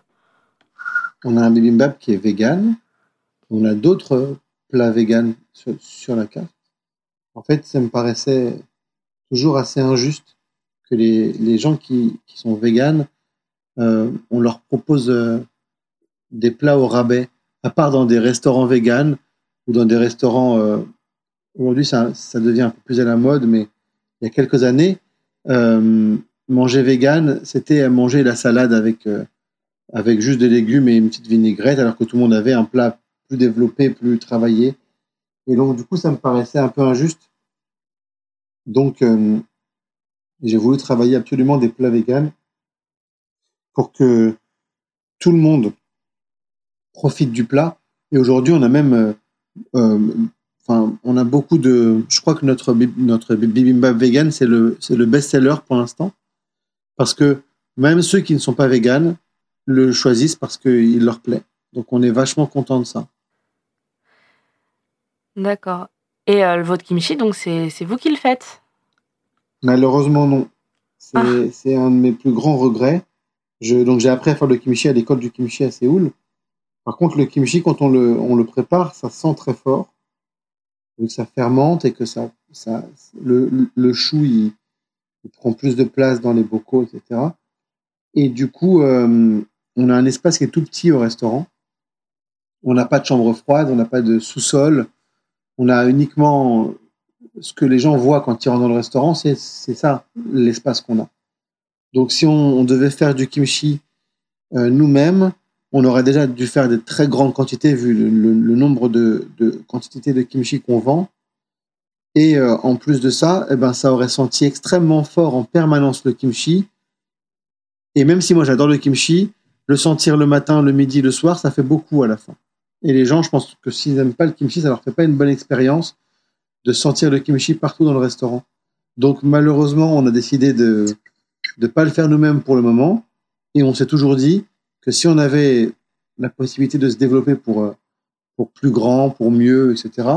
B: On a un bibimbap qui est vegan. On a d'autres plats vegan sur, la carte. En fait, ça me paraissait toujours assez injuste que les, les gens qui, qui, sont véganes, euh, on leur propose euh, des plats au rabais, à part dans des restaurants véganes ou dans des restaurants. Aujourd'hui, ça, devient un peu plus à la mode, mais il y a quelques années, euh, manger vegan, c'était manger la salade avec, euh, avec juste des légumes et une petite vinaigrette, alors que tout le monde avait un plat plus développé, plus travaillé. Et donc, du coup, ça me paraissait un peu injuste. Donc, euh, j'ai voulu travailler absolument des plats vegan pour que tout le monde profite du plat. Et aujourd'hui, on a même on a beaucoup de. Je crois que notre, notre bibimbap vegan, c'est le, le best-seller pour l'instant. Parce que même ceux qui ne sont pas véganes le choisissent parce qu'il leur plaît. Donc, on est vachement content de ça.
A: D'accord. Et euh, votre kimchi, donc, c'est vous qui le faites?
B: Malheureusement, non. Ah. C'est un de mes plus grands regrets. Je, donc, j'ai appris à faire le kimchi à l'école du kimchi à Séoul. Par contre, le kimchi, quand on le, prépare, ça sent très fort ça fermente et que ça, ça le, le chou il, prend plus de place dans les bocaux, etc. Et du coup, euh, on a un espace qui est tout petit au restaurant. On n'a pas de chambre froide, on n'a pas de sous-sol. On a uniquement ce que les gens voient quand ils rentrent dans le restaurant, c'est ça l'espace qu'on a. Donc si on, devait faire du kimchi euh, nous-mêmes, on aurait déjà dû faire de très grandes quantités vu le, nombre de, quantités de kimchi qu'on vend. Et euh, en plus de ça, eh ben, ça aurait senti extrêmement fort en permanence le kimchi. Et même si moi j'adore le kimchi, le sentir le matin, le midi, le soir, ça fait beaucoup à la fin. Et les gens, je pense que s'ils n'aiment pas le kimchi, ça leur fait pas une bonne expérience de sentir le kimchi partout dans le restaurant. Donc malheureusement, on a décidé de ne pas le faire nous-mêmes pour le moment. Et on s'est toujours dit, que si on avait la possibilité de se développer pour, euh, pour plus grand, pour mieux, etc.,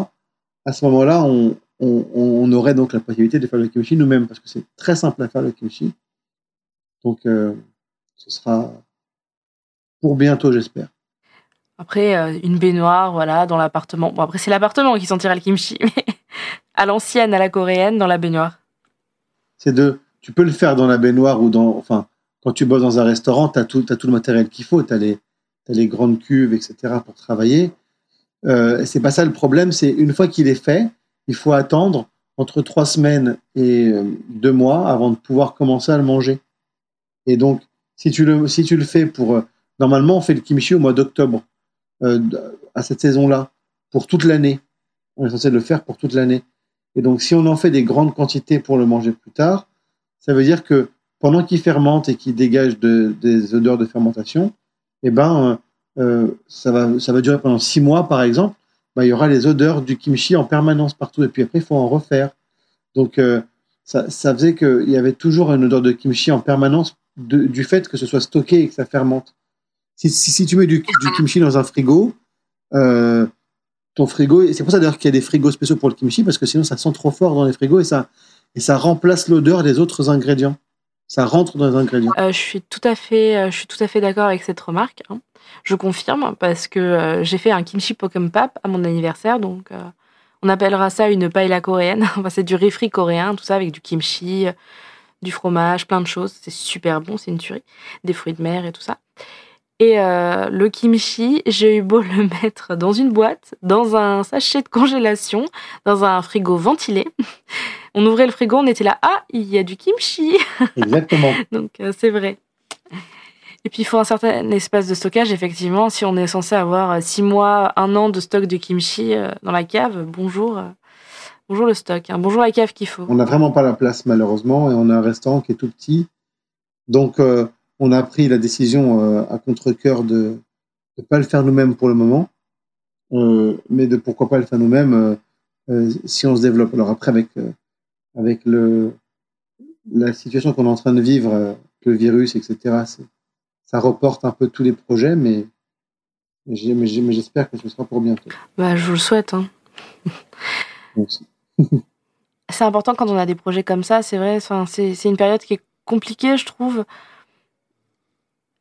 B: à ce moment-là, on, on, aurait donc la possibilité de faire le kimchi nous-mêmes, parce que c'est très simple à faire le kimchi. Donc, euh, ce sera pour bientôt, j'espère.
A: Après, euh, une baignoire, voilà, dans l'appartement. Bon, après, c'est l'appartement qui sentira le kimchi, *laughs* mais à l'ancienne, à la coréenne, dans la baignoire.
B: C'est de. Tu peux le faire dans la baignoire ou dans. Enfin, quand tu bosses dans un restaurant, tu as, tout le matériel qu'il faut. Tu as, les grandes cuves, etc. pour travailler. Euh, c'est pas ça le problème. C'est une fois qu'il est fait, il faut attendre entre trois semaines et euh, deux mois avant de pouvoir commencer à le manger. Et donc, si tu le, fais pour. Euh, normalement, on fait le kimchi au mois d'octobre, euh, à cette saison-là, pour toute l'année. On est censé le faire pour toute l'année. Et donc, si on en fait des grandes quantités pour le manger plus tard, ça veut dire que pendant qu'il fermente et qu'il dégage des odeurs de fermentation, eh ben, ça, va, ça va durer pendant six mois, par exemple. Ben, il y aura les odeurs du kimchi en permanence partout. Et puis après, il faut en refaire. Donc, ça, ça, faisait qu'il y avait toujours une odeur de kimchi en permanence du fait que ce soit stocké et que ça fermente. Si, tu mets du, kimchi dans un frigo, euh, ton frigo, c'est pour ça d'ailleurs qu'il y a des frigos spéciaux pour le kimchi, parce que sinon ça sent trop fort dans les frigos et ça, et ça remplace l'odeur des autres ingrédients. Ça rentre dans les ingrédients.
A: Euh, je suis tout à fait, euh, je suis tout à fait d'accord avec cette remarque. Hein. Je confirme parce que j'ai fait un kimchi pap à mon anniversaire, donc on appellera ça une paella coréenne. *laughs* c'est du riz frit coréen, tout ça avec du kimchi, du fromage, plein de choses. C'est super bon, c'est une tuerie. Des fruits de mer et tout ça. Et euh, le kimchi, j'ai eu beau *laughs* le mettre dans une boîte, dans un sachet de congélation, dans un frigo ventilé. On ouvrait le frigo, on était là, ah, il y a du kimchi. *laughs*
B: Exactement.
A: Donc euh, c'est vrai. Et puis il faut un certain espace de stockage, effectivement. Si on est censé avoir six mois, un an de stock de kimchi euh, dans la cave, bonjour. Bonjour le stock, hein. bonjour la cave qu'il faut.
B: On n'a vraiment pas la place malheureusement et on a un restaurant qui est tout petit. Donc euh, on a pris la décision euh, à contre-coeur de ne pas le faire nous-mêmes pour le moment, euh, mais de pourquoi pas le faire nous-mêmes si on se développe. Alors après avec, avec le, la situation qu'on est en train de vivre, le virus, etc., ça reporte un peu tous les projets, mais, mais j'espère que ce sera pour bientôt.
A: Bah, je vous le souhaite. Hein. *laughs* *laughs* c'est important quand on a des projets comme ça, c'est vrai. c'est une période qui est compliquée, je trouve.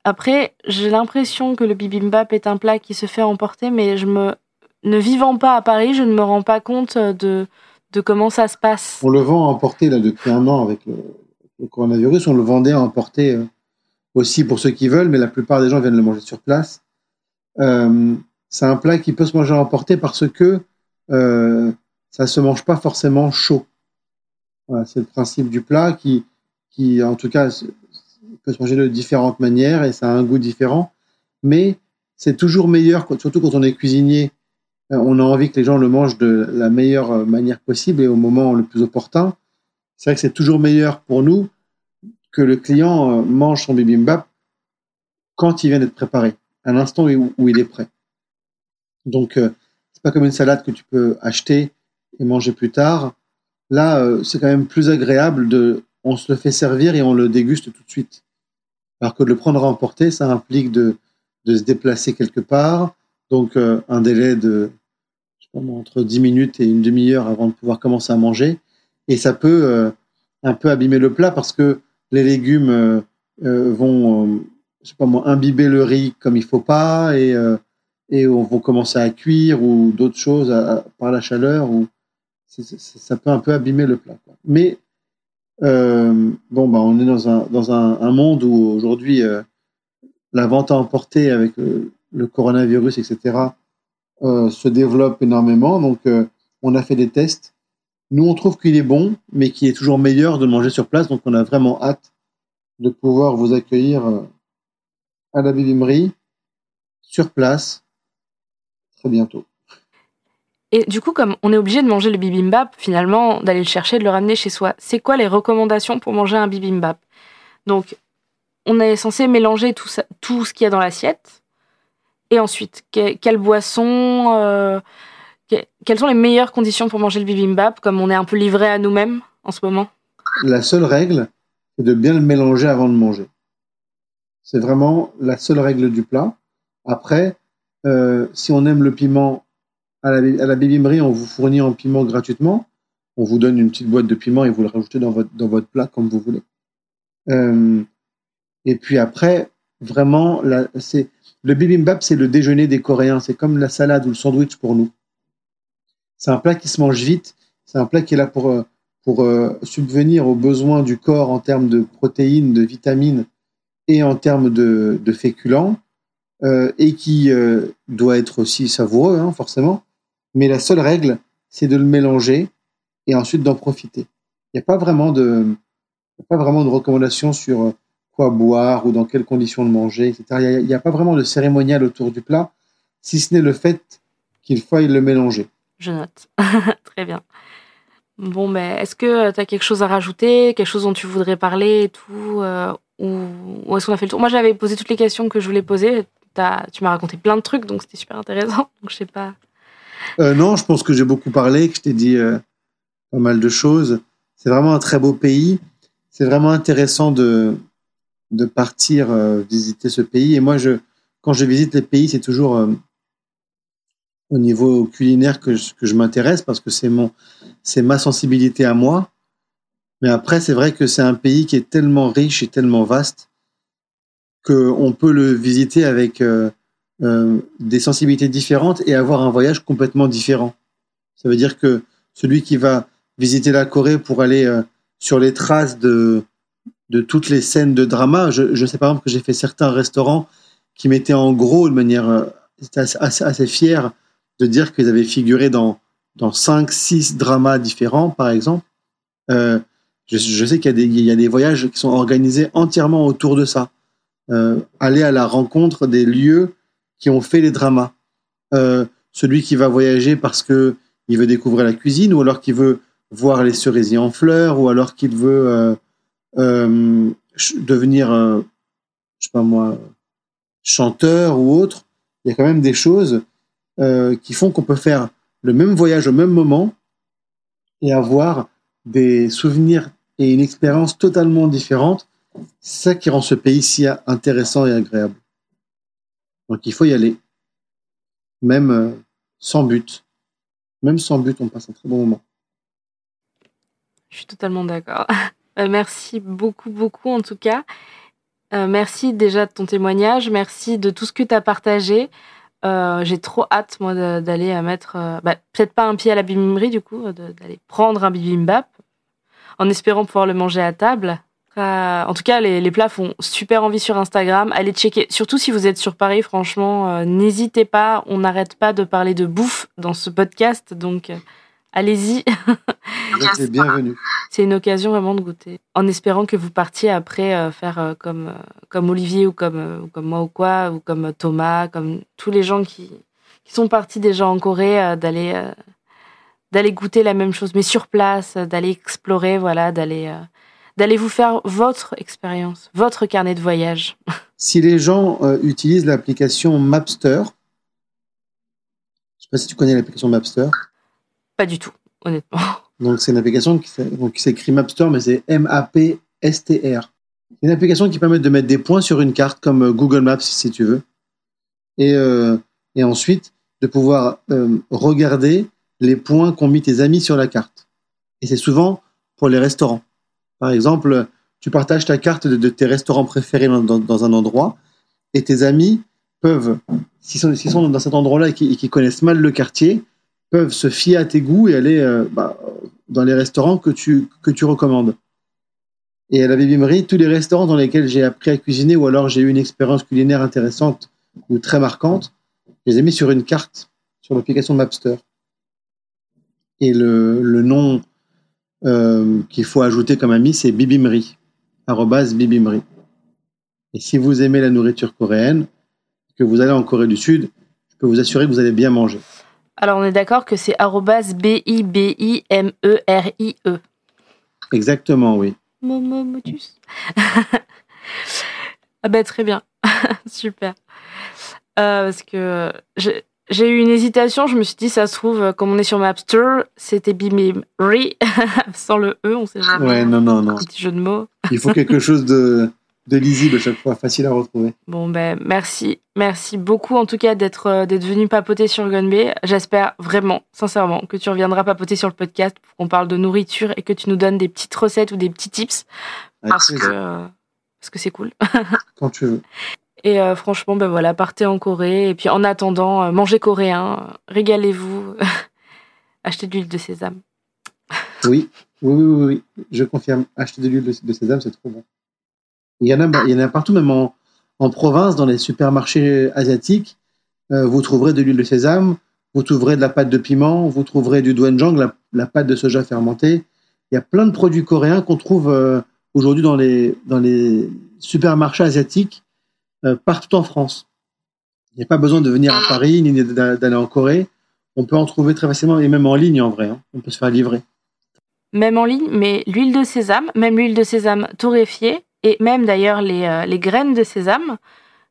A: Après, j'ai l'impression que le bibimbap est un plat qui se fait emporter, mais je me, ne vivant pas à Paris, je ne me rends pas compte de, de comment ça se passe.
B: On le vend à emporter là depuis un an avec le, coronavirus. On le vendait à emporter euh, aussi pour ceux qui veulent, mais la plupart des gens viennent le manger sur place. Euh, c'est un plat qui peut se manger à emporter parce que euh, ça se mange pas forcément chaud. c'est le principe du plat qui, qui, en tout cas, peut se manger de différentes manières et ça a un goût différent. Mais c'est toujours meilleur, surtout quand on est cuisinier, on a envie que les gens le mangent de la meilleure euh, manière possible et au moment le plus opportun. C'est vrai que c'est toujours meilleur pour nous que le client euh, mange son bibimbap quand il vient d'être préparé, à l'instant où il est prêt. Donc, c'est pas comme une salade que tu peux acheter et manger plus tard. Là, euh, c'est quand même plus agréable de, on se le fait servir et on le déguste tout de suite. Alors que de le prendre à emporter, ça implique de, se déplacer quelque part, donc euh, un délai de entre 10 minutes et une demi-heure avant de pouvoir commencer à manger. Et ça peut euh, un peu abîmer le plat parce que les légumes vont, je pas moi, imbiber le riz comme il faut pas et, et vont commencer à cuire ou d'autres choses par la chaleur ou ça peut un peu abîmer le plat. Mais euh, bon, bah, on est dans un, dans un, monde où aujourd'hui euh, la vente à emporter avec le, coronavirus, etc., euh, se développe énormément. Donc, on a fait des tests. Nous, on trouve qu'il est bon, mais qu'il est toujours meilleur de manger sur place. Donc, on a vraiment hâte de pouvoir vous accueillir à la Bibimri sur place très bientôt.
A: Et du coup, comme on est obligé de manger le bibimbap, finalement, d'aller le chercher, de le ramener chez soi, c'est quoi les recommandations pour manger un bibimbap? Donc, on est censé mélanger tout, tout ce qu'il y a dans l'assiette. Et ensuite, quelle boisson euh, Quelles sont les meilleures conditions pour manger le bibimbap, comme on est un peu livré à nous-mêmes en ce moment?
B: La seule règle, c'est de bien le mélanger avant de manger. C'est vraiment la seule règle du plat. Après, euh, si on aime le piment, à la, à on vous fournit un piment gratuitement. On vous donne une petite boîte de piment et vous le rajoutez dans votre, dans votre plat comme vous voulez. Euh, et puis après, vraiment, c'est le bibimbap, c'est le déjeuner des Coréens. C'est comme la salade ou le sandwich pour nous. C'est un plat qui se mange vite. C'est un plat qui est là pour, euh, pour euh, subvenir aux besoins du corps en termes de protéines, de vitamines et en termes de, de féculents. Euh, et qui doit être aussi savoureux, hein, forcément. Mais la seule règle, c'est de le mélanger et ensuite d'en profiter. Il n'y a pas vraiment de, pas vraiment de recommandations sur quoi boire ou dans quelles conditions de manger, etc. Il n'y a, pas vraiment de cérémonial autour du plat, si ce n'est le fait qu'il faille le mélanger.
A: Je note. *laughs* Très bien. Bon, mais est-ce que tu as quelque chose à rajouter, quelque chose dont tu voudrais parler et tout euh, Ou, est-ce qu'on a fait le tour? Moi, j'avais posé toutes les questions que je voulais poser. tu m'as raconté plein de trucs, donc c'était super intéressant. *laughs* Donc, je sais pas.
B: Euh, non, je pense que j'ai beaucoup parlé, que je t'ai dit euh, pas mal de choses. C'est vraiment un très beau pays. C'est vraiment intéressant de, de partir euh, visiter ce pays. Et moi, je, quand je visite les pays, c'est toujours euh, au niveau culinaire que je, que je m'intéresse parce que c'est mon, c'est ma sensibilité à moi. Mais après, c'est vrai que c'est un pays qui est tellement riche et tellement vaste qu'on peut le visiter avec euh, des sensibilités différentes et avoir un voyage complètement différent. Ça veut dire que celui qui va visiter la Corée pour aller sur les traces de, de toutes les scènes de drama. Je, sais par exemple que j'ai fait certains restaurants qui mettaient en gros de manière euh, assez, fier de dire qu'ils avaient figuré dans, dans 5, 6 dramas différents, par exemple. Euh, je, sais qu'il y, y, a des voyages qui sont organisés entièrement autour de ça. Euh, aller à la rencontre des lieux qui ont fait les dramas. celui qui va voyager parce que il veut découvrir la cuisine, ou alors qu'il veut voir les cerisiers en fleurs, ou alors qu'il veut euh, devenir, euh, je sais pas moi, chanteur ou autre, il y a quand même des choses euh, qui font qu'on peut faire le même voyage au même moment et avoir des souvenirs et une expérience totalement différente. C'est ça qui rend ce pays si intéressant et agréable. Donc il faut y aller, même sans but. Même sans but, on passe un très bon moment.
A: Je suis totalement d'accord. *laughs* Euh, merci beaucoup, beaucoup en tout cas. Euh, merci déjà de ton témoignage. Merci de tout ce que tu as partagé. Euh, j'ai trop hâte, moi, d'aller mettre, bah, peut-être pas un pied à la bimimri, du coup, d'aller prendre un bibimbap, en espérant pouvoir le manger à table. en tout cas, les, les, plats font super envie sur Instagram. Allez checker, surtout si vous êtes sur Paris, franchement, n'hésitez pas. On n'arrête pas de parler de bouffe dans ce podcast, donc allez-y. *laughs*
B: bienvenue.
A: C'est une occasion vraiment de goûter. En espérant que vous partiez après euh, faire euh, comme, euh, comme Olivier ou comme, comme moi ou quoi, ou comme Thomas, comme tous les gens qui, qui sont partis déjà en Corée, d'aller d'aller goûter la même chose, mais sur place, d'aller explorer, voilà, d'aller d'aller vous faire votre expérience, votre carnet de voyage. *laughs*
B: Si les gens utilisent l'application Mapster, je ne sais pas si tu connais l'application Mapster.
A: Pas du tout, honnêtement.
B: Donc, c'est une application qui s'écrit Mapster, mais c'est M-A-P-S-T-R. Une application qui permet de mettre des points sur une carte, comme euh, Google Maps, si tu veux. Et, euh, et ensuite, de pouvoir euh, regarder les points qu'ont mis tes amis sur la carte. Et c'est souvent pour les restaurants. Par exemple, tu partages ta carte de, tes restaurants préférés dans, un endroit, et tes amis peuvent, s'ils sont, sont, dans cet endroit-là et qui connaissent mal le quartier, peuvent se fier à tes goûts et aller euh, bah, dans les restaurants que tu, recommandes. Et à la Bibimri, tous les restaurants dans lesquels j'ai appris à cuisiner ou alors j'ai eu une expérience culinaire intéressante ou très marquante, je les ai mis sur une carte sur l'application Mapster. Et le, nom euh, qu'il faut ajouter comme ami, c'est Bibimri, arrobas Bibimri. Et si vous aimez la nourriture coréenne, que vous allez en Corée du Sud, je peux vous assurer que vous allez bien manger.
A: Alors, on est d'accord que c'est B-I-B-I-M-E-R-I-E. E.
B: Exactement, oui.
A: Momo Motus. *laughs* ah ben, très bien. *laughs* Super. Euh, parce que j'ai eu une hésitation. Je me suis dit, ça se trouve, comme on est sur Mapster, c'était Bimimri, *laughs* sans le E, on sait jamais.
B: Ouais, non, non, non.
A: Petit jeu de mots.
B: Il faut quelque chose de de lisible à chaque fois, facile à retrouver.
A: Bon ben merci, merci beaucoup en tout cas d'être euh, d'être venu papoter sur Gunbay. J'espère vraiment, sincèrement, que tu reviendras papoter sur le podcast pour qu'on parle de nourriture et que tu nous donnes des petites recettes ou des petits tips parce que, euh, parce que c'est cool. *laughs*
B: Quand tu veux.
A: Et euh, franchement, ben voilà, partez en Corée. Et puis en attendant, euh, mangez coréen, régalez-vous, *laughs* achetez de l'huile de sésame.
B: Oui, oui, oui, oui, je confirme. Acheter de l'huile de sésame, c'est trop bon. Il y en a, il y en a partout, même en, en province, dans les supermarchés asiatiques. Euh, vous trouverez de l'huile de sésame, vous trouverez de la pâte de piment, vous trouverez du doenjang, la, la pâte de soja fermentée. Il y a plein de produits coréens qu'on trouve euh, aujourd'hui dans les, dans les supermarchés asiatiques euh, partout en France. Il n'y a pas besoin de venir à Paris ni d'aller en Corée. On peut en trouver très facilement et même en ligne en vrai. Hein. On peut se faire livrer.
A: Même en ligne, mais l'huile de sésame, même l'huile de sésame torréfiée et même d'ailleurs les, euh, les graines de sésame,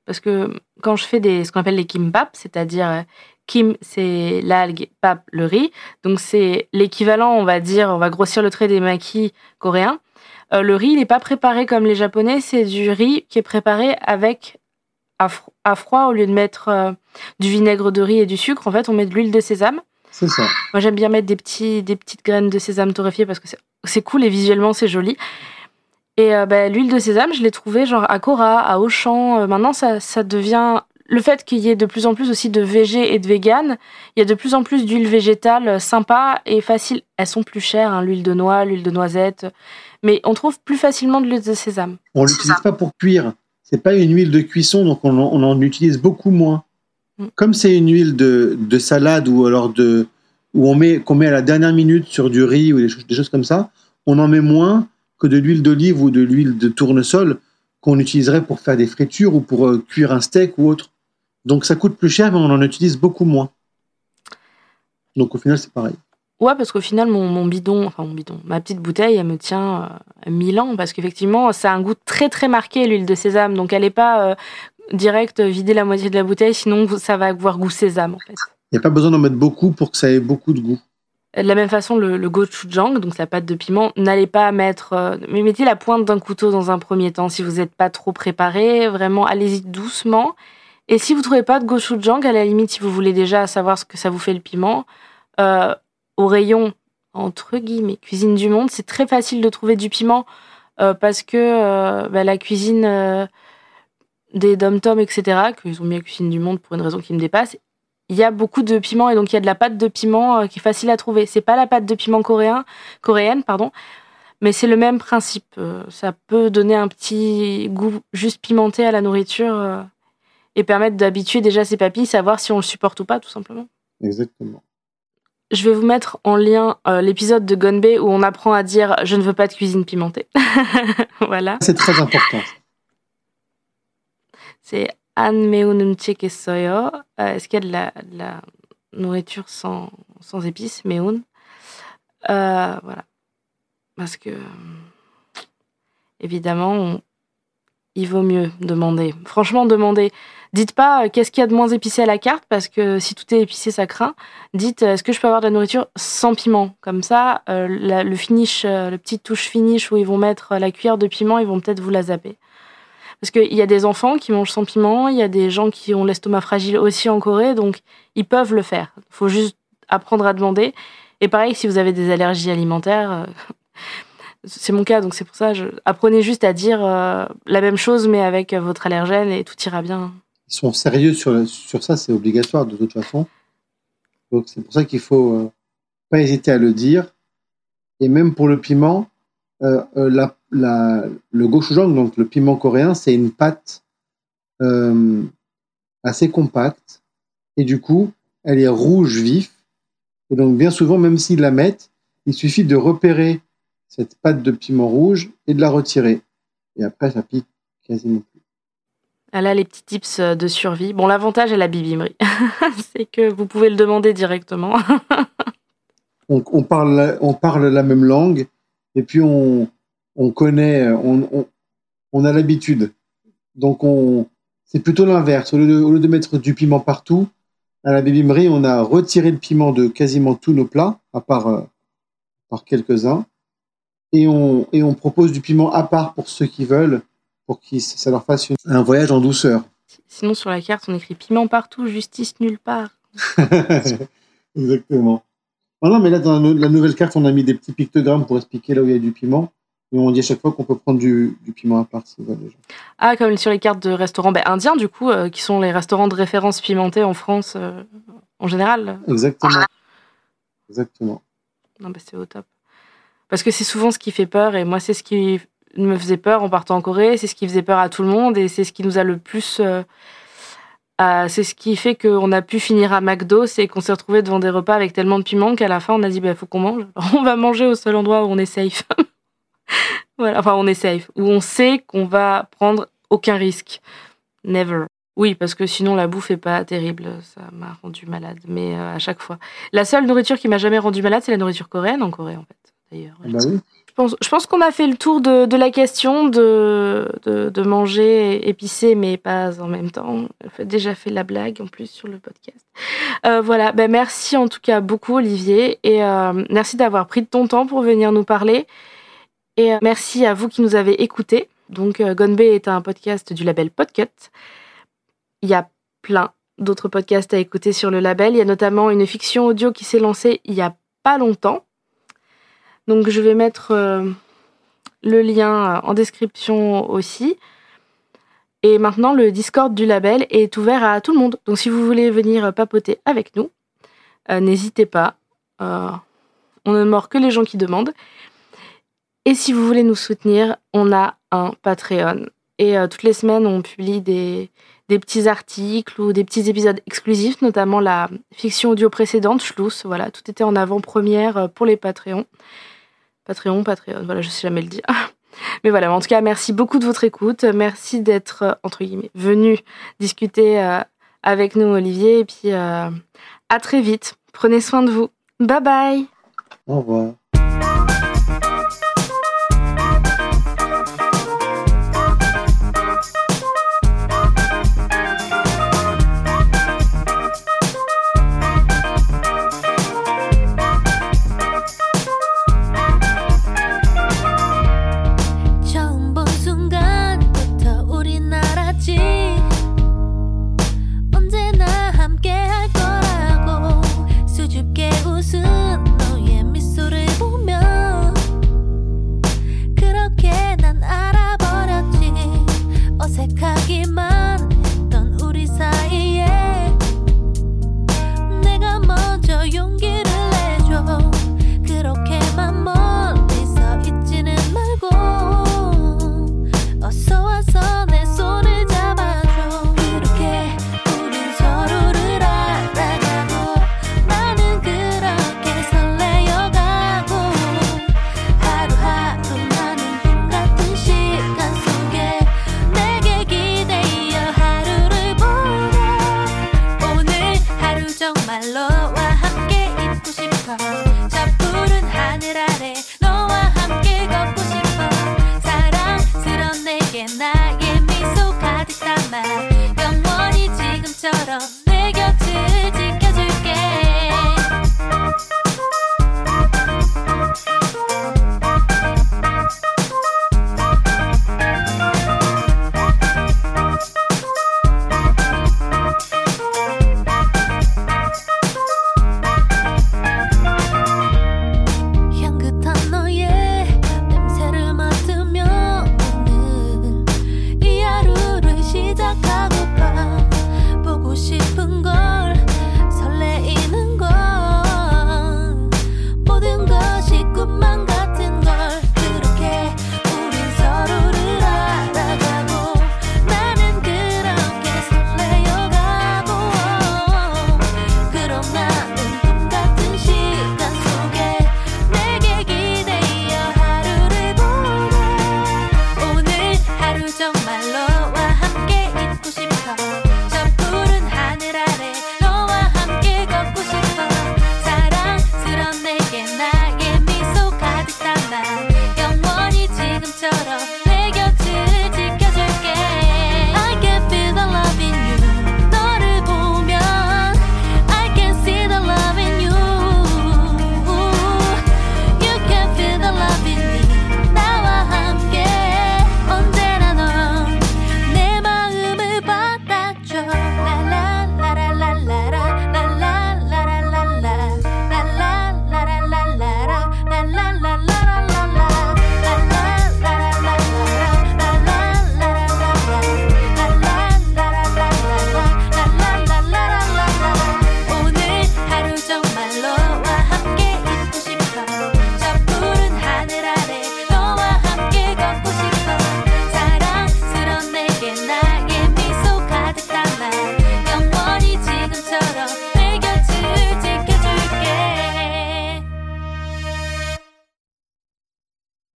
A: parce que quand je fais des, ce qu'on appelle les kimbap, c'est-à-dire euh, kim, c'est l'algue, pap, le riz, donc c'est l'équivalent, on va dire, on va grossir le trait des maquis coréens. Euh, le riz, il n'est pas préparé comme les japonais, c'est du riz qui est préparé avec à, fro- à froid au lieu de mettre euh, du vinaigre de riz et du sucre. En fait, on met de l'huile de sésame.
B: C'est ça.
A: Moi, j'aime bien mettre des, petits, des petites graines de sésame torréfiées parce que c'est cool et visuellement, c'est joli. Et euh, bah, l'huile de sésame, je l'ai trouvée genre à Cora, à Auchan. Euh, maintenant, ça, ça devient. Le fait qu'il y ait de plus en plus aussi de végé et de vegan, il y a de plus en plus d'huile végétale euh, sympa et facile. Elles sont plus chères, hein, l'huile de noix, l'huile de noisette. Mais on trouve plus facilement de l'huile de sésame.
B: On l'utilise pas pour cuire. C'est pas une huile de cuisson, donc on en, on en utilise beaucoup moins.
A: Mm.
B: Comme c'est une huile de, de salade ou alors de où on met qu'on met à la dernière minute sur du riz ou des choses, des choses comme ça, on en met moins que de l'huile d'olive ou de l'huile de tournesol qu'on utiliserait pour faire des fritures ou pour euh, cuire un steak ou autre. Donc ça coûte plus cher, mais on en utilise beaucoup moins. Donc au final, c'est pareil.
A: Ouais, parce qu'au final, mon, mon bidon, enfin mon bidon, ma petite bouteille, elle me tient euh, 1000 ans, parce qu'effectivement, ça a un goût très très marqué, l'huile de sésame. Donc elle n'est pas euh, direct vider la moitié de la bouteille, sinon ça va avoir goût sésame en fait.
B: Il n'y a pas besoin d'en mettre beaucoup pour que ça ait beaucoup de goût.
A: De la même façon, le, gochujang, donc la pâte de piment, n'allez pas mettre. euh, mais mettez la pointe d'un couteau dans un premier temps si vous n'êtes pas trop préparé. Vraiment, allez-y doucement. Et si vous trouvez pas de gochujang, à la limite, si vous voulez déjà savoir ce que ça vous fait le piment, euh, au rayon entre guillemets cuisine du monde, c'est très facile de trouver du piment euh, parce que bah, la cuisine des dom-tom, etc., qu'ils ont mis à cuisine du monde pour une raison qui me dépasse, il y a beaucoup de piment et donc il y a de la pâte de piment euh, qui est facile à trouver. C'est pas la pâte de piment coréen, coréenne, pardon, mais c'est le même principe. Euh, ça peut donner un petit goût juste pimenté à la nourriture euh, et permettre d'habituer déjà ses papilles, savoir si on le supporte ou pas, tout simplement.
B: Exactement.
A: Je vais vous mettre en lien euh, l'épisode de Gonbe où on apprend à dire je ne veux pas de cuisine pimentée. *laughs* voilà.
B: C'est très important.
A: C'est Euh, Est-ce qu'il y a de la, nourriture sans, épices, meun Euh, Voilà. Parce que, évidemment, il vaut mieux demander. Franchement, demandez. Dites pas euh, qu'est-ce qu'il y a de moins épicé à la carte, parce que si tout est épicé, ça craint. Dites euh, est-ce que je peux avoir de la nourriture sans piment? Comme ça, le finish, le petit touche finish où ils vont mettre la cuillère de piment, ils vont peut-être vous la zapper. Parce qu'il y a des enfants qui mangent sans piment, il y a des gens qui ont l'estomac fragile aussi en Corée, donc ils peuvent le faire. Il faut juste apprendre à demander. Et pareil, si vous avez des allergies alimentaires, euh, c'est mon cas, donc c'est pour ça, apprenez juste à dire euh, la même chose, mais avec votre allergène et tout ira bien.
B: Ils sont sérieux sur, sur ça, c'est obligatoire de toute façon. Donc c'est pour ça qu'il faut euh, pas hésiter à le dire. Et même pour le piment, euh, la, la, le gochujang, donc le piment coréen, c'est une pâte euh, assez compacte. Et du coup, elle est rouge vif. Et donc bien souvent, même s'ils la mettent, il suffit de repérer cette pâte de piment rouge et de la retirer. Et après, ça pique quasiment plus.
A: Ah Là, les petits tips euh, de survie. Bon, l'avantage est la bibimri. *laughs* c'est que vous pouvez le demander directement. *laughs*
B: on, on parle, la- on parle la même langue et puis on, on connaît, on, on, on a l'habitude. Donc on, c'est plutôt l'inverse. Au, lieu de- au lieu de mettre du piment partout, à la bébimri, on a retiré le piment de quasiment tous nos plats, à part, euh, par quelques-uns. Et on, et on propose du piment à part pour ceux qui veulent, pour que ça leur fasse une- un voyage en douceur.
A: Sinon, sur la carte, on écrit piment partout, justice nulle part. *laughs*
B: Exactement. Non, mais là, dans la nouvelle carte, on a mis des petits pictogrammes pour expliquer là où il y a du piment. Et on dit à chaque fois qu'on peut prendre du, piment à part si déjà.
A: Ah, comme sur les cartes de restaurants ben, indiens, du coup, euh, qui sont les restaurants de référence pimentés en France euh, en général.
B: Exactement. Exactement.
A: Non, ben, c'est au top. Parce que c'est souvent ce qui fait peur, et moi, c'est ce qui me faisait peur en partant en Corée, c'est ce qui faisait peur à tout le monde, et c'est ce qui nous a le plus. Euh, c'est ce qui fait qu'on a pu finir à McDo, c'est qu'on s'est retrouvé devant des repas avec tellement de piment qu'à la fin, on a dit, il bah, faut qu'on mange. *laughs* on va manger au seul endroit où on est safe. *laughs* *laughs* voilà, enfin, on est safe, où on sait qu'on va prendre aucun risque. Never. Oui, parce que sinon la bouffe est pas terrible, ça m'a rendu malade, mais euh, à chaque fois. La seule nourriture qui m'a jamais rendu malade, c'est la nourriture coréenne en Corée en fait, d'ailleurs.
B: Ah bah oui
A: je pense qu'on a fait le tour de, la question de, de, manger épicé, mais pas en même temps. On a déjà fait la blague en plus sur le podcast. Euh, voilà, ben merci en tout cas beaucoup Olivier et euh, merci d'avoir pris de ton temps pour venir nous parler. Et euh, merci à vous qui nous avez écoutés. Donc Gonbe est un podcast du label Podcut. Il y a plein d'autres podcasts à écouter sur le label. Il y a notamment une fiction audio qui s'est lancée il y a pas longtemps donc je vais mettre euh, le lien euh, en description aussi. Et maintenant, le Discord du label est ouvert à tout le monde. Donc si vous voulez venir papoter avec nous, euh, n'hésitez pas. on ne mord que les gens qui demandent. Et si vous voulez nous soutenir, on a un Patreon. Et toutes les semaines, on publie des, des, petits articles ou des petits épisodes exclusifs, notamment la fiction audio précédente, Schluss. Voilà, tout était en avant-première pour les Patreons. Patreon, Patreon, voilà, je sais jamais le dire. *laughs* Mais voilà, en tout cas, merci beaucoup de votre écoute. Merci d'être, euh, entre guillemets, venu discuter euh, avec nous, Olivier. Et puis, euh, à très vite. Prenez soin de vous. Bye bye.
B: Au revoir.